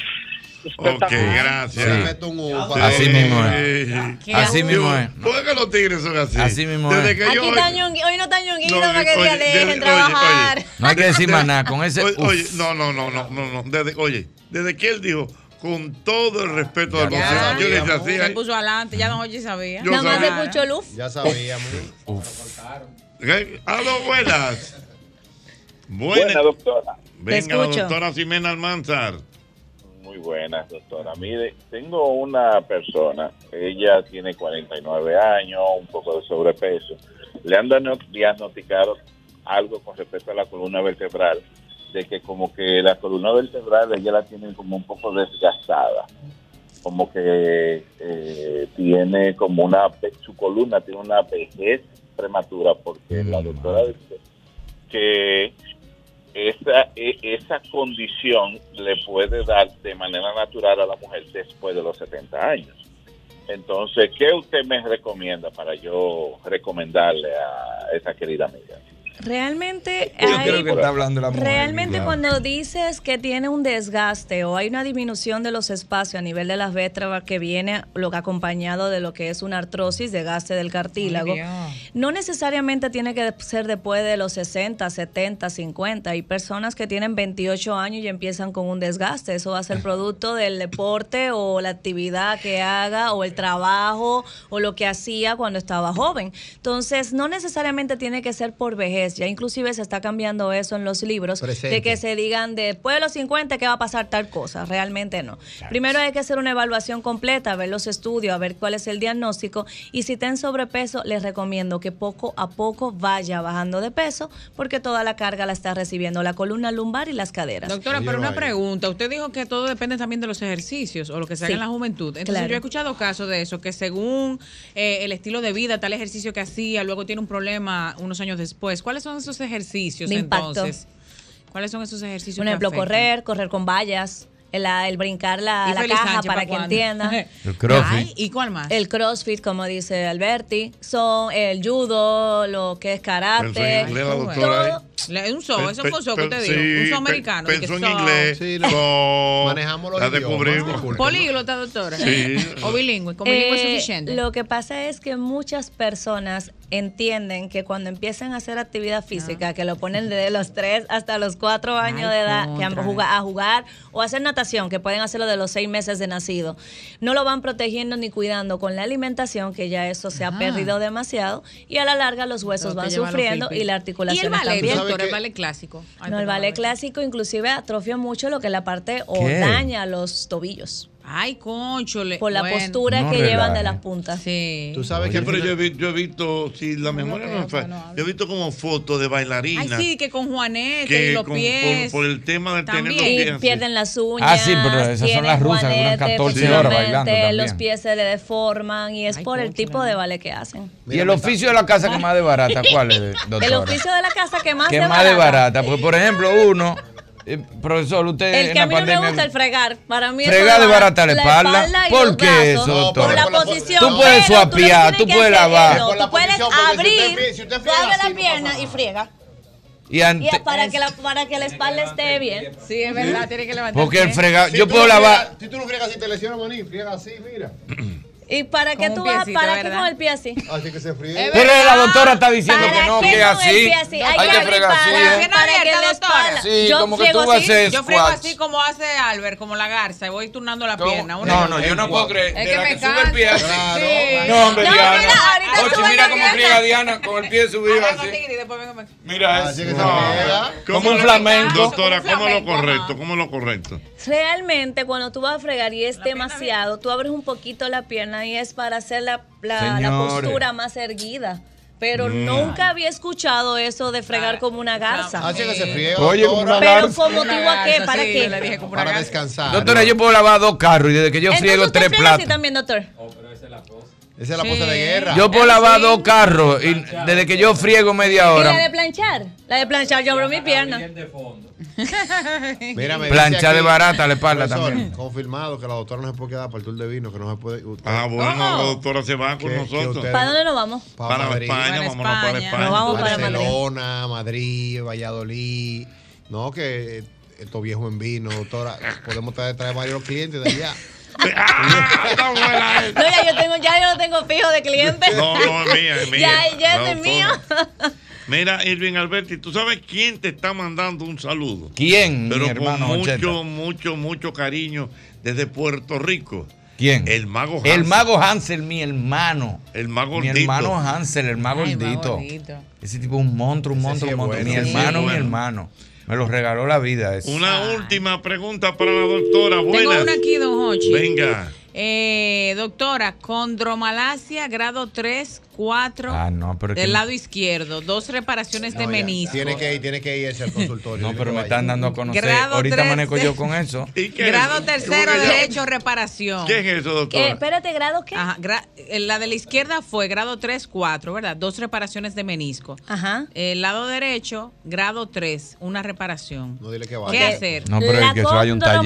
Ok, gracias. Sí. Así mismo es. Sí. Así mismo es. ¿Por qué los tigres son así? Así mismo Desde es. que Aquí yo- está Ñongui- hoy no está ñonguito No, para que oye, de- dejen oye, trabajar. oye. No hay que decir más nada. Con ese. Oye, oye, no, no, no, no, no, no. Desde, oye, desde que él dijo, con todo el respeto del Ya, proceso, yo le decía se así. puso adelante, ya don Ochi sabía. Yo Nada más sabía. escuchó luz. Ya sabíamos. ¿qué? Aló, buenas. Buena, doctora. Venga, la escucho. doctora Ximena Almanzar. Muy buenas, doctora. Mire, tengo una persona, ella tiene 49 años, un poco de sobrepeso. Le han diagnosticado algo con respecto a la columna vertebral, de que como que la columna vertebral ella la tiene como un poco desgastada, como que eh, tiene como una, su columna tiene una vejez prematura, porque la doctora dice que esa, e- esa condición le puede dar de manera natural a la mujer después de los 70 años. Entonces, ¿qué usted me recomienda para yo recomendarle a esa querida amiga? Realmente Yo hay- creo que está hablando la mujer. Realmente claro. cuando dices que tiene un desgaste o hay una disminución de los espacios a nivel de las vértebras que viene lo que acompañado de lo que es una artrosis, desgaste del cartílago, no necesariamente tiene que ser después de los 60, 70, 50. Hay personas que tienen 28 años y empiezan con un desgaste. Eso va a ser producto del deporte o la actividad que haga o el trabajo o lo que hacía cuando estaba joven. Entonces, no necesariamente tiene que ser por vejez. Ya inclusive se está cambiando eso en los libros Presente. de que se digan después de los 50 que va a pasar tal cosa. Realmente no. Primero hay que hacer una evaluación completa, ver los estudios, a ver cuál es el diagnóstico y si está en sobrepeso, les recomiendo que poco a poco vaya bajando de peso porque toda la carga la está recibiendo la columna lumbar y las caderas. Doctora, pero una pregunta. Usted dijo que todo depende también de los ejercicios o lo que se haga Sí. en la juventud. Entonces Claro. yo he escuchado casos de eso, que según eh, el estilo de vida, tal ejercicio que hacía, luego tiene un problema unos años después. ¿Cuáles son esos ejercicios De impacto. entonces? ¿Cuáles son esos ejercicios? Que ejemplo, correr, correr con vallas. El, el brincar la, ¿Y la caja Sánchez para pa' que entiendan. El crossfit. Ay, ¿Y cuál más? El crossfit, como dice Alberti, son el judo, lo que es karate. En inglés la doctora ahí. todo- Le- Un show, eso fue un show que dijo. sí, un show americano. Pensó que en inglés. Sí, Manejamos los la idiomas, descubrimos. Políglota, doctora. Sí. O bilingüe, con bilingüe Eh, suficiente. Lo que pasa es que muchas personas entienden que cuando empiezan a hacer actividad física, que lo ponen desde los 3 hasta los 4 años Ay, de edad, que han a jugar o hacer natación, que pueden hacerlo de los 6 meses de nacido, no lo van protegiendo ni cuidando con la alimentación, que ya eso se ha Ah. perdido demasiado, y a la larga los huesos van sufriendo y la Y articulación el ballet, también. doctora, el que- ballet clásico. Ay, No, el ballet clásico inclusive atrofia mucho lo que es la parte o ¿Qué? daña los tobillos Ay, conchole. por la Bueno. postura No que llevan de las puntas. Sí. Tú sabes Sí, que pero yo he, vi- yo he visto, si la memoria no me falla, yo he visto como fotos de Ay, bailarinas sí, que con Juanete que y los con- pies. por, por el tema del tener los También. pies Y pierden las uñas. Ah, sí, pero esas son las rusas que duran juanete, 14 horas bailando también. Los pies se le deforman y es Ay, por el tipo de ballet que hacen. ¿Y el oficio de la casa que más de barata? ¿Cuál es, doctora? El oficio de la casa que más que de más de barata. barata. Porque, por ejemplo, uno, eh, profesor, usted El en que a la mí no me gusta el fregar. Para mí Fregar de barata la espalda. y ¿Por los qué eso? Por la Por la po- posición. Tú puedes suapiar, tú puedes lavar. Por la Tú puedes si abrir, si así, la pierna y friega. Y Y ante, para que, la, para que la espalda esté bien. Sí, es verdad, tiene que levantar. porque el frega, Si yo puedo lavar. Si tú no friegas así, te lesiona maní, friega así, mira. ¿Y para qué tú vas? ¿Para qué con el pie así? Así que se. Es Pero la doctora está diciendo ¿Para que no, que así. así? Hay Hay que que fregar así, abrir para- ¿eh? para que abierta, la doctora. Sí, Yo como que friego tú así. hacer Yo squats. así como hace Albert, como la garza, y voy turnando la ¿Cómo? pierna. Una- No, no, yo no puedo creer. Es De que la me que sube el pie así. No, hombre, No, Diana. mira, ahorita Ochi, mira cómo friega Diana con el pie subido así. Mira Así eso. Como un flamenco. Doctora, ¿cómo es lo correcto? ¿Cómo es lo correcto? Realmente, cuando tú vas a fregar y es La demasiado, tú abres un poquito la pierna y es para hacer la, la- postura más erguida. Pero nunca había escuchado eso de fregar como una garza. Así que se friega. Oye, como una Pero garza. con motivo a qué, ¿para sí, qué? yo le dije como una Para garza. descansar. Doctora, yo puedo lavar dos carros y desde que yo Entonces friego usted tres friega así platos. también, doctor. Esa es la Sí. pose de guerra. Yo puedo lavar sí. dos carros y desde que yo friego media ¿Y la de hora. planchar? La de planchar, yo abro mi pierna. Mira, me Plancha dice de aquí, barata la espalda también. Confirmado que la doctora no se puede quedar para el tour de vino, que no se puede. usted- Ah, bueno, ¿Cómo? la doctora se va con nosotros. usted- ¿Para dónde nos vamos? Para Madrid, España, Para vámonos para España. España. Nos vamos para Madrid. Barcelona, Madrid, Valladolid. No, que estos viejos en vino, doctora. Podemos traer, traer varios clientes de allá. No, ya yo tengo, ya yo no tengo fijo de clientes. No, no, es mía, es mía. Ya, es mío. Mira, Irving Alberti, ¿tú sabes quién te está mandando un saludo? ¿Quién, Pero mi hermano con mucho, mucho, mucho cariño desde Puerto Rico. ¿Quién? El mago El Hansel. mago Hansel, mi hermano. El mago Mi hermano Hansel, el mago gordito. Ese tipo es un monstruo, un monstruo, sí un monstruo. bueno, mi sí hermano, mi bueno. hermano. Me lo regaló la vida. ese. Una última pregunta para la doctora. Tengo Buenas. una aquí, don Hochi. Venga. Eh, doctora, condromalacia, grado 3, 4, Ah, no, pero es del lado izquierdo, dos reparaciones de No, menisco. Tiene que ir, tiene que irse al consultorio. No, pero me están dando a conocer. Grado Ahorita tres manejo yo con eso. Grado tercero, derecho, reparación. ¿Qué es eso, doctora? Eh, espérate, ¿grado qué? Ajá, gra- eh, la de la izquierda fue grado 3, 4, ¿verdad? Dos reparaciones de menisco. Ajá. El lado derecho, grado 3, una reparación. No dile que ¿Qué hacer? No, pero es la que eso hay un taller.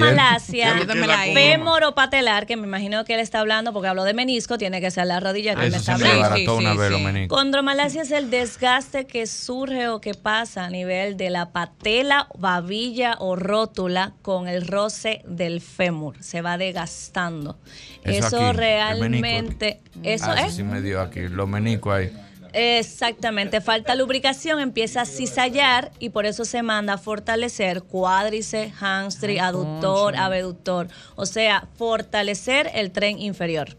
que me imagino que él está hablando porque habló de menisco, tiene que ser la rodilla que Eso me se está me hablando. Una vez los meniscos. Condromalacia es el desgaste que surge o que pasa a nivel de la patela, babilla o rótula con el roce del fémur. Se va desgastando. Eso, aquí, el realmente, eso Ah, es. sí me dio aquí, los meniscos ahí. Exactamente, falta lubricación, empieza a cizallar y por eso se manda a fortalecer cuádriceps, hamstring, aductor, abductor, o sea, fortalecer el tren inferior.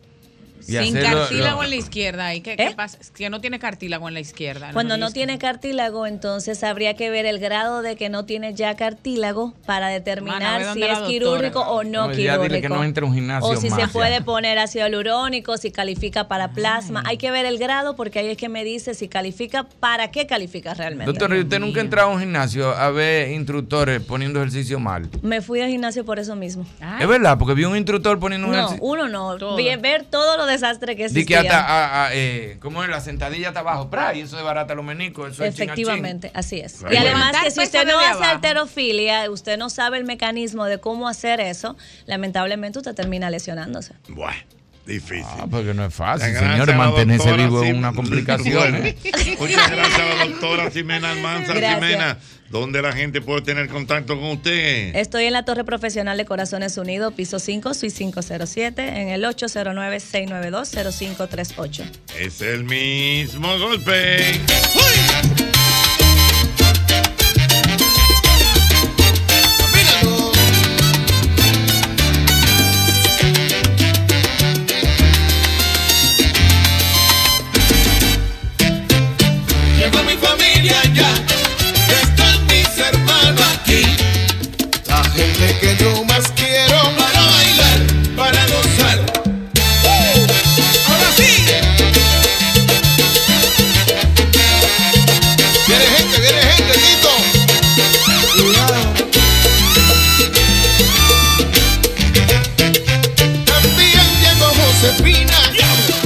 Y Sin hacerlo- cartílago lo- en la izquierda. ¿Y qué, qué pasa? Que no tiene cartílago en la izquierda. ¿Eh? Cuando no tiene cartílago, entonces habría que ver el grado de que no tiene ya cartílago para determinar si es quirúrgico o no, No, ya quirúrgico. dile que no entre un gimnasio o si se puede poner ácido hialurónico, si califica para plasma. Hay que ver el grado porque ahí es que me dice si califica, para qué califica realmente. Doctor, ¿y usted nunca ha entrado a un gimnasio a ver instructores poniendo ejercicio mal? Me fui al gimnasio por eso mismo. Es verdad, porque vi un instructor poniendo un No, ejercicio. uno no. Todo. Ver todo lo desastre que Di existía. que hasta, a- a, eh, ¿cómo es? La sentadilla está abajo, ¡pra! y eso desbarata los meniscos. Eso es chin a chin. Efectivamente, así es. Y además que si usted no hace alterofilia, usted no sabe el mecanismo de cómo hacer eso, lamentablemente usted termina lesionándose. Bueno, difícil. Ah, porque no es fácil, la mantenerse vivo es una complicación. Bueno, ¿eh? Muchas gracias a la doctora Ximena Almanza. Ximena, ¿dónde la gente puede tener contacto con usted? Estoy en la Torre Profesional de Corazones Unidos, piso 5, suite 507, en el 809-692-0538. Es el mismo golpe. Llegó Josefina,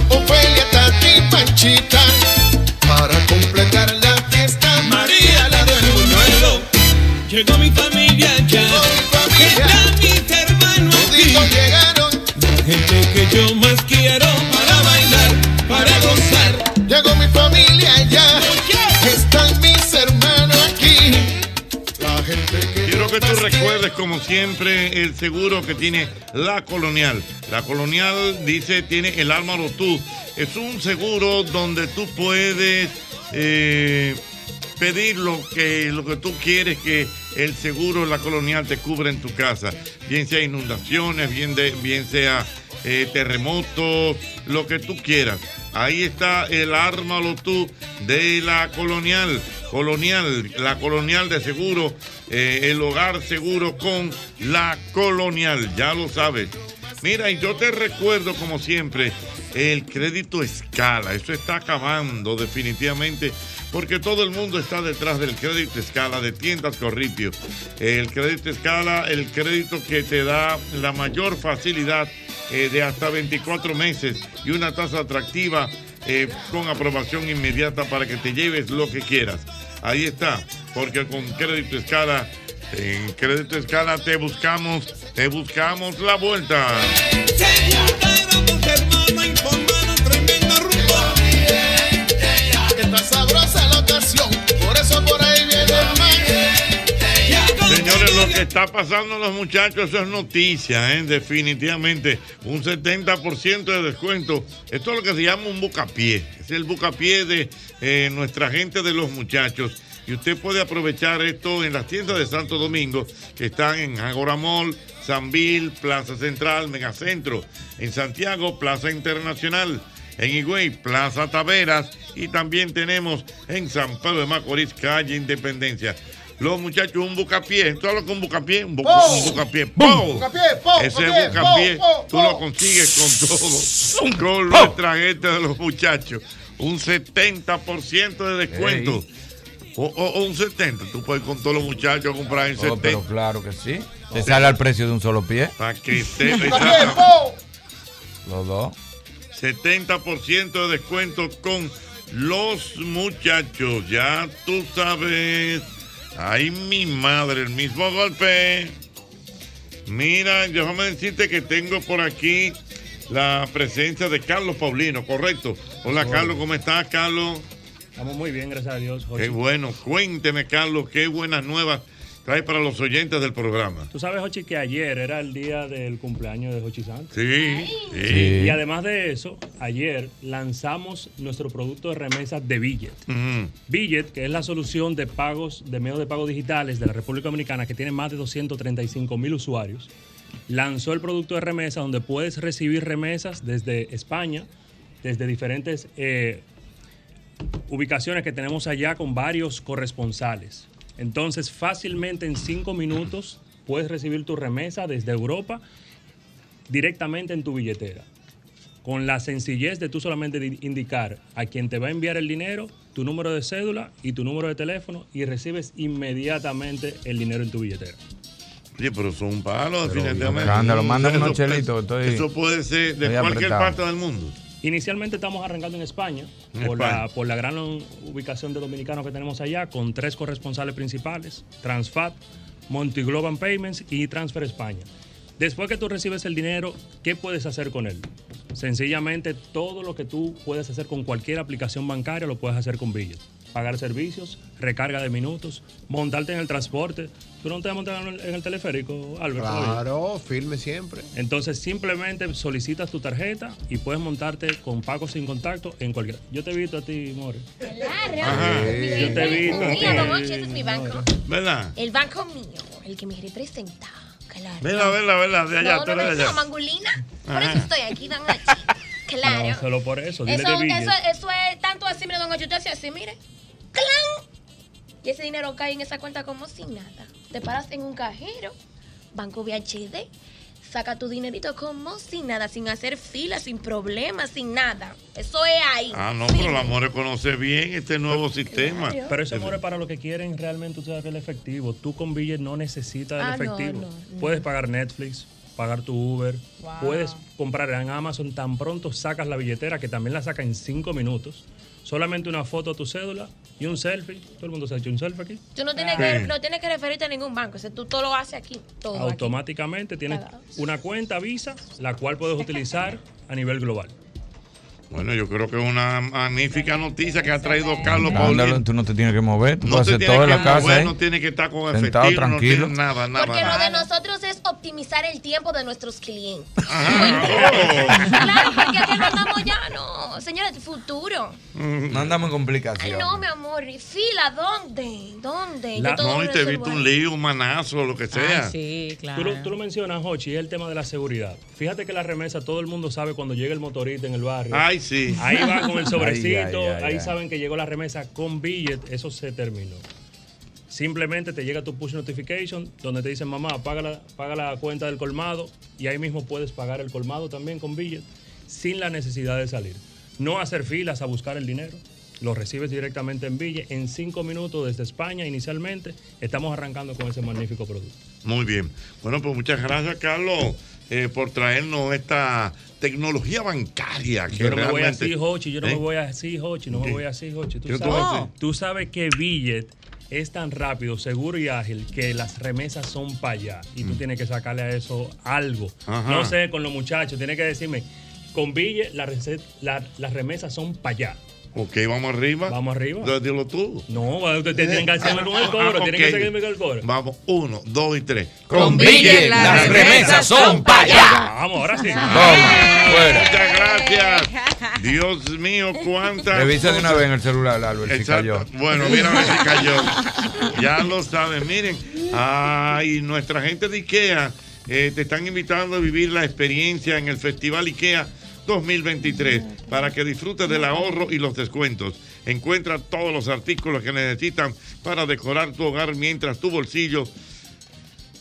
Ofelia, Tati, Panchita. Para completar la fiesta, María la del buñuelo. Llegó mi familia que tú recuerdes, como siempre, el seguro que tiene la Colonial. La Colonial dice, tiene el Álvaro Tú. Es un seguro donde tú puedes eh, pedir lo que, lo que tú quieres que el seguro La Colonial te cubra en tu casa. Bien sea inundaciones, bien, bien sea eh, terremotos, lo que tú quieras. Ahí está el ármalo tú de la colonial. Colonial, la colonial de seguro, eh, el hogar seguro con la colonial, ya lo sabes. Mira, y yo te recuerdo como siempre, el crédito escala, eso está acabando definitivamente, porque todo el mundo está detrás del crédito escala de tiendas Corripio. El crédito escala, el crédito que te da la mayor facilidad eh, de hasta 24 meses y una tasa atractiva eh, con aprobación inmediata para que te lleves lo que quieras. Ahí está, porque con crédito escala, en crédito escala te buscamos, te buscamos la vuelta. Señores, los que está pasando a los muchachos, eso es noticia, ¿eh? definitivamente. Un 70% de descuento. Esto es lo que se llama un bucapié. Es el bucapié de eh, nuestra gente de los muchachos. Y usted puede aprovechar esto en las tiendas de Santo Domingo, que están en Agora Mall, Sanvil, Plaza Central, Megacentro. En Santiago, Plaza Internacional. En Higüey, Plaza Taveras. Y también tenemos en San Pedro de Macorís, calle Independencia. Los muchachos, un bucapié. ¿Tú hablas con bucapié? Un, bu- ¡Po! un bucapié. Ese bucapié, tú lo consigues con todo. Con nuestra gente de los muchachos. Un 70% de descuento. O, o- o un 70. Tú puedes con todos los muchachos comprar en Oh, 70. pero claro que sí. Te sale al precio de un solo pie. Para que esté. Los dos. 70% de descuento con los muchachos. Ya tú sabes. Ay, mi madre, el mismo golpe. Mira, déjame decirte que tengo por aquí la presencia de Carlos Paulino, correcto. Hola, Hola. Carlos, ¿cómo estás, Carlos? Estamos muy bien, gracias a Dios. Jochi. Qué bueno. Cuénteme, Carlos, qué buenas nuevas trae para los oyentes del programa. Tú sabes, Jochi, que ayer era el día del cumpleaños de Jochi Santos. Sí, sí. Y además de eso, ayer lanzamos nuestro producto de remesas de Billet. Billet, que es la solución de pagos, de medios de pago digitales de la República Dominicana, que tiene más de 235 mil usuarios, lanzó el producto de remesa donde puedes recibir remesas desde España, desde diferentes eh, ubicaciones que tenemos allá con varios corresponsales. Entonces, fácilmente en cinco minutos puedes recibir tu remesa desde Europa directamente en tu billetera. Con la sencillez de tú solamente di- indicar a quien te va a enviar el dinero, tu número de cédula y tu número de teléfono y recibes inmediatamente el dinero en tu billetera. Oye, pero son un palo, Pero definitivamente. Mándame Eso- unos chelitos, estoy- Eso puede ser de cualquier apretado. parte del mundo. Inicialmente estamos arrancando en España, En por, España. La, por la gran ubicación de dominicanos que tenemos allá, con tres corresponsales principales, Transfat, Montigloban Payments y Transfer España. Después que tú recibes el dinero, ¿qué puedes hacer con él? Sencillamente todo lo que tú puedes hacer con cualquier aplicación bancaria lo puedes hacer con Billet. Pagar servicios, recarga de minutos, montarte en el transporte. ¿Tú no te vas a montar en el, teleférico, Albert? todavía? Claro, firme siempre. Entonces simplemente solicitas tu tarjeta y puedes montarte con pagos sin contacto en cualquier. Yo te he visto a ti, More. Claro. Ajá. Yo te he visto a Mira, don ese es mi banco. ¿Verdad? El banco mío, el que me representa. Claro. Vela, vela, vela, de allá, no, tú no, eres de no, allá. mangulina. Por eso estoy aquí, don Hochi. Claro. No, solo por eso. Dile Eso, de eso, eso es tanto así, mire, don Hochi, usted hace así, mire. ¡Clan! Y ese dinero cae en esa cuenta como si nada. Te paras en un cajero, Banco VHD, saca tu dinerito como si nada, sin hacer fila, sin problemas, sin nada. Eso es ahí. Ah, no, pero la More conoce bien este nuevo sistema. Pero ese amor es para lo que quieren realmente usar el efectivo. Tú con Billet no necesitas el Ah, no, efectivo. no, no. Puedes pagar Netflix, pagar tu Uber, Wow. puedes comprar en Amazon. Tan pronto sacas la billetera, que también la saca en cinco minutos. Solamente una foto a tu cédula y un selfie. Todo el mundo se ha hecho un selfie aquí. Tú no tienes, que, no tienes que referirte a ningún banco. O sea, tú todo lo haces aquí. Todo aquí. Automáticamente tienes una cuenta Visa, la cual puedes utilizar a nivel global. Bueno, yo creo que es una magnífica noticia que ha traído Carlos Paulino. tú no te tienes que mover. Tú No puedes se hacer tiene todo en que la casa. ahí, no tiene que estar con Sentado efectivo, no tranquilo. tiene nada, nada. Porque lo de nosotros es optimizar el tiempo de nuestros clientes. Ah, Claro, porque aquí no andamos ya, no. Señores, futuro. No andamos en Ay, complicaciones. no, mi amor. ¿y ¿Fila dónde? ¿Dónde? La- Yo todo no, y te he visto resuelvo un lío, un manazo, lo que sea. Tú lo, tú lo mencionas, Hochi, es el tema de la seguridad. Fíjate que la remesa, todo el mundo sabe cuando llega el motorista en el barrio. Ay, sí. Ahí va con el sobrecito, Ay, ay, ay, ahí ay. saben que llegó la remesa con billet, eso se terminó. Simplemente te llega tu push notification donde te dicen, mamá, paga la, paga la cuenta del colmado y ahí mismo puedes pagar el colmado también con billet sin la necesidad de salir. No hacer filas a buscar el dinero. Lo recibes directamente en Ville en cinco minutos desde España inicialmente. Estamos arrancando con ese magnífico producto. Muy bien. Bueno, pues muchas gracias, Carlos, eh, por traernos esta tecnología bancaria. Que Yo no me voy así, Hochi. Yo no ¿Eh? me voy así, Hochi. No me voy así, Hochi. Tú ¿Qué tú sabes, tú sabes que Billet es tan rápido, seguro y ágil que las remesas son para allá. Y tú tienes que sacarle a eso algo. Mm. Ajá. No sé, con los muchachos. Tienes que decirme, con Billet la- las remesas son para allá. Ok, vamos arriba. Vamos arriba. Entonces, dilo tú. No, ustedes tienen que hacerme con el coro, tienen que seguirme con el coro. Vamos, uno, dos y tres. Con las remesas son para allá. Vamos, ahora sí. Muchas gracias. Dios mío, cuántas. Revisa de una vez en el celular, Albert, si Exacto. cayó. Bueno, mira a ver si cayó. Ya lo saben. Miren, ay, nuestra gente de IKEA eh, te están invitando a vivir la experiencia en el Festival IKEA 2023 para que disfrutes del ahorro y los descuentos. Encuentra todos los artículos que necesitan para decorar tu hogar mientras tu bolsillo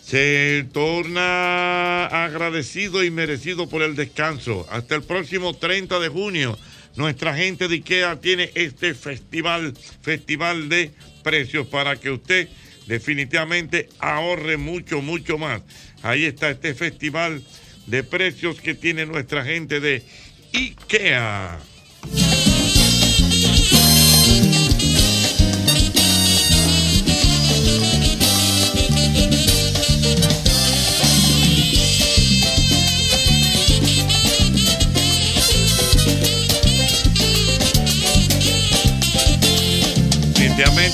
se torna agradecido y merecido por el descanso. Hasta el próximo 30 de junio, nuestra gente de IKEA tiene este festival, festival de precios para que usted definitivamente ahorre mucho, mucho más. Ahí está este festival de precios que tiene nuestra gente de IKEA.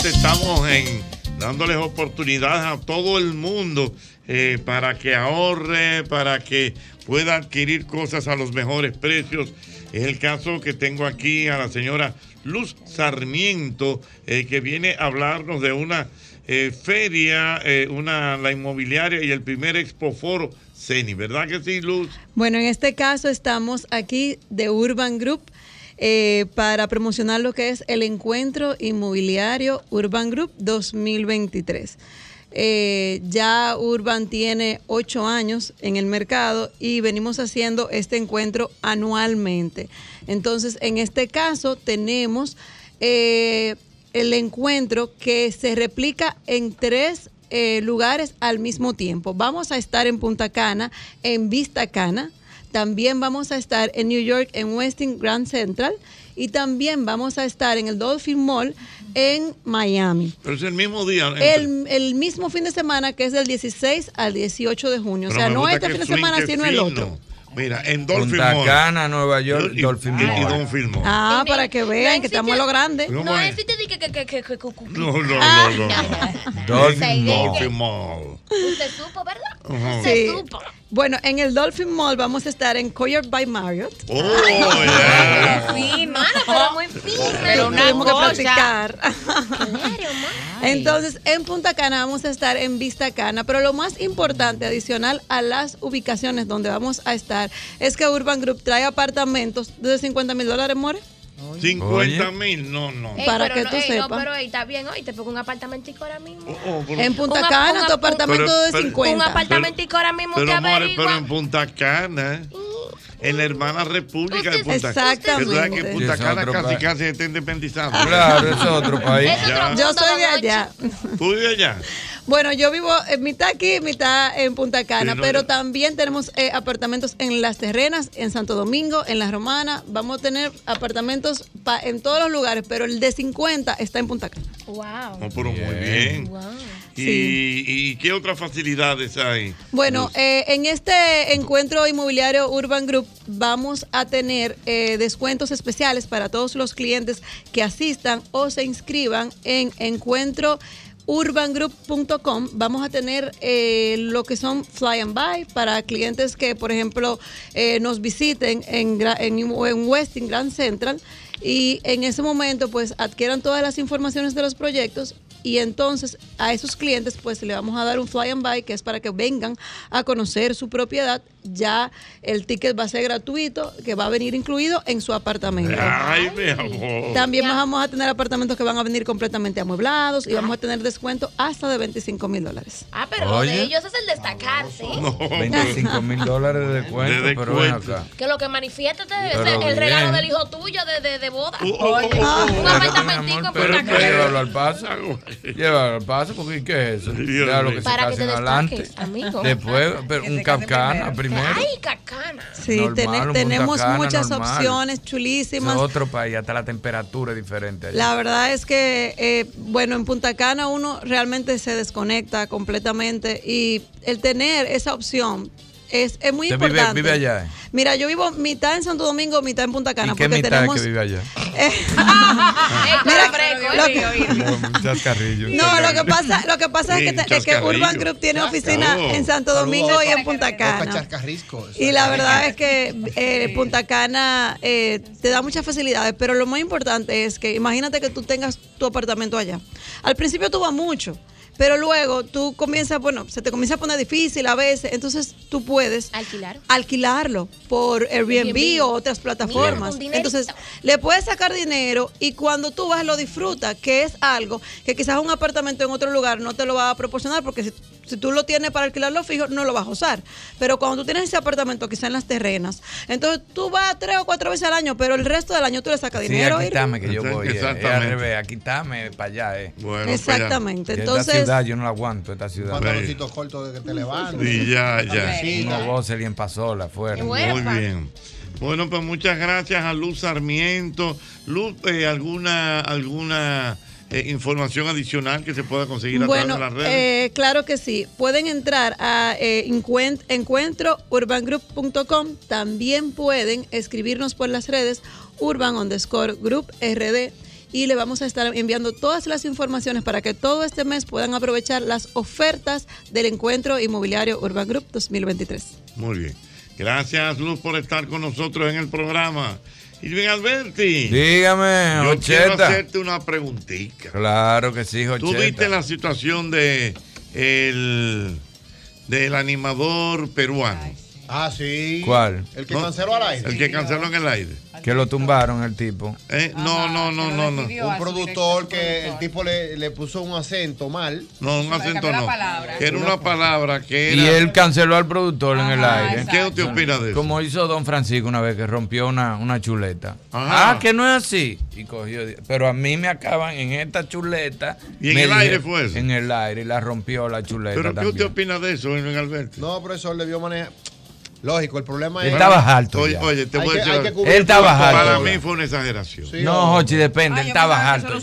Estamos en dándoles oportunidades a todo el mundo eh, para que ahorre, para que pueda adquirir cosas a los mejores precios. Es el caso que tengo aquí a la señora Luz Sarmiento, eh, que viene a hablarnos de una eh, feria, una, la inmobiliaria y el primer expoforo CENI, ¿verdad que sí, Luz? Bueno, en este caso estamos aquí de Urban Group para promocionar lo que es el encuentro inmobiliario Urban Group 2023. Eh, ya Urban tiene ocho años en el mercado y venimos haciendo este encuentro anualmente. Entonces, en este caso tenemos eh, el encuentro que se replica en tres eh, lugares al mismo tiempo. Vamos a estar en Punta Cana, en Vista Cana. También vamos a estar en New York, en Westin Grand Central. Y también vamos a estar en el Dolphin Mall en Miami. Pero es el mismo día. El, el mismo fin de semana que es del 16 al 18 de junio. o sea, no este fin de semana, sino el otro. Mira, en Dolphin Punta Mall. Cana, Nueva York, Y- Dolphin y- Mall. Y Dolphin Mall. Ah, para que vean que estamos a lo grande. ¿Cómo No es? existe de que, que, que, que, que, que- No, no, Ah, no, no. Dolphin Mall. Dolphin Mall. Usted supo, ¿verdad? Ajá. Usted Sí. supo. Bueno, en el Dolphin Mall vamos a estar en Coyer by Marriott. Oh, yeah. Sí, mano, pero muy fina. Pero una tuvimos que cosa. practicar. Entonces, en Punta Cana vamos a estar en Vista Cana, pero lo más importante, adicional a las ubicaciones donde vamos a estar, es que Urban Group trae apartamentos de 50 mil dólares, more. 50 mil, no, no. Ey, Para pero que no, tú ey, sepas. No, pero ey, está bien, hoy te pongo un apartamentico ahora mismo. Oh, pero- En Punta Cana, un tu ap- apartamento Pero- de pero- 50. Un apartamentico ahora mismo te Pero, averigua. pero en Punta Cana, en la hermana república de Punta Cana. Exactamente. Que tú sabes que Punta Cana casi país. casi está independizado. Claro, es otro país. Yo soy de allá. ¿Tú vives allá? Bueno, yo vivo en mitad aquí, mitad en Punta Cana, Sí, no, pero yo- también tenemos eh, apartamentos en Las Terrenas, en Santo Domingo, en La Romana. Vamos a tener apartamentos pa- en todos los lugares, pero el de 50 está en Punta Cana. Wow. No, pero muy bien. ¿Y, y qué otras facilidades hay? Bueno, eh, en este encuentro inmobiliario Urban Group vamos a tener eh, descuentos especiales para todos los clientes que asistan o se inscriban en encuentro urbangroup.com vamos a tener eh, lo que son fly and buy para clientes que por ejemplo eh, nos visiten en, en, en Westin Grand Central. Y en ese momento pues adquieran todas las informaciones de los proyectos y entonces a esos clientes pues le vamos a dar un fly and buy que es para que vengan a conocer su propiedad. Ya el ticket va a ser gratuito, que va a venir incluido en su apartamento. Ay, mi amor. También vamos a tener apartamentos que van a venir completamente amueblados y vamos a tener descuento hasta de 25 mil dólares. Ah, pero Oye. de ellos es el destacarse. 25 mil dólares de descuento, De pero ven descuento. acá. Que lo que manifiesta te debe Pero ser el bien. regalo del hijo tuyo de, de, de boda. Oh, oh, Oye, oh, oh, un apartamentico en al paso. Llévalo al paso, porque ¿qué es eso? Mío. que se Para que te casen adelante. amigo. Después, pero un capcana primero. Ay, cacana. Sí, Normal, tenemos Cana muchas normal. opciones Es chulísimas. otro país, hasta la temperatura es diferente. allá. La verdad es que, eh, bueno, en Punta Cana uno realmente se desconecta completamente y el tener esa opción es, es muy ¿Usted vive, importante. vive allá? eh? Mira, yo vivo mitad en Santo Domingo, mitad en Punta Cana. ¿Y qué porque mitad tenemos, que vive allá? Chascarrillo. No, lo que pasa, lo que pasa Sí, es, que, te- es que. Urban Group tiene oficina Chascarrillo. en Santo Saludos. Domingo y en Punta Cana. Y la verdad es que eh, Punta Cana eh, te da muchas facilidades, pero lo más importante es que imagínate que tú tengas tu apartamento allá. Al principio tú vas mucho, pero luego tú comienzas, bueno, se te comienza a poner difícil a veces, entonces tú puedes Alquilar. alquilarlo por Airbnb, Airbnb. o otras plataformas. Mira. Entonces, le puedes sacar dinero y cuando tú vas lo disfrutas, que es algo que quizás un apartamento en otro lugar no te lo va a proporcionar porque si, si tú lo tienes para alquilarlo fijo, no lo vas a usar. Pero cuando tú tienes ese apartamento quizás en las terrenas, entonces tú vas tres o cuatro veces al año, pero el resto del año tú le sacas Sí, dinero. aquí Irving. estame que yo voy. eh, Exactamente. Aquí estame para allá, eh. Bueno, Exactamente, Que entonces- Esta ciudad yo no la aguanto, esta ciudad. Pantaloncitos cortos de que te levantes. Y ya, ya. Unos voces en pasola afuera. Muy bien. Bueno, pues muchas gracias a Luz Sarmiento. Luz, eh, ¿alguna, alguna eh, información adicional que se pueda conseguir a Bueno, través de las redes? eh, claro que sí. Pueden entrar a eh, encuent- encuentrourbangroup.com. También pueden escribirnos por las redes urban underscore group rd y le vamos a estar enviando todas las informaciones para que todo este mes puedan aprovechar las ofertas del encuentro inmobiliario Urban Group 2023. Muy bien. Gracias, Luz, por estar con nosotros en el programa. Irving Alberti. Dígame, Yo quiero Ocheta. hacerte una preguntita. Claro que sí, Tú Jocheta. viste la situación de el del animador peruano. Ah, sí. ¿Cuál? El que canceló al aire. El que canceló en el aire. Que lo tumbaron el tipo. Eh, no, no, no, no, no. Un productor que el tipo le, le puso un acento mal. No, un acento no. palabra. Era una palabra que Y era. él canceló al productor en el aire. ¿Qué usted opina de eso? Como hizo Don Francisco una vez que rompió una, una chuleta. Ajá. Ah, que no es así. Y cogió. Pero a mí me acaban en esta chuleta. ¿Y en el aire fue eso? En el aire y la rompió la chuleta. ¿Pero qué usted opina de eso, Alberti? No, profesor, debió manejar. Lógico, el problema es. Él estaba alto Oye, te voy a decir. Él estaba alto Para mí fue una exageración. no, Jochi, depende. Ah, él estaba alto.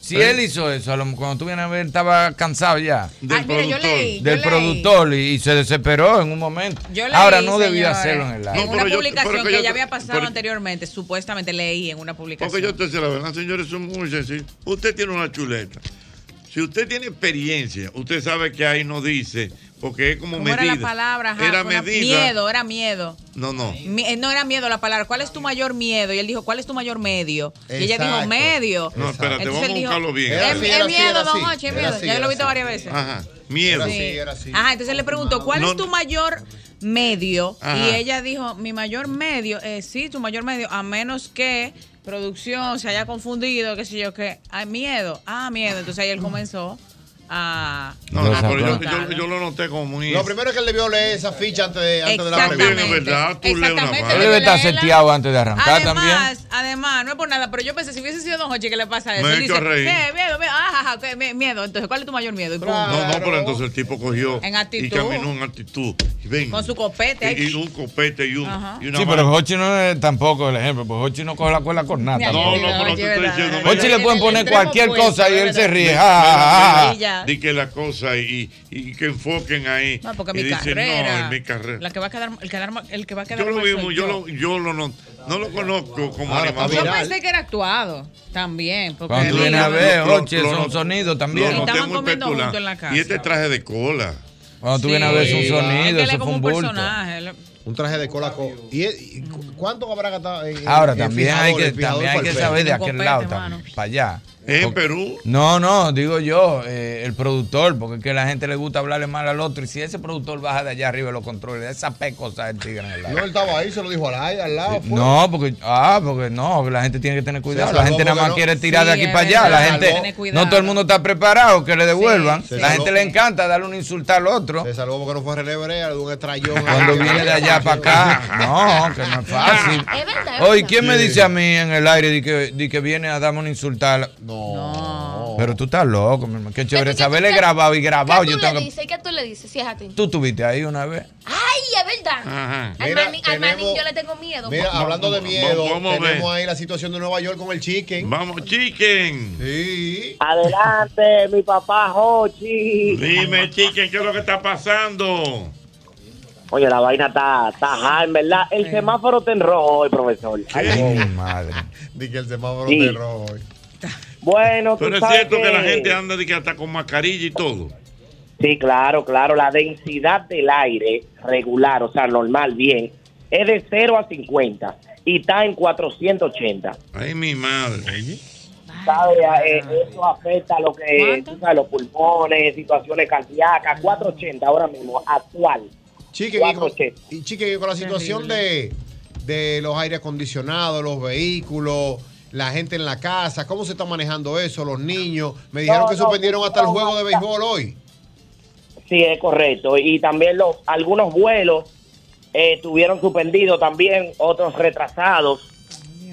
Si él hizo eso, a lo- cuando tú vienes a ver, estaba cansado ya. Del Ay, mira, yo productor. leí, yo del leí. productor y, y se desesperó en un momento. Yo leí, Ahora no debía señores, hacerlo en el aire. En No, una pero yo- publicación que que yo- ya había pasado pero- anteriormente, supuestamente leí en una publicación. Porque yo te sé la verdad, señores, son muy sencillos. Usted tiene una chuleta. Si usted tiene experiencia, usted sabe que ahí no dice, porque es como ¿Cómo medida. era la palabra? Ajá, Era medida. Miedo, era miedo. No, no. Mi- eh, no era miedo la palabra. ¿Cuál es tu mayor miedo? Y él dijo, ¿cuál es tu mayor medio? Y ella dijo, medio. No, espérate, Entonces vamos a buscarlo bien. Es, miedo, don. Hochi, es miedo. ya yo lo he visto así. varias veces. Ajá. Miedo. Era así, era así. Ajá, entonces le pregunto, ¿cuál No- es tu mayor medio? Ajá. Y ella dijo, mi mayor medio, eh, sí, tu mayor medio, a menos que producción se haya confundido, qué sé yo, que hay miedo. Ah, miedo. Entonces ahí él comenzó a... No, pero yo, sacó. yo- yo lo noté como muy. Lo primero es que él debió leer esa ficha antes de, antes de la pregunta. Es verdad, tú lees una. Él debe estar seteado antes de arrancar también. Además, no es por nada, pero yo pensé, si hubiese sido Don Hochi, ¿qué le pasa eso? Me Él he hecho dice, reír. ¿qué? Miedo, miedo, ah, ajá. Me- miedo. Entonces, ¿cuál es tu mayor miedo? No, no, pero entonces el tipo cogió En actitud. y caminó en actitud. Ven, Con su copete. y, y un copete y, un, y una Sí, pero Hochi no es tampoco el ejemplo, pues Hochi no coge la cuerda con nada. No, no, pero te estoy diciendo. Hochi le pueden poner cualquier cosa y él se ríe. mira, Ja, ja, ja, ja. Y ya. Di que la cosa y, y que enfoquen ahí. No, porque y mi dicen, carrera. no, en mi carrera. La que va a quedar, el, quedar, el que va a quedar Yo lo vi, yo lo, yo lo no, no lo conozco como animador. Yo pensé que era actuado también. Porque Cuando vienes a ver, Hochi, es lo- un lo- sonido Lo también. Y estaban comiendo juntos en la casa. Y este traje de cola. Cuando tú Sí. vienes a ver, es un sonido, eso es fue como un un bulto. personaje. Un traje de cola. co- ¿Y, y cu- cuánto habrá gastado en, Ahora en también fijador, hay que, también hay que saber de aquel lado también, para allá. ¿Es en Porque- Perú? No, no, digo yo, eh, el productor, porque es que a la gente le gusta hablarle mal al otro. Y si ese productor baja de allá arriba y lo controla, esa pecosa del tigre en el lado. No, él estaba ahí, se lo dijo al aire, al lado. fue. No, porque, ah, porque no, la gente tiene que tener cuidado. La gente nada más no- quiere tirar de aquí para allá. La gente, no todo el mundo está preparado que le devuelvan. Sí, la gente le encanta darle un insulto al otro. Se salvó porque no fue relebrea de un estrellón. Cuando viene de allá para acá, no, que no es fácil. Es verdad, Oye. ¿quién me dice a mí en el aire de que, de que viene a darme un insultar? No. Pero tú estás loco, mi hermano. Qué chévere ¿Qué- qué- saberle qué- grabado y grabado. ¿Qué Yo tú tengo le que... dices? ¿Qué tú le dices? Sí, es a ti. Tú estuviste ahí una vez. Ay, es verdad. Ajá. Al, Mira, al yo le tengo miedo. Mira, Vamos, hablando de miedo, vamos tenemos ahí la situación de Nueva York con el chicken. Vamos, chicken. Sí. Adelante, mi papá Jochi. Dime, chicken, ¿qué es lo que está pasando? Oye, la vaina está, está hard, en verdad. El semáforo está en rojo hoy, profesor. Ay, no. madre. Di que el semáforo Sí. de rojo hoy. Bueno, tú Pero es sabes cierto que la gente anda de que hasta con mascarilla y todo. Sí, claro, claro. La densidad del aire regular, o sea, normal, bien, es de 0 a 50 y está en 480. Ay, mi madre. ¿Sabes? Eh, eso afecta lo que, tú sabes, los pulmones, situaciones cardíacas. 480 ahora mismo, actual. Chique, y con, y chique, con la situación de, de los aire acondicionados, los vehículos, la gente en la casa, ¿cómo se está manejando eso? Los niños. Me dijeron No, que no, suspendieron hasta el juego de béisbol hoy. Sí, es correcto. Y también los algunos vuelos eh, tuvieron suspendidos, también otros retrasados.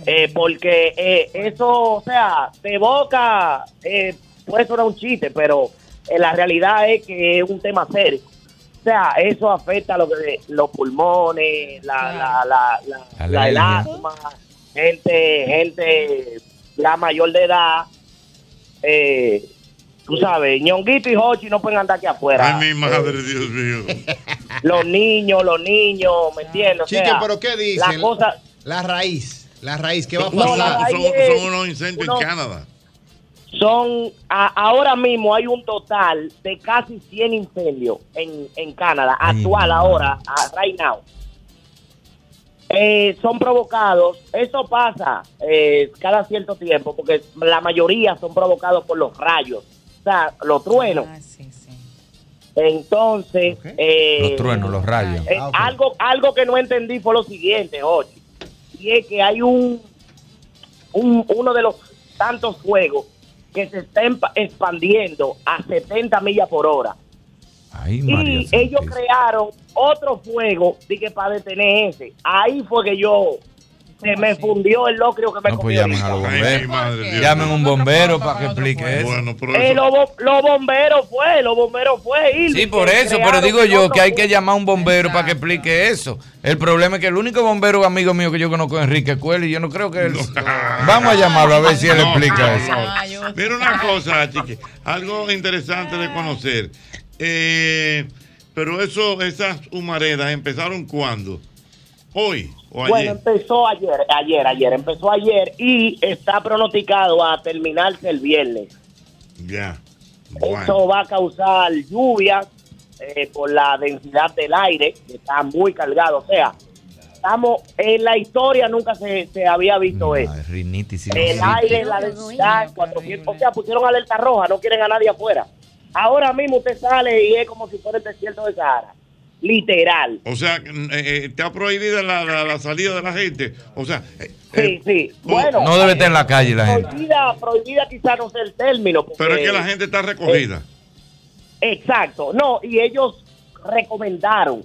eh, porque eh, eso, o sea, de boca eh, puede sonar un chiste, pero eh, la realidad es que es un tema serio. O sea, eso afecta lo que los pulmones, la, la, la, la- la- el asma, gente, gente ya mayor de edad. Eh, tú sabes, ñonguito y Hochi no pueden andar aquí afuera. Ay, mi madre, Dios mío. Los niños, los niños, ¿me entiendes? O Chique, sea, pero ¿qué La dicen? cosa, La raíz. La raíz, ¿qué va a pasar? la Son, es son unos incendios uno- en Canadá. son, a- ahora mismo hay un total de casi 100 incendios en, en Canadá, actual ahora, a- right now. Eh, son provocados, eso pasa eh, cada cierto tiempo, porque la mayoría son provocados por los rayos, o sea, los truenos. Entonces, eh, Los truenos, los rayos. eh, algo, algo que no entendí fue lo siguiente, oye, y es que hay un, un uno de los tantos fuegos que se está expandiendo a 70 millas por hora. Ay, María Y ellos crearon otro fuego dije, para detener ese. Ahí fue que yo se me fundió el locrio que me No, pues llamen a los bomberos. Llamen un bombero para que explique eso. Bueno, pero Eh, los bo- los bomberos fue, los bomberos fue. Sí, por eso, pero digo yo que hay que llamar a un bombero para que explique eso. El problema es que el único bombero amigo mío que yo conozco es Enrique Cuel y yo no creo que él... Vamos a llamarlo a ver si él No, explica no, eso. no. Mira una cosa, chique, algo interesante de conocer. Eh, pero eso, esas humaredas empezaron cuándo? Hoy o Bueno, ayer. empezó ayer, ayer, ayer, empezó ayer y está pronosticado a terminarse el viernes. Ya. Eso va a causar lluvias eh, por la densidad del aire, que está muy cargado. O sea, estamos en la historia nunca se, se había visto eso. Rinitis y El aire, la densidad, 400, o sea, pusieron alerta roja, no quieren a nadie afuera. Ahora mismo usted sale y es como si fuera el desierto de Sahara. Literal. O sea, eh, eh, está prohibida la, la- la salida de la gente. O sea, eh, Sí, sí. Bueno, No debe estar en la calle la gente. prohibida, prohibida quizás no sea el término. porque- pero es que la gente está recogida. Exacto, no, y ellos recomendaron,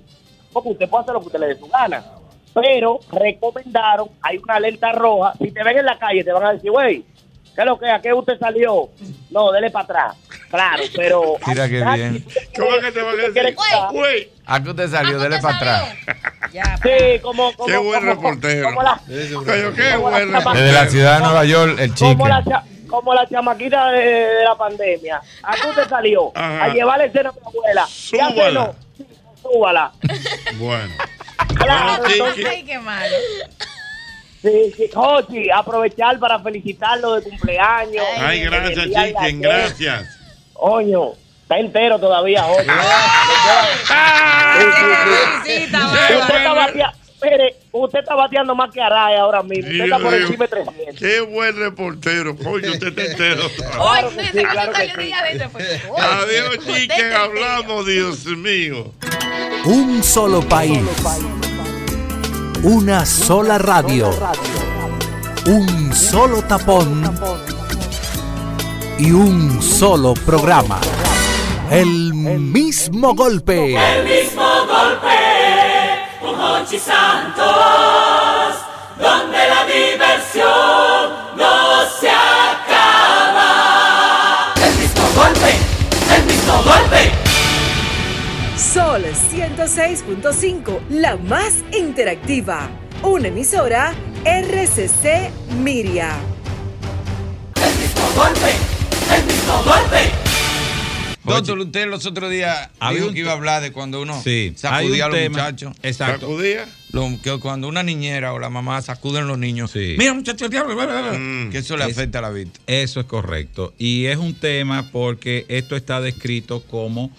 porque usted puede hacer lo que usted le dé su gana, pero recomendaron, hay una alerta roja, si te ven en la calle te van a decir, güey, ¿qué es lo que? ¿A qué usted salió? No, dele para atrás. Claro, pero... Mira qué bien. ¿Cómo que te van a decir? Güey. ¿A qué usted salió? Dele para atrás. Sí, como... como Qué buen como- reportero. Como la, qué como la buen chama- Desde la ciudad de Nueva York, el chique. como la, como la chamaquita de, de la pandemia. ¿A qué usted salió? Ajá. A llevarle cena a mi abuela. Súbala. No, sí, Súbala. Bueno. Claro, Bueno, entonces- Ay, qué malo. Sí, sí. Jochi, aprovechar para felicitarlo de cumpleaños. Ay, gracias, Chiquen, gracias. Coño, está entero todavía, Jochi. Sí, sí, sí. Usted está batea- Mire, usted está bateando más que Araya ahora mismo. Usted está por de mío. 300. Qué buen reportero. Coño, usted está entero. Claro que sí, claro que sí. Adiós, Chiquen. Hablamos, Dios mío. Un solo país. Una sola radio. Un solo tapón. Y un solo programa. El mismo golpe. El mismo golpe 106.5, la más interactiva. Una emisora RCC Miria. El mismo golpe, el mismo golpe. Doctor, usted los otros días Había dijo un que iba a hablar de cuando uno Sí, sacudía a los tema- muchachos. Exacto. ¿Sacudía? Lo- que cuando una niñera o la mamá sacuden a los niños. Mira, muchachos, el diablo, bla, bla, bla, Mm. que eso le Es- afecta a la vista. Eso es correcto. Y es un tema porque esto está descrito como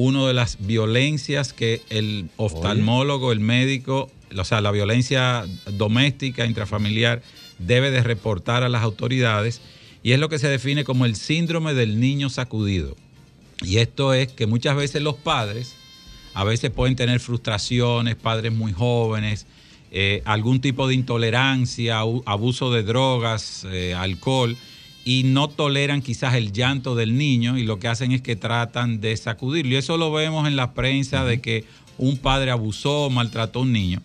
una de las violencias que el oftalmólogo, el médico, o sea, la violencia doméstica, intrafamiliar, debe de reportar a las autoridades. Y es lo que se define como el síndrome del niño sacudido. Y esto es que muchas veces los padres a veces pueden tener frustraciones, padres muy jóvenes, eh, algún tipo de intolerancia, abuso de drogas, eh, alcohol, y no toleran quizás el llanto del niño y lo que hacen es que tratan de sacudirlo. Y eso lo vemos en la prensa de que un padre abusó, maltrató a un niño.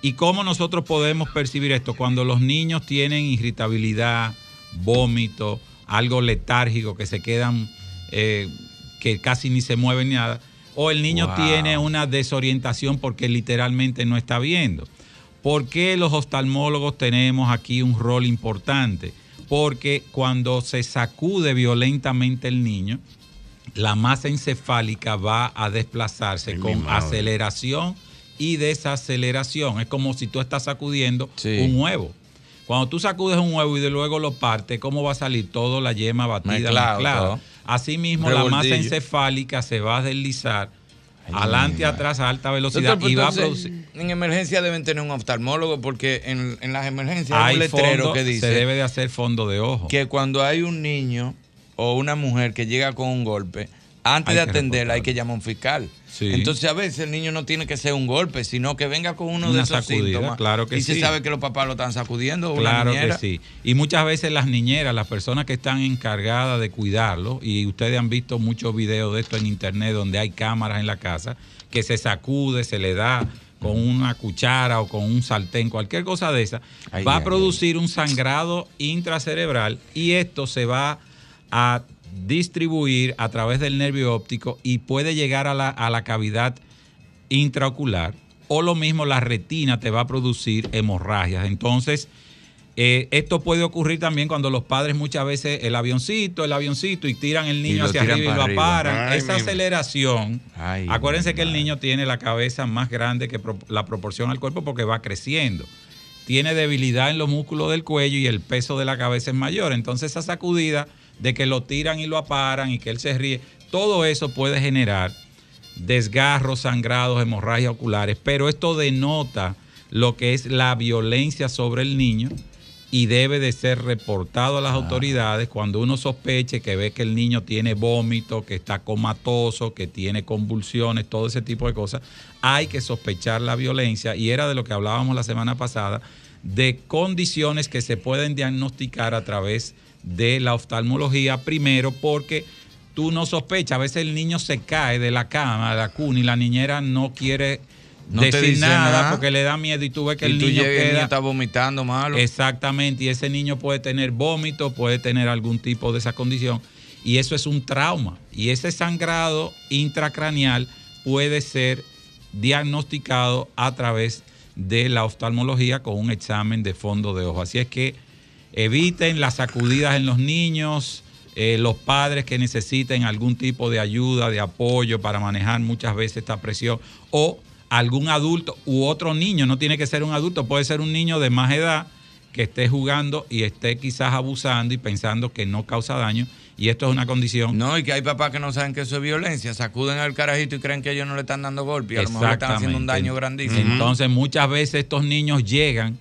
¿Y cómo nosotros podemos percibir esto? Cuando los niños tienen irritabilidad, vómito, algo letárgico, que se quedan, eh, que casi ni se mueven ni nada, o el niño Wow. tiene una desorientación porque literalmente no está viendo. ¿Por qué los oftalmólogos tenemos aquí un rol importante? Porque cuando se sacude violentamente el niño, la masa encefálica va a desplazarse Ay, con aceleración y desaceleración. Es como si tú estás sacudiendo un huevo. Cuando tú sacudes un huevo y de luego lo partes, ¿cómo va a salir todo la yema batida Mezclado, mezclada? todo. Asimismo, la masa encefálica se va a deslizar adelante y atrás a alta velocidad Doctor, y va a producir. En emergencia deben tener un oftalmólogo porque en, en las emergencias hay Hay un letrero fondo, que dice se debe de hacer fondo de ojo. que cuando hay un niño o una mujer que llega con un golpe, antes Hay de atenderla hay que llamar a un fiscal. Sí. Entonces a veces el niño no tiene que ser un golpe, sino que venga con uno de esos sacudida, síntomas. claro que y se sabe que los papás lo están sacudiendo. Claro que sí. Y muchas veces las niñeras, las personas que están encargadas de cuidarlo, y ustedes han visto muchos videos de esto en internet donde hay cámaras en la casa, que se sacude, se le da con una cuchara o con un sartén, cualquier cosa de esa, Ay, va a ay, producir un sangrado intracerebral y esto se va a distribuir a través del nervio óptico y puede llegar a la, a la cavidad intraocular o lo mismo la retina te va a producir hemorragias. Entonces, eh, esto puede ocurrir también cuando los padres muchas veces el avioncito, el avioncito y tiran el Y niño lo hacia tiran arriba y para lo arriba. paran. Ay, Esa mi- aceleración, Ay, acuérdense que el niño tiene la cabeza más grande que pro- la proporción al cuerpo porque va creciendo. Tiene debilidad en los músculos del cuello y el peso de la cabeza es mayor. Entonces esa sacudida de que lo tiran y lo aparan y que él se ríe, todo eso puede generar desgarros, sangrados, hemorragias oculares, pero esto denota lo que es la violencia sobre el niño y debe de ser reportado a las autoridades cuando uno sospeche que ve que el niño tiene vómito, que está comatoso, que tiene convulsiones, todo ese tipo de cosas. Hay que sospechar la violencia y era de lo que hablábamos la semana pasada, de condiciones que se pueden diagnosticar a través de la oftalmología primero porque tú no sospechas, a veces el niño se cae de la cama, de la cuna y la niñera no quiere No te decir dice nada, nada. porque le da miedo y tú ves que Y el tú niño y el queda niño está vomitando malo. Exactamente, y ese niño puede tener vómito, puede tener algún tipo de esa condición, y eso es un trauma. Y ese sangrado intracraneal puede ser diagnosticado a través de la oftalmología con un examen de fondo de ojo. Así es que eviten las sacudidas en los niños, eh, los padres que necesiten algún tipo de ayuda, de apoyo para manejar muchas veces esta presión, o algún adulto u otro niño, no tiene que ser un adulto, puede ser un niño de más edad que esté jugando y esté quizás abusando y pensando que no causa daño. Y esto es una condición. No, y que hay papás que no saben que eso es violencia, sacuden al carajito y creen que ellos no le están dando golpe y a lo mejor le están haciendo un daño grandísimo. Entonces, muchas veces estos niños llegan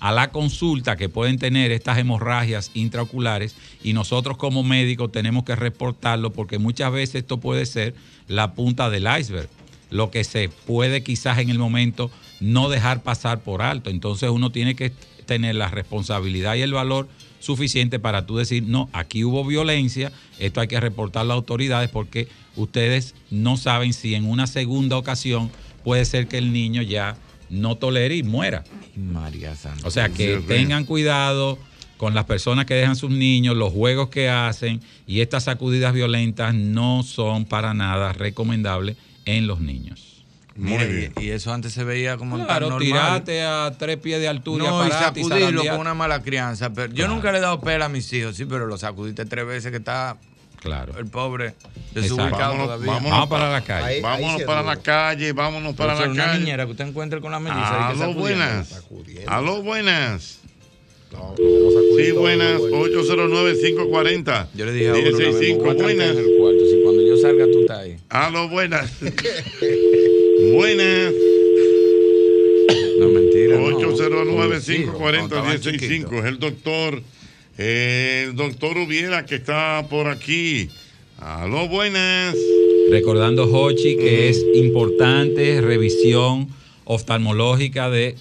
a la consulta que pueden tener estas hemorragias intraoculares y nosotros como médicos tenemos que reportarlo porque muchas veces esto puede ser la punta del iceberg, lo que se puede quizás en el momento no dejar pasar por alto. Entonces uno tiene que tener la responsabilidad y el valor suficiente para tú decir, no, aquí hubo violencia, esto hay que reportar a las autoridades porque ustedes no saben si en una segunda ocasión puede ser que el niño ya no tolere y muera. María Santa. O sea, que tengan cuidado con las personas que dejan sus niños, los juegos que hacen y estas sacudidas violentas no son para nada recomendables en los niños. Mire, Y, y eso antes se veía como tan Claro, normal. tirate a tres pies de altura No, y sacudirlo con una mala crianza. Pero yo nunca le he dado pela a mis hijos, sí, pero lo sacudiste tres veces que está Claro. El pobre desubicado Vámonos- todavía. vámonos Vamos para la calle. Ahí- vámonos ahí para la calle, vámonos para Pero la una calle. niñera que usted encuentre con la Aló, sacudiendo. buenas. Aló, buenas. Sí, buenas. 809-540. Yo le dije a uno una vez, me voy a 165. trancar Buenas. en el cuarto. Si cuando yo salga tú estás ahí. Aló, buenas. buenas. No, mentira. 809-540-165. Es el doctor, el doctor Ubiera que está por aquí. Aló, buenas. Recordando, Hochi, que es importante revisión oftalmológica de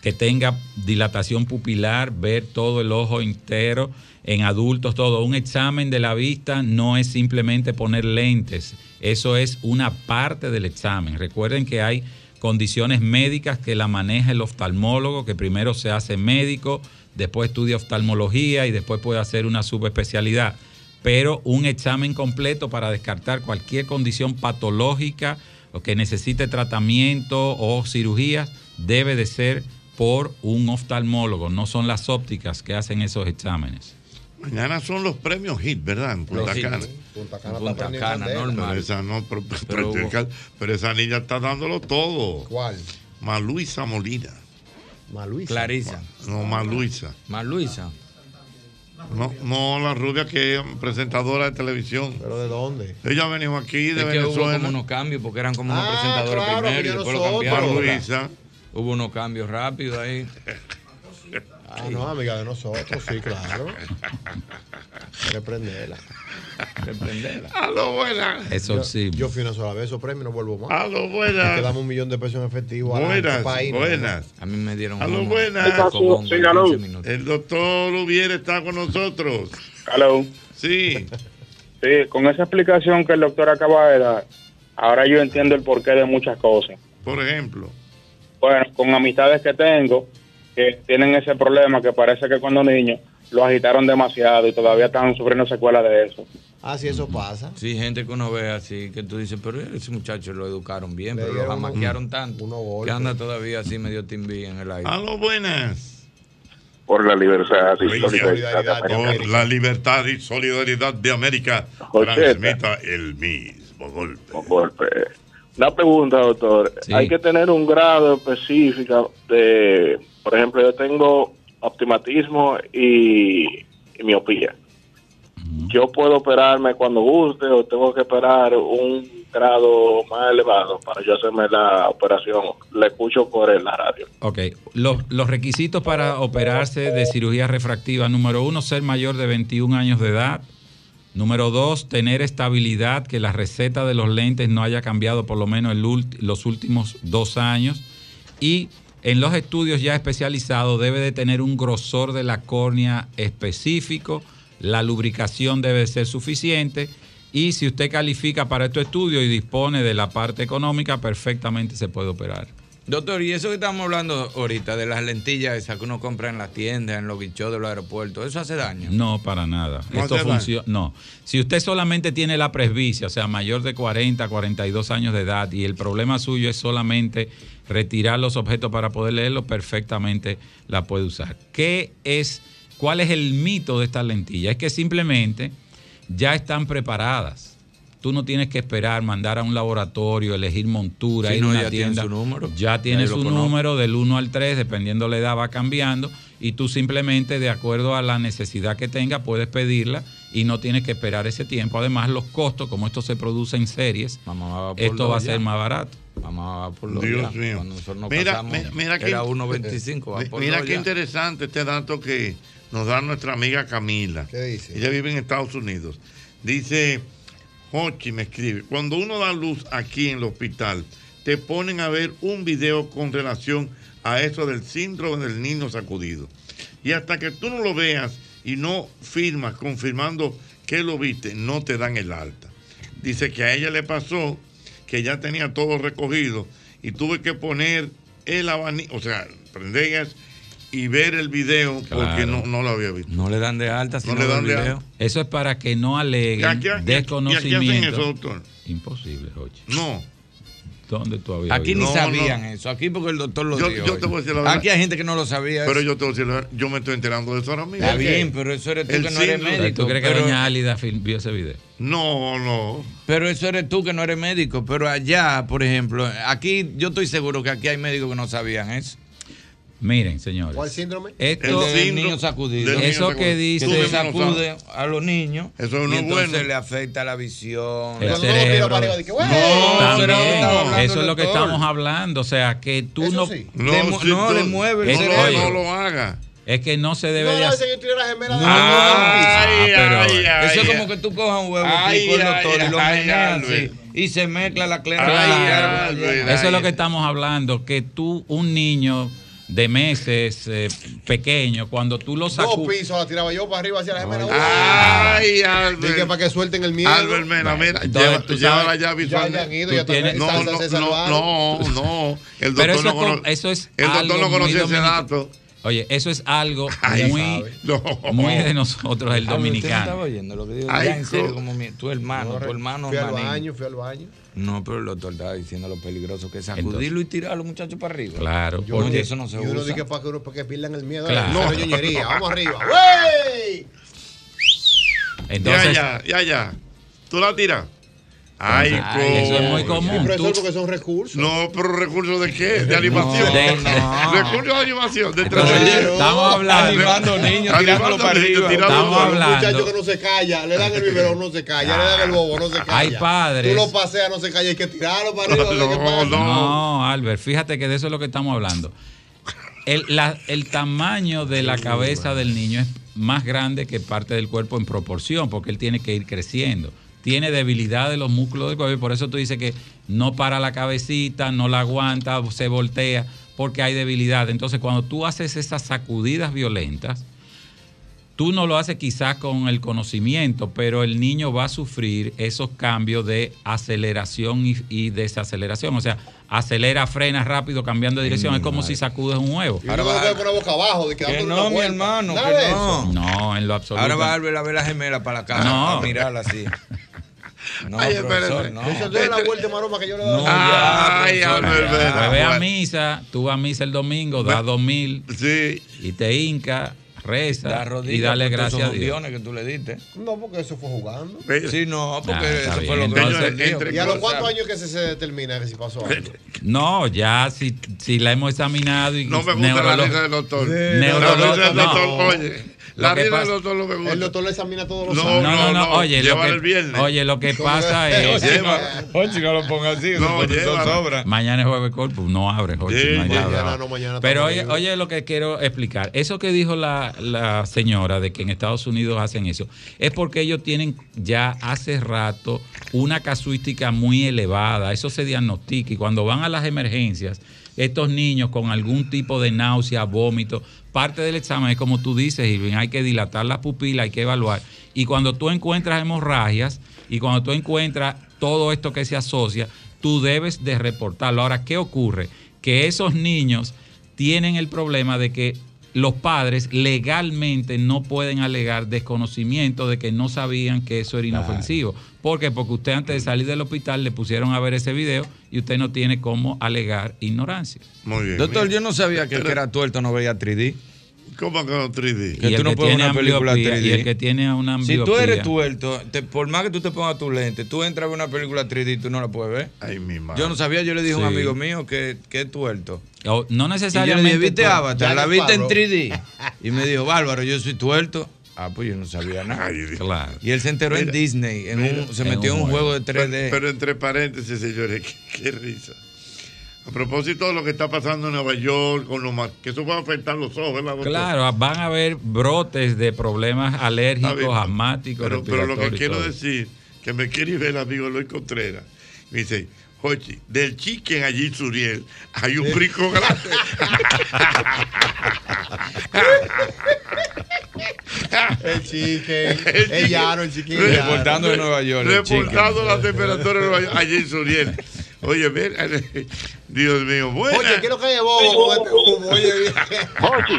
que tenga dilatación pupilar, ver todo el ojo entero en adultos, todo. Un examen de la vista no es simplemente poner lentes, eso es una parte del examen. Recuerden que hay condiciones médicas que la maneja el oftalmólogo, que primero se hace médico, después estudia oftalmología y después puede hacer una subespecialidad pero un examen completo para descartar cualquier condición patológica o que necesite tratamiento o cirugías debe de ser por un oftalmólogo, no son las ópticas que hacen esos exámenes. Mañana son los premios HIT, ¿verdad? En Punta Los. Cana. Punta Cana Punta está Cana, candela. normal. Pero esa, no, pero esa niña está dándolo todo. ¿Cuál? Maluisa Molina. Maluisa. Clarisa. No, Maluisa. Maluisa. No, no, la rubia que es presentadora de televisión. ¿Pero de dónde? Ella venía aquí de Es que hubo Venezuela. como unos cambios porque eran como unos Ah, presentadores claro, primero y después lo cambiaron. ¿verdad? Luisa. Hubo unos cambios rápidos ahí. Ah, no, amiga de nosotros, sí, claro. Reprenderla. Reprenderla. Aló, buenas. Eso yo, sí. Yo fui una sola vez, esos premios no vuelvo más. Aló, buenas. Te damos un millón de pesos en efectivo. al Buenas, año, país, ¿no? buenas. A mí me dieron Aló, uno. buenas. ¿Qué pasó? Sí, aló. 15 minutos. El doctor Ubiera está con nosotros. Aló. Sí. Sí, con esa explicación que el doctor acaba de dar, ahora yo entiendo el porqué de muchas cosas. Por ejemplo. Bueno, con amistades que tengo que tienen ese problema que parece que cuando niños lo agitaron demasiado y todavía están sufriendo secuelas de eso. Ah, sí, eso pasa. Sí, gente que uno ve así, que tú dices, pero ese muchacho lo educaron bien, Le pero lo jamaquearon tanto, que anda todavía así medio timbí en el aire. Aló, buenas. Por la libertad y solidaridad Por la libertad y solidaridad de América. Transmita el mismo golpe. golpe. Una pregunta, doctor. Hay que tener un grado específico de, por ejemplo, yo tengo optimatismo y, y miopía. Yo puedo operarme cuando guste o tengo que esperar un grado más elevado para yo hacerme la operación. Le escucho por la radio. Ok, los, los requisitos para operarse de cirugía refractiva, número uno, ser mayor de 21 años de edad. Número dos, tener estabilidad, que la receta de los lentes no haya cambiado por lo menos el los últimos dos años. Y en los estudios ya especializados debe de tener un grosor de la córnea específico, la lubricación debe ser suficiente y si usted califica para estos estudios y dispone de la parte económica, perfectamente se puede operar. Doctor, y eso que estamos hablando ahorita, de las lentillas esas que uno compra en las tiendas, en los guichos de los aeropuertos, ¿eso hace daño? No, para nada. No Esto funciona. No. Si usted solamente tiene la presbicia, o sea, mayor de 40, 42 años de edad, y el problema suyo es solamente retirar los objetos para poder leerlo, perfectamente la puede usar. ¿Qué es, cuál es el mito de estas lentillas? Es que simplemente ya están preparadas. Tú no tienes que esperar, mandar a un laboratorio, elegir montura, Sí, ir a una ya tiene tienda. su número. Ya tiene su número del 1 al 3, dependiendo la edad va cambiando y tú simplemente de acuerdo a la necesidad que tenga puedes pedirla y no tienes que esperar ese tiempo. Además los costos, como esto se produce en series, por esto va a ya. ser más barato. Mamá va por los Dios ya. mío. Cuando nosotros nos Mira, casamos, mi- mira era qué- 1.25. va Mi- por Mira qué ya. interesante este dato que nos da nuestra amiga Camila. ¿Qué dice? Ella vive en Estados Unidos. Dice, Hochi me escribe, cuando uno da luz aquí en el hospital, te ponen a ver un video con relación a eso del síndrome del niño sacudido. Y hasta que tú no lo veas y no firmas confirmando que lo viste, no te dan el alta. Dice que a ella le pasó que ya tenía todo recogido y tuve que poner el abanico, o sea, prender gas y ver el video porque no, no lo había visto. No le dan de alta si No no, le dan el de video. alta. Eso es para que no ¿Y aleguen aquí- aquí- y aquí hacen desconocimiento. eso, doctor? Imposible, Jochi. No. ¿Dónde tú habías Aquí ni sabían eso. Aquí porque el doctor lo Yo, dijo. yo te voy a decir la verdad. Aquí hay gente que no lo sabía. Pero eso. yo te voy a decir la verdad, yo me estoy enterando de eso ahora mismo. Está bien, pero eso eres tú El que no eres síndrome- médico. ¿Tú crees que pero- doña Álida vio ese video? No, no. Pero eso eres tú que no eres médico. Pero allá, por ejemplo, aquí yo estoy seguro que aquí hay médicos que no sabían eso. Miren, señores. ¿Cuál síndrome? Esto, El niño sacudido. niño Eso que Que dice- se sacude a los niños. Eso no y es entonces bueno. le afecta la visión. El la- cerebro. No, También, eso que es lo que estamos hablando. O sea, que tú no. No, si no, tú- le mueve el que, cerebro. No lo haga. Es que no se debe No, de hacer. No, Ah, pero- ay, ay, Eso es como que tú cojas un huevo Ay, explico el ay, doctor y lo meneas y se mezcla la. Albert, Eso es lo que estamos hablando, que tú, un niño de meses eh, pequeño, cuando tú lo Dos sacudes. pisos la tiraba yo para arriba hacia la gemela. Ay, Albert. Dije para que suelten el miedo. Albert mira, Entonces, lleva, ya ido, Tú ya tienes- No, no, no, salvaron. no, no. El Pero doctor eso no cono- co- eso es El doctor no conocía ese dato. Oye, eso es algo Ay, muy. No. muy de nosotros, el Ah, ¿usted no estaba dominicano. oyendo lo que digo? Ay, Ya, en serio, co- como mi- tu hermano, tu hermano Fui al baño, fui al baño. No, pero el doctor estaba diciendo lo peligroso que es sacudirlo y tirar a los muchachos para arriba. Claro, Yo, porque Oye, eso no se y uno usa. dice para que, uno- para que pierdan el miedo. Claro. No, ñoñería. Vamos arriba. ¡Wey! entonces, ya, ya, ya, ya. ¿Tú la tiras? Ay, Ay, eso es muy común. Profesor, porque son recursos. No, pero recursos de qué? De animación. de- no. Recursos de animación, de Entonces, entretenimiento. estamos hablando. Animando niños, tirándolo para niños, arriba. tirando Estamos hablando. muchacho que no se calla, le dan el biberón, no se calla, le dan el bobo, no se calla. Hay padres. Tú lo paseas, no se calla, hay que tirarlo para arriba. No, no. No, Albert, fíjate que de eso es lo que estamos hablando. El, la- el tamaño de la cabeza del niño es más grande que parte del cuerpo en proporción, porque él tiene que ir creciendo. Tiene debilidad de los músculos del cuerpo y por eso tú dices que no para la cabecita, no la aguanta, se voltea, porque hay debilidad. Entonces, cuando tú haces esas sacudidas violentas, Tú no lo haces quizás con el conocimiento, pero el niño va a sufrir esos cambios de aceleración y, y desaceleración. O sea, acelera, frena rápido, cambiando de dirección. es como si sacudes un huevo. Uno no puede poner boca abajo, de que no, mi hermano, que no. No, en lo absoluto. Ahora va a ver a ver la gemela para la casa, No. a mirarla así. No, Ay, profesor, espérate. no. Eso es la vuelta maroma que yo le doy. No, Ay, profesor, ya. Pues ve a misa, tú vas a misa el domingo, da dos mil Sí. y te hinca, reza rodilla, y dale gracias a Dios. que tú le diste. No, porque eso fue jugando. Sí, no, porque Ah, está eso bien. fue lo que Entonces, entre- ¿Y a los cuántos años que se, se determina que si pasó algo? No, ya si, si la hemos examinado y No me gusta la risa del doctor. neurolo- La risa del no. doctor, oye. La Lo que risa del pasa- doctor no me gusta. El doctor le examina todos los No, años. No, no, no, oye, lo que, el viernes. oye, lo que ¿Cómo pasa es? Lleva. No lo pongas así, No, llévala. sobra. Mañana es jueves corpus, no abre, Jochi, Sí, no mañana no, mañana Pero oye, oye lo que quiero explicar. Eso que dijo la, la señora de que en Estados Unidos hacen eso, es porque ellos tienen ya hace rato una casuística muy elevada. Eso se diagnostica y cuando van a las emergencias, estos niños con algún tipo de náusea, vómito, parte del examen es como tú dices, Irving, hay que dilatar la pupila, hay que evaluar. Y cuando tú encuentras hemorragias y cuando tú encuentras todo esto que se asocia, tú debes de reportarlo. Ahora, ¿qué ocurre? Que esos niños tienen el problema de que los padres legalmente no pueden alegar desconocimiento de que no sabían que eso era inofensivo. ¿Por qué? Porque usted antes de salir del hospital le pusieron a ver ese video y usted no tiene cómo alegar ignorancia. Muy bien. Doctor, mira. yo no sabía que el que era tuerto no veía 3D. ¿Cómo que no 3D? Que tú no que puedes una película ambliopía, 3D. y el que tiene una Si tú ambliopía. eres tuerto, te- por más que tú te pongas tu lente, tú entras a ver una película 3D y tú no la puedes ver. Ay, mi madre. Yo no sabía, yo le dije a un Sí. amigo mío que, que es tuerto. O no Y yo le necesariamente. dije, ¿viste Avatar? La viste en Sparrow. 3D. Y me dijo, Bárbaro, yo soy tuerto. Ah, pues yo no sabía nada. Claro. Y él se enteró en Mira, Disney, en mira, un, se en metió en un un juego juego. de Pero, 3D. pero entre paréntesis, señores, qué, qué risa. A propósito de lo que está pasando en Nueva York, con lo más, que eso va a afectar los ojos, ¿verdad, doctor? Claro, van a haber brotes de problemas alérgicos, asmáticos, Pero, pero lo que quiero decir, que me quiere ver el amigo Luis Contreras, me dice, Jochi, del chicken allí en Suriel hay un brinco grande. El chique, El el llano, el chiquillo. Reportando de Nueva York. Reportando chicken. la temperatura de Nueva York, allí en Suriel. Oye, mira, Dios mío, bueno. Oye, quiero que haya bobo con este humo. Oye, bien. Jochi.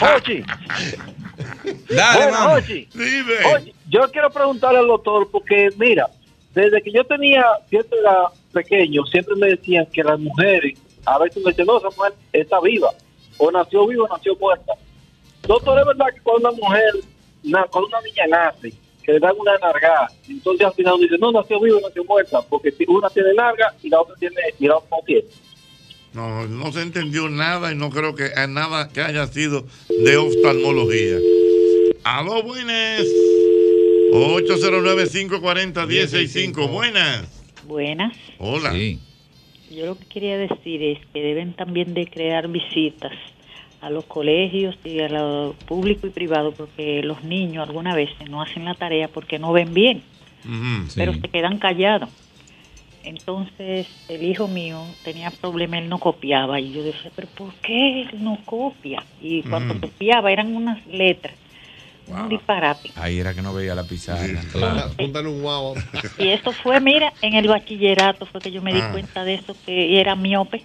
Jochi. Dale, Bueno. Jochi. Dime. Oye, yo quiero preguntarle al doctor, porque mira, desde que yo tenía cierta edad, pequeño siempre me decían que las mujeres, a veces me decían, no, esa mujer está viva, o nació viva o nació muerta. Doctor, es verdad que cuando una mujer, cuando una niña nace, que le dan una nargada, entonces al final uno dice, no, nació viva nació muerta, porque si una tiene larga y la otra tiene, y la otra no tiene. No, no se entendió nada y no creo que nada que haya sido de oftalmología. Aló, buenas. 809-540-165. Buenas. Buenas. Hola. Yo lo que quería decir es que deben también de crear visitas a los colegios y a lo público y privado porque los niños algunas veces no hacen la tarea porque no ven bien, pero se quedan callados. Entonces el hijo mío tenía problemas, él no copiaba y yo decía, pero ¿por qué él no copia? Y cuando copiaba eran unas letras, un disparate. Ahí era que no veía la pizarra. Un guau. Y esto fue, mira, en el bachillerato fue que yo me di Ah. cuenta de eso, que era miope.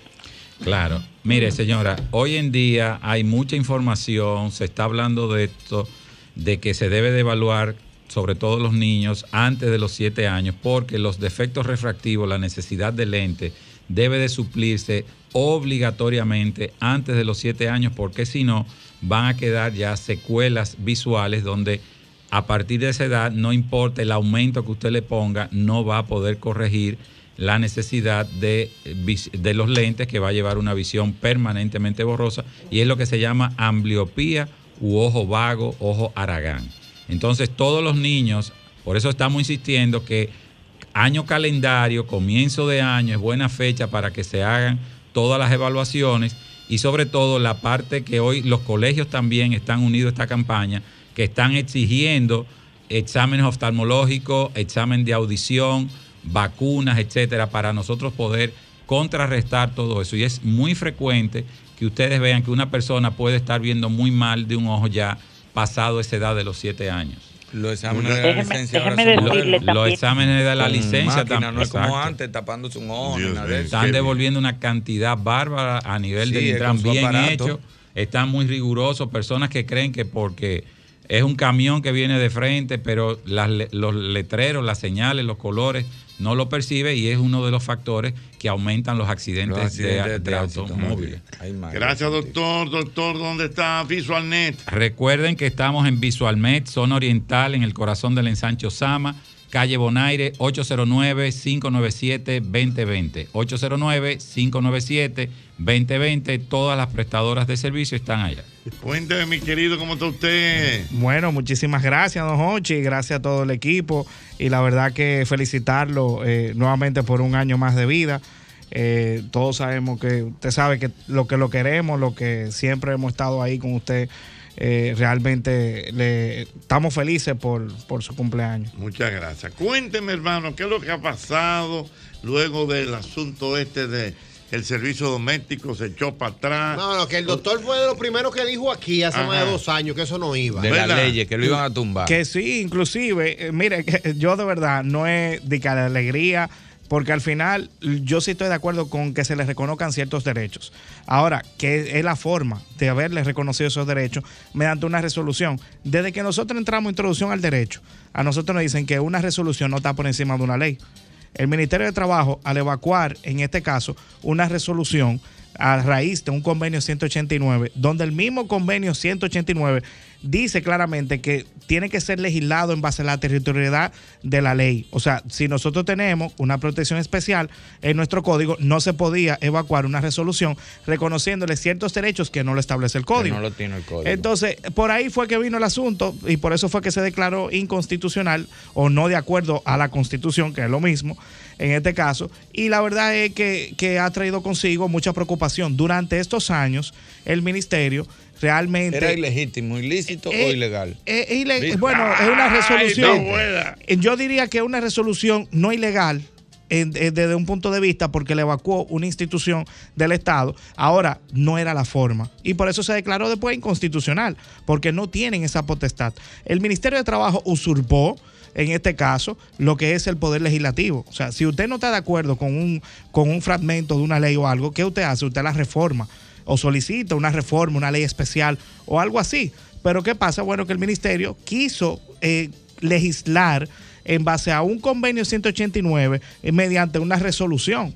Claro. Mire, señora, hoy en día hay mucha información, se está hablando de esto, de que se debe de evaluar sobre todo los niños antes de los 7 años, porque los defectos refractivos, la necesidad de lente, debe de suplirse obligatoriamente antes de los 7 años, porque si no, van a quedar ya secuelas visuales donde a partir de esa edad, no importa el aumento que usted le ponga, no va a poder corregir la necesidad de, de los lentes que va a llevar una visión permanentemente borrosa y es lo que se llama ambliopía u ojo vago, ojo aragán. Entonces todos los niños, por eso estamos insistiendo que año calendario, comienzo de año es buena fecha para que se hagan todas las evaluaciones y sobre todo la parte que hoy los colegios también están unidos a esta campaña, que están exigiendo exámenes oftalmológicos, examen de audición, vacunas, etcétera, para nosotros poder contrarrestar todo eso. Y es muy frecuente que ustedes vean que una persona puede estar viendo muy mal de un ojo ya pasado esa edad de los siete años. Los exámenes de la Déjeme- licencia ahora. Los exámenes de la licencia máquina, también. No es como antes, tapándose un ojo. ni nada de eso. Están devolviendo una cantidad bárbara a nivel es Intran, bien aparato. hecho. Están muy rigurosos. Personas que creen que porque es un camión que viene de frente, pero las le- los letreros, las señales, los colores, no lo percibe y es uno de los factores que aumentan los accidentes, Los accidentes de, de automóviles. Gracias, doctor. Doctor, ¿dónde está VisualNet? Recuerden que estamos en VisualMed, zona oriental, en el corazón del ensanche Osama, calle Bonaire, 809-597-2020. 809-597-2020. Todas las prestadoras de servicio están allá. Cuénteme, mi querido, ¿cómo está usted? Bueno, muchísimas gracias, don Hochi, gracias a todo el equipo y la verdad que felicitarlo eh, nuevamente por un año más de vida. Eh, todos sabemos que usted sabe que lo que lo queremos, lo que siempre hemos estado ahí con usted, eh, realmente le estamos felices por, por su cumpleaños. Muchas gracias. Cuénteme, hermano, ¿qué es lo que ha pasado luego del asunto este de el servicio doméstico se echó para atrás? No, no, que el doctor fue de los primeros que dijo aquí hace Ajá. más de dos años que eso no iba. De las leyes, que lo iban a tumbar. Que sí, inclusive, eh, mire, que yo de verdad no es de la alegría, porque al final yo sí estoy de acuerdo con que se les reconozcan ciertos derechos. Ahora, que es la forma de haberles reconocido esos derechos mediante una resolución. Desde que nosotros entramos en introducción al derecho, a nosotros nos dicen que una resolución no está por encima de una ley. El Ministerio de Trabajo, al evacuar, en este caso, una resolución a raíz de un convenio 189, donde el mismo convenio 189 dice claramente que tiene que ser legislado en base a la territorialidad de la ley. O sea, si nosotros tenemos una protección especial en nuestro código, no se podía evacuar una resolución reconociéndole ciertos derechos que no lo establece el Que código. no lo tiene el código. Entonces, por ahí fue que vino el asunto y por eso fue que se declaró inconstitucional o no de acuerdo a la constitución, que es lo mismo en este caso. Y la verdad es que, que ha traído consigo mucha preocupación. Durante estos años, el ministerio realmente... ¿Era ilegítimo, ilícito Eh, o ilegal? eh, eh, bueno, es una resolución. Eh, Yo diría que es una resolución no ilegal en- eh, desde un punto de vista porque le evacuó una institución del Estado. Ahora, no era la forma. Y por eso se declaró después inconstitucional, porque no tienen esa potestad. El Ministerio de Trabajo usurpó en este caso, lo que es el poder legislativo. O sea, si usted no está de acuerdo con un, con un fragmento de una ley o algo, ¿qué usted hace? Usted la reforma o solicita una reforma, una ley especial o algo así. Pero ¿qué pasa? Bueno, que el ministerio quiso eh, legislar en base a un convenio 189 eh, mediante una resolución.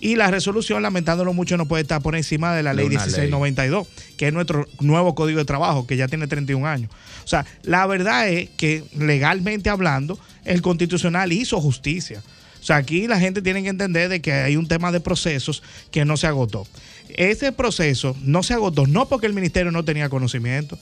Y la resolución, lamentándolo mucho, no puede estar por encima de la De ley ley. 1692, que es nuestro nuevo código de trabajo, que ya tiene 31 años. O sea, la verdad es que legalmente hablando, el constitucional hizo justicia. O sea, aquí la gente tiene que entender de que hay un tema de procesos que no se agotó. Ese proceso no se agotó, no porque el ministerio no tenía conocimiento.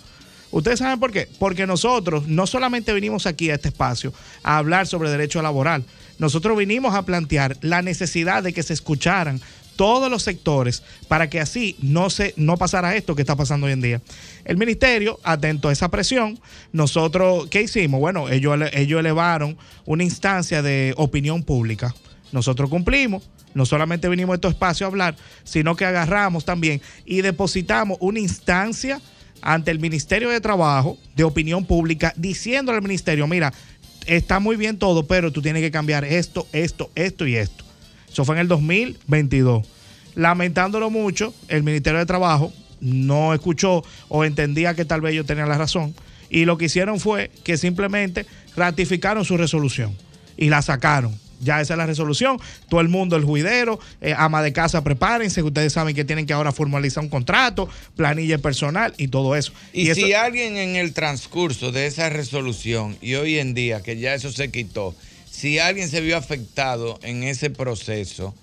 Ustedes saben por qué. Porque nosotros no solamente vinimos aquí a este espacio a hablar sobre derecho laboral, nosotros vinimos a plantear la necesidad de que se escucharan todos los sectores para que así no se no pasara esto que está pasando hoy en día. El ministerio, atento a esa presión, nosotros, ¿qué hicimos? Bueno, ellos, ellos elevaron una instancia de opinión pública. Nosotros cumplimos, no solamente vinimos a estos espacios a hablar, sino que agarramos también y depositamos una instancia ante el Ministerio de Trabajo de opinión pública diciéndole al ministerio, mira, está muy bien todo, pero tú tienes que cambiar esto, esto, esto y esto. Eso fue en el 2022. Lamentándolo mucho, el Ministerio de Trabajo no escuchó o entendía que tal vez ellos tenían la razón. Y lo que hicieron fue que simplemente ratificaron su resolución y la sacaron. Ya esa es la resolución. Todo el mundo, el juidero, eh, ama de casa, prepárense. Ustedes saben que tienen que ahora formalizar un contrato, planilla personal y todo eso. Y, si alguien en el transcurso de esa resolución y hoy en día, que ya eso se quitó, si alguien se vio afectado en ese proceso,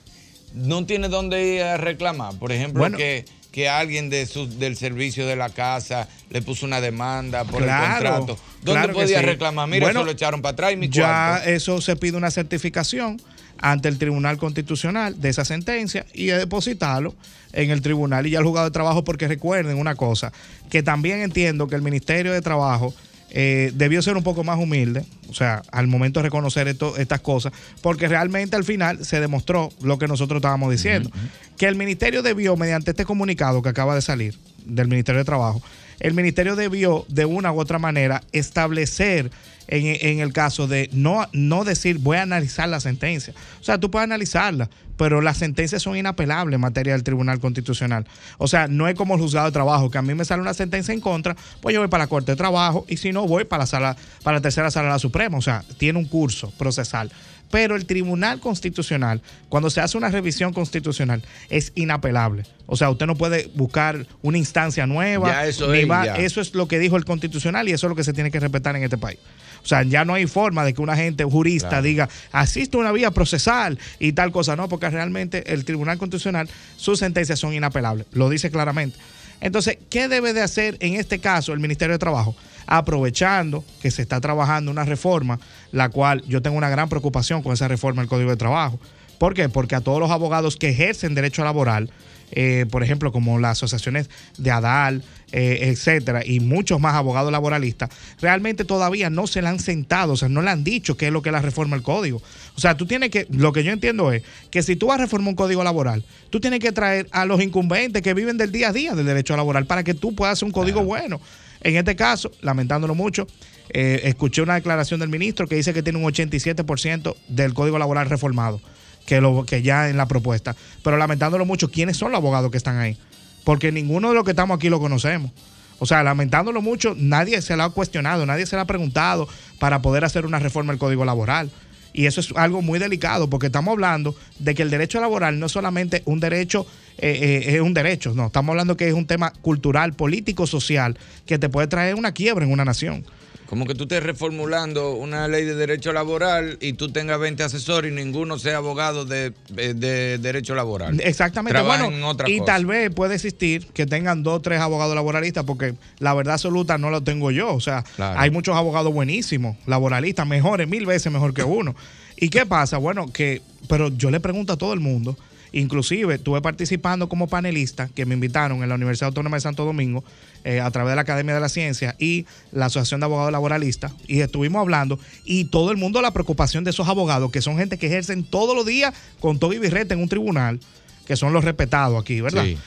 no tiene dónde ir a reclamar. Por ejemplo, Bueno. que, que alguien de su, del servicio de la casa le puso una demanda por Claro, el contrato. ¿Dónde claro podía sí. reclamar? Mira, Bueno, eso lo echaron para atrás y mi ya cuarto. eso se pide una certificación ante el Tribunal Constitucional de esa sentencia y de depositarlo en el tribunal y ya el juzgado de trabajo, porque recuerden una cosa, que también entiendo que el Ministerio de Trabajo eh, debió ser un poco más humilde, o sea, al momento de reconocer esto- estas cosas, porque realmente al final se demostró lo que nosotros estábamos diciendo, que el Ministerio debió, mediante este comunicado que acaba de salir del Ministerio de Trabajo, el Ministerio debió de una u otra manera establecer en, el caso de no, no decir voy a analizar la sentencia. O sea, tú puedes analizarla, pero las sentencias son inapelables en materia del Tribunal Constitucional. O sea, no es como el juzgado de trabajo, que a mí me sale una sentencia en contra, pues yo voy para la Corte de Trabajo y si no voy para la sala, para la tercera sala de la Suprema. O sea, tiene un curso procesal. Pero el Tribunal Constitucional, cuando se hace una revisión constitucional, es inapelable. O sea, usted no puede buscar una instancia nueva. Ya eso ni es, va- ya. eso es lo que dijo el Constitucional y eso es lo que se tiene que respetar en este país. O sea, ya no hay forma de que una gente jurista Claro. diga, asiste una vía procesal y tal cosa. No, porque realmente el Tribunal Constitucional, sus sentencias son inapelables. Lo dice claramente. Entonces, ¿qué debe de hacer en este caso el Ministerio de Trabajo? Aprovechando que se está trabajando una reforma, la cual yo tengo una gran preocupación con esa reforma del Código de Trabajo. ¿Por qué? Porque a todos los abogados que ejercen derecho laboral, eh, por ejemplo, como las asociaciones de ADAL, eh, etcétera, y muchos más abogados laboralistas, realmente todavía no se le han sentado, o sea, no le han dicho qué es lo que es la reforma del código. O sea, tú tienes que, lo que yo entiendo es que si tú vas a reformar un código laboral, tú tienes que traer a los incumbentes que viven del día a día del derecho laboral para que tú puedas hacer un código bueno. En este caso, lamentándolo mucho, eh, escuché una declaración del ministro que dice que tiene un 87% del código laboral reformado que, lo, que ya en la propuesta. Pero lamentándolo mucho, ¿quiénes son los abogados que están ahí? Porque ninguno de los que estamos aquí lo conocemos. O sea, lamentándolo mucho, nadie se lo ha cuestionado, nadie se lo ha preguntado para poder hacer una reforma del código laboral. Y eso es algo muy delicado porque estamos hablando de que el derecho laboral no es solamente un derecho, eh, eh, es un derecho, no, estamos hablando que es un tema cultural, político, social, que te puede traer una quiebra en una nación. Como que tú estés reformulando una ley de derecho laboral y tú tengas 20 asesores y ninguno sea abogado de, de- de derecho laboral. Exactamente. Trabajan bueno, en otra y cosa. tal vez puede existir que tengan dos o tres abogados laboralistas, porque la verdad absoluta no lo tengo yo. O sea, Claro. hay muchos abogados buenísimos, laboralistas, mejores, mil veces mejor que uno. ¿Y qué pasa? Bueno, que, pero yo le pregunto a todo el mundo, inclusive estuve participando como panelista, que me invitaron en la Universidad Autónoma de Santo Domingo, eh, a través de la Academia de la Ciencia y la Asociación de Abogados Laboralistas, y estuvimos hablando, y todo el mundo la preocupación de esos abogados, que son gente que ejercen todos los días con todo y birrete en un tribunal, que son los respetados aquí, ¿verdad? Sí.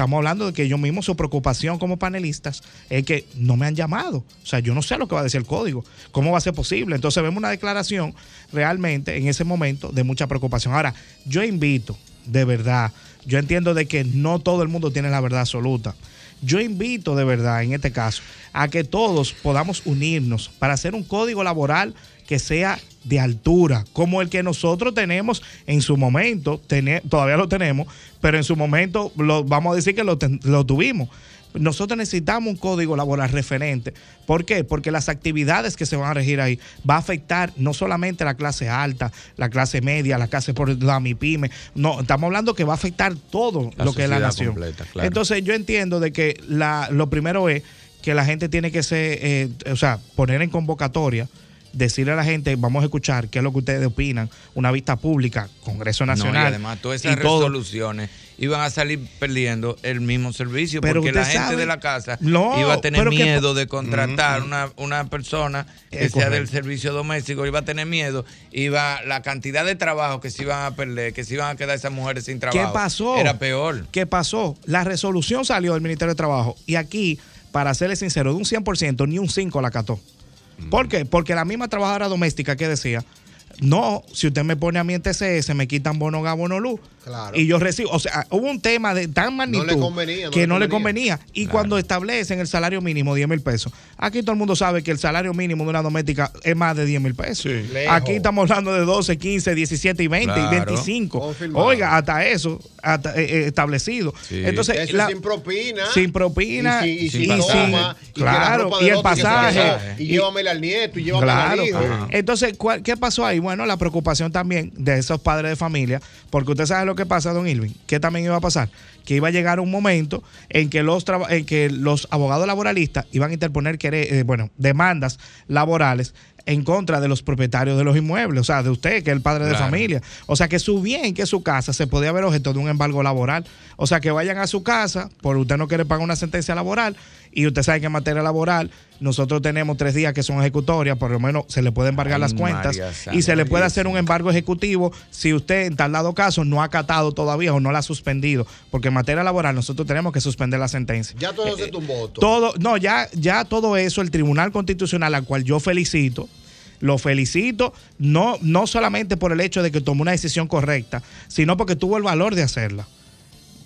Estamos hablando de que ellos mismos, su preocupación como panelistas es que no me han llamado. O sea, yo no sé lo que va a decir el código. ¿Cómo va a ser posible? Entonces vemos una declaración realmente en ese momento de mucha preocupación. Ahora, yo invito, de verdad, yo entiendo de que no todo el mundo tiene la verdad absoluta. Yo invito de verdad, en este caso, a que todos podamos unirnos para hacer un código laboral que sea de altura, como el que nosotros tenemos en su momento, todavía lo tenemos, pero en su momento lo, vamos a decir que lo, lo tuvimos. Nosotros necesitamos un código laboral referente. ¿Por qué? Porque las actividades que se van a regir ahí va a afectar no solamente la clase alta, la clase media, la clase por la MIPYME. No, estamos hablando que va a afectar todo La lo que es la nación. completa, claro. Entonces yo entiendo de que la, lo primero es que la gente tiene que ser, eh, o sea, poner en convocatoria, decirle a la gente, vamos a escuchar qué es lo que ustedes opinan, una vista pública, Congreso No, Nacional. y además todas esas y todo. Iban a salir perdiendo el mismo servicio Pero porque la gente sabe- de la casa No, iba a tener que- miedo de contratar una, una persona que Es sea correcto. del servicio doméstico, iba a tener miedo, iba la cantidad de trabajo que se iban a perder, que se iban a quedar esas mujeres sin trabajo. ¿Qué pasó? Era peor. ¿Qué pasó? La resolución salió del Ministerio de Trabajo y aquí, para serle sincero, de un 100%, ni un 5 la cató. ¿Por qué? Porque la misma trabajadora doméstica que decía, no, si usted me pone a mí en TCS, me quitan bono gas, bono luz. Claro. Y yo recibo, o sea, hubo un tema de tan magnitud le convenía, no que le no le convenía. Y cuando establecen el salario mínimo, 10 mil pesos, aquí todo el mundo sabe que el salario mínimo de una doméstica es más de 10 mil pesos. Lejos. Aquí estamos hablando de 12, 15, 17 y 20 Claro. y 25. Confirmado. Oiga, hasta eso hasta, eh, eh, establecido. Entonces, Eso la- es sin propina. sin propina Y, sin- y sin toma, y Claro, y el pasaje. Y, llévamele al nieto y llévamele Claro. al hijo. Entonces, ¿cuál- ¿qué pasó ahí? Bueno, la preocupación también de esos padres de familia, porque usted sabe lo que pasa, don Irving, ¿qué también iba a pasar? Que iba a llegar un momento en que los, en que los abogados laboralistas iban a interponer eh, bueno, demandas laborales en contra de los propietarios de los inmuebles, o sea, de usted, que es el padre de familia. O sea, que su bien, que su casa, se podía ver objeto de un embargo laboral. O sea, que vayan a su casa, por usted no quiere pagar una sentencia laboral, y usted sabe que en materia laboral nosotros tenemos tres días que son ejecutorias, por lo menos se le puede embargar Ay, las cuentas María y se le puede hacer un embargo ejecutivo si usted en tal dado caso no ha acatado todavía o no la ha suspendido, porque en materia laboral nosotros tenemos que suspender la sentencia. Ya todo se tumbó. todo. Todo, no, ya, ya todo eso, el Tribunal Constitucional, al cual yo felicito, lo felicito, no, no solamente por el hecho de que tomó una decisión correcta, sino porque tuvo el valor de hacerla.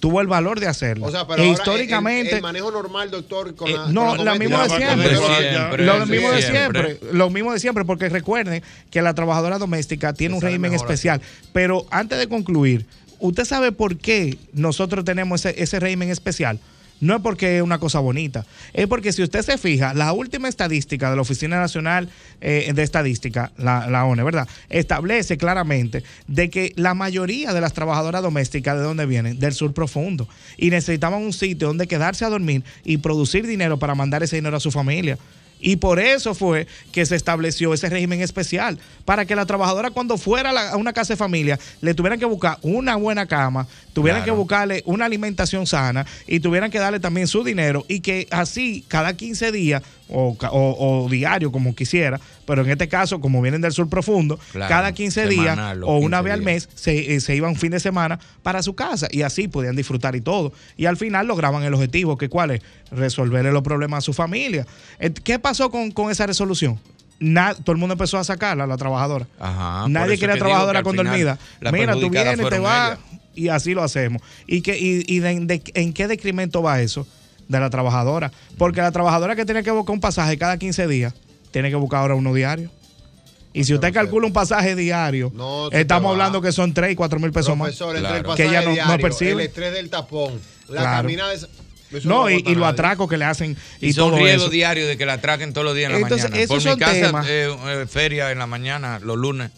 Tuvo el valor de hacerla. O sea, pero E ahora históricamente. el, el manejo normal, doctor, con Eh, la, no, con lo mismo de siempre. siempre, Lo mismo de siempre. siempre. Lo mismo de siempre, porque recuerden que la trabajadora doméstica tiene un régimen especial. Pero antes de concluir, ¿usted sabe por qué nosotros tenemos ese, ese régimen especial? No es porque es una cosa bonita, es porque si usted se fija, la última estadística de la Oficina Nacional eh, de Estadística, la, la ONE, ¿verdad? Establece claramente de que la mayoría de las trabajadoras domésticas, ¿de dónde vienen? Del sur profundo. Y necesitaban un sitio donde quedarse a dormir y producir dinero para mandar ese dinero a su familia. Y por eso fue que se estableció ese régimen especial, para que la trabajadora cuando fuera a, una casa de familia le tuvieran que buscar una buena cama, tuvieran Claro. que buscarle una alimentación sana y tuvieran que darle también su dinero y que así cada 15 días o, o- o diario como quisiera, pero en este caso como vienen del sur profundo, Claro, cada 15 días o una 15 vez al mes se, eh, se iban un fin de semana para su casa y así podían disfrutar y todo. Y al final lograban el objetivo, que cuál es, resolverle los problemas a su familia. Eh, ¿Qué pasó con, con esa resolución? Todo el mundo empezó a sacarla, la trabajadora. Ajá, Nadie quería trabajadora que con dormida. Mira, tú vienes, te vas y así lo hacemos. ¿Y, que, y, y de- de- en qué decremento va eso? De la trabajadora. Porque la trabajadora que tiene que buscar un pasaje cada 15 días, tiene que buscar ahora uno diario. Y si usted calcula un pasaje diario, No, estamos hablando que son 3 y 4 mil pesos más. Que ella no, no percibe. el estrés del tapón, la Claro. caminada de esa- eso No, lo y, y los atracos que le hacen y, Y, son todo riesgos eso. diarios de que la atraquen todos los días en la Entonces, mañana. Por mi casa, eh, eh, feria en la mañana, los lunes.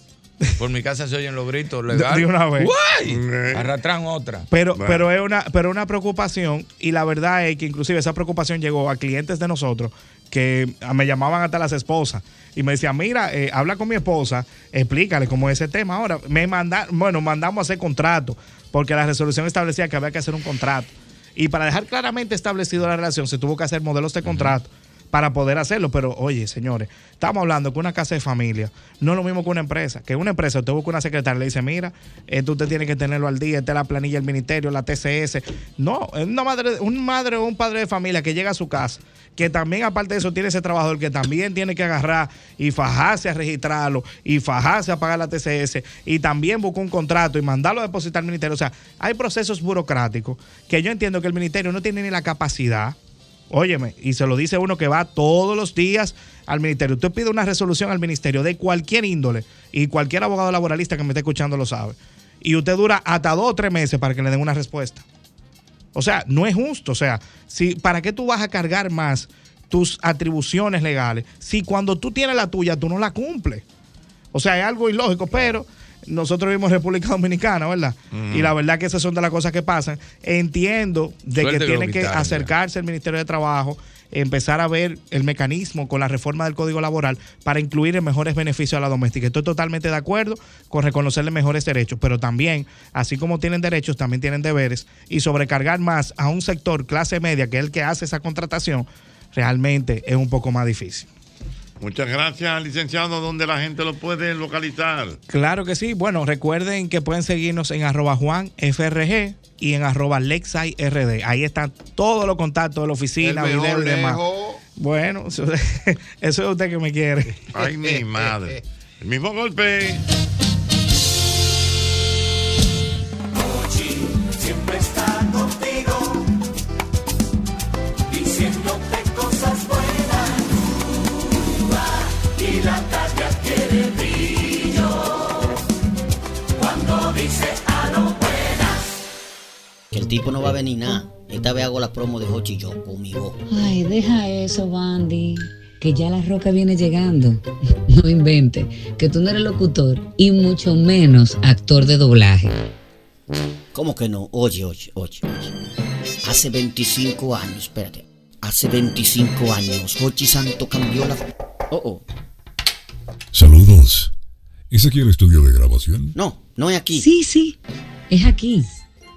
Por mi casa se oyen los gritos legal. De una vez. ¡Guay! Arrastran otra. Pero, pero es una, pero una preocupación, y la verdad es que inclusive esa preocupación llegó a clientes de nosotros que me llamaban hasta las esposas y me decían, mira, eh, habla con mi esposa, explícale cómo es ese tema. Ahora, me manda, bueno, mandamos a hacer contrato, porque la resolución establecía que había que hacer un contrato. Y para dejar claramente establecido la relación, se tuvo que hacer modelos de contrato para poder hacerlo. Pero, oye, señores, estamos hablando que una casa de familia no es lo mismo que una empresa. Que una empresa, usted busca una secretaria y le dice, mira, esto usted tiene que tenerlo al día, esta es la planilla del ministerio, la TCS. No, es una madre, un madre o un padre de familia que llega a su casa, que también aparte de eso tiene ese trabajador que también tiene que agarrar y fajarse a registrarlo y fajarse a pagar la TCS y también busca un contrato y mandarlo a depositar al ministerio. O sea, hay procesos burocráticos que yo entiendo que el ministerio no tiene ni la capacidad Óyeme, y se lo dice uno que va todos los días al ministerio. Usted pide una resolución al ministerio de cualquier índole y cualquier abogado laboralista que me esté escuchando lo sabe. Y usted dura hasta dos o tres meses para que le den una respuesta. O sea, no es justo. O sea, si, ¿para qué tú vas a cargar más tus atribuciones legales si cuando tú tienes la tuya tú no la cumples? O sea, es algo ilógico, pero nosotros vivimos en República Dominicana, ¿verdad? Mm. Y la verdad que esas son de las cosas que pasan. Entiendo de Suerte que que tiene que quitaron, acercarse el Ministerio de Trabajo, empezar a ver el mecanismo con la reforma del Código Laboral para incluir mejores beneficios a la doméstica. Estoy totalmente de acuerdo con reconocerle mejores derechos, pero también, así como tienen derechos, también tienen deberes y sobrecargar más a un sector clase media, que es el que hace esa contratación, realmente es un poco más difícil. Muchas gracias, licenciado. ¿Dónde la gente lo puede localizar? Claro que sí. Bueno, recuerden que pueden seguirnos en arroba Juan FRG y en arroba Lexai RD. Ahí están todos los contactos de la oficina, video y demás. lejos. Bueno, eso, eso es usted que me quiere. Ay, mi madre. El mismo golpe. El tipo no va a venir nada. Esta vez hago la promo de Hochi y yo conmigo. Ay, deja eso, Bandy. Que ya la roca viene llegando. No invente. Que tú no eres locutor y mucho menos actor de doblaje. ¿Cómo que no? Oye, oye, oye, oye. Hace 25 años, espérate. Hace 25 años, Hochi Santo cambió la. Oh, oh. Saludos. ¿Es aquí el estudio de grabación? No, no es aquí. Sí, sí. Es aquí.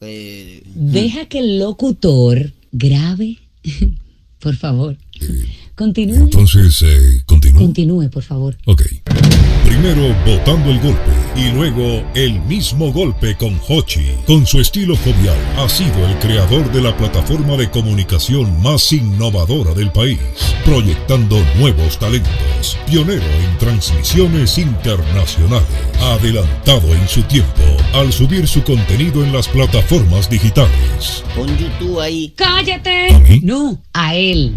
Eh, Deja que el locutor grabe. por favor. Continúe. Entonces, eh, continúo. Continúe, por favor. Ok. Primero votando el golpe y luego el mismo golpe con Hochi. Con su estilo jovial, ha sido el creador de la plataforma de comunicación más innovadora del país, proyectando nuevos talentos, pionero en transmisiones internacionales, adelantado en su tiempo al subir su contenido en las plataformas digitales. pon YouTube ahí. ¡Cállate! No, a él.